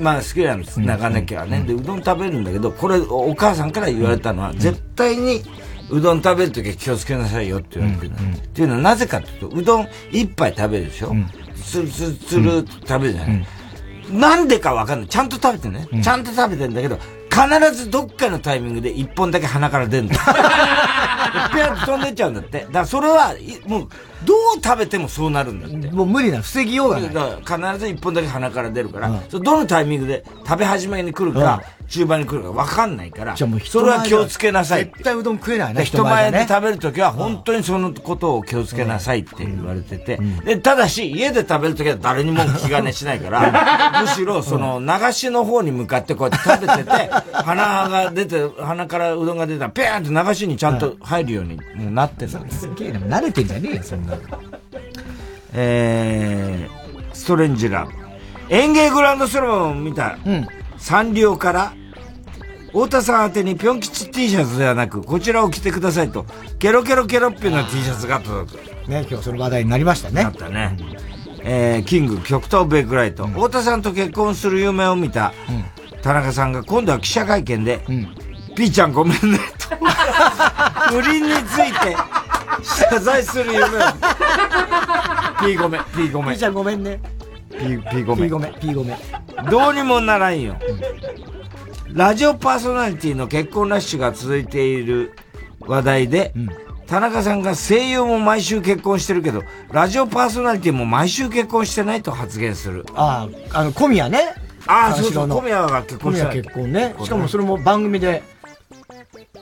まあ好きなんです、中根家はね。で、うどん食べるんだけど、これお母さんから言われたのは、絶対にうどん食べるときは気をつけなさいよって言われてる。の、っていうのはなぜかっていうと、うどん一杯食べるでしょ、つるつるつるって食べるじゃない、なんでかわかんない。ちゃんと食べてね。ちゃんと食べてんだけど、必ずどっかのタイミングで一本だけ鼻から出るんだ。*laughs* ピャンと飛んでっちゃうんだって。だからそれは、いもう、どう食べてもそうなるんだって。もう無理な、防ぎようがない。必ず一本だけ鼻から出るから、それどのタイミングで食べ始めに来るか、中盤に来るか分かんないから、それは気をつけなさい。絶対うどん食えないね。で人前でね。食べるときは本当にそのことを気をつけなさいって言われてて、で、ただし家で食べるときは誰にも気兼ねしないから、*laughs* むしろその流しの方に向かってこうやって食べてて、鼻が出て、鼻からうどんが出たらピャーンって流しにちゃんと入るようになってるんです。すげえな、慣れてんじゃねえよ、そんな。えー、ストレンジラブ。園芸グランドスラムを見た、サンリオから、太田さん宛てにぴょん吉 T シャツではなく、こちらを着てくださいと、ケロケロケロッピの T シャツが届く。ね、今日その話題になりましたね。なったね。えー、キング極東ベイクライト、太田さんと結婚する夢を見た、田中さんが今度は記者会見で、ピーちゃんごめんね、と、*laughs* 不倫について謝罪する夢を、*laughs* ピーごめん、ピーごめん。ピーちゃんごめんね。ピー、ピーごめん。ごめん、ごめん。どうにもならんよ。ラジオパーソナリティの結婚ラッシュが続いている話題で、田中さんが声優も毎週結婚してるけど、ラジオパーソナリティも毎週結婚してないと発言する。ああ、あの、小宮ね。ああ、そうそう、小宮が結婚した小宮結婚ね。しかもそれも番組で、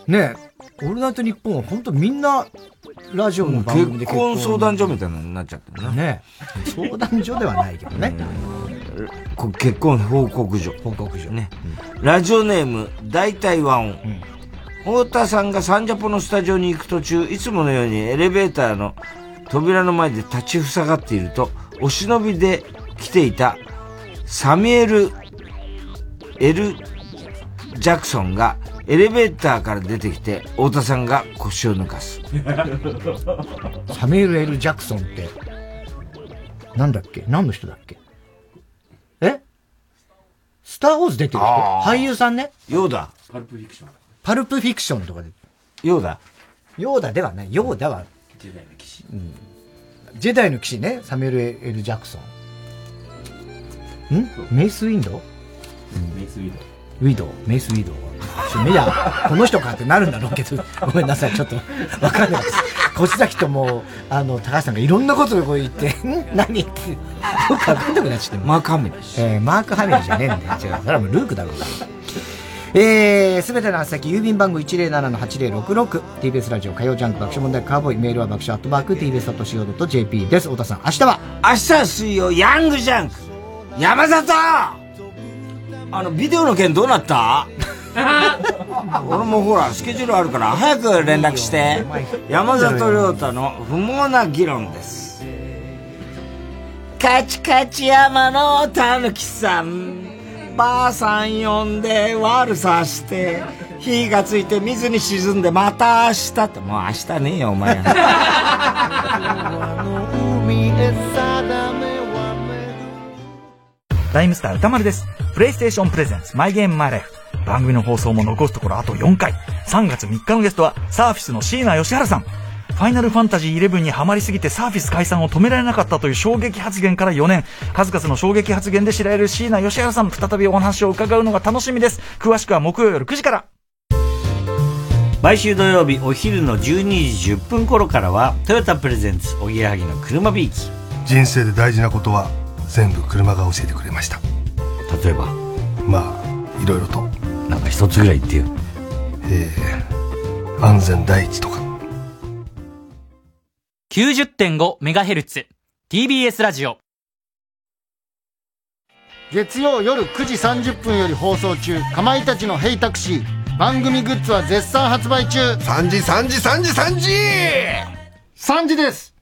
ねオールナイトニッポンは本当みんな、ラジオの番組で結婚相談所みたいなのになっちゃってるね。ね相談所ではないけどね。こ結婚報告所。報告所。ね。ラジオネーム、大体和音。太田さんがサンジャポのスタジオに行く途中、いつものようにエレベーターの扉の前で立ちふさがっていると、お忍びで来ていたサミュエル・エル・ジャクソンがエレベーターから出てきて、太田さんが腰を抜かす。サミュエル・エル・ジャクソンって、なんだっけ？何の人だっけ？え？スター・ウォーズ出てる人？俳優さんね？ヨーダ。パルプフィクション。パルプフィクションとかで。ヨーダ。ヨーダではない。ヨーダは、ジェダイの騎士。うん。ジェダイの騎士ね。サミュエル・エル・ジャクソン。ん？メイス・ウィンドウ？メイスウィード。ウィドウ、メイス・ウィドウ。ちょいや、この人かってなるんだろうけど、ごめんなさい、ちょっと、わかんないです。越崎ともう、あの、高橋さんがいろんなことをこう言って、*laughs* ん？何って、よくわかんなくなっちゃって。マーク・ハミル。えー、マーク・ハミルじゃねえんだよ。*laughs* 違う。それはもうルークだろうが。えー、すべての宛先、郵便番号107-8066、TBS ラジオ火曜ジャンク爆笑問題カーボーイ、メールは爆笑アットマーク、TBS.CO.JP です。太田さん、明日は？明日は水曜、ヤングジャンク山里あの、ビデオの件どうなった？*laughs* 俺もほら、スケジュールあるから、早く連絡して。山里亮太の不毛な議論です。カチカチ山のたぬきさん。ばあさん呼んで悪さして、火がついて水に沈んでまた明日って、もう明日ねえよ、お前。*laughs* ライムスター歌丸です。プレイステーションプレゼンツマイゲームマイライフ。番組の放送も残すところあと4回。3月3日のゲストはサーフィスの椎名義原さん。ファイナルファンタジー11にハマりすぎてサーフィス解散を止められなかったという衝撃発言から4年。数々の衝撃発言で知られる椎名義原さん。再びお話を伺うのが楽しみです。詳しくは木曜夜9時から。毎週土曜日お昼の12時10分頃からはトヨタプレゼンツおぎやはぎの車ビーキ人生で大事なことは全部車が教えてくれました。例えば？まあいろいろと。なんか一つぐらい言ってよ。えー、安全第一とか。90.5MHz TBS ラジオ。月曜夜9時30分より放送中かまいたちの「ヘイタクシー」番組グッズは絶賛発売中。3時3時3時3時 !3 時です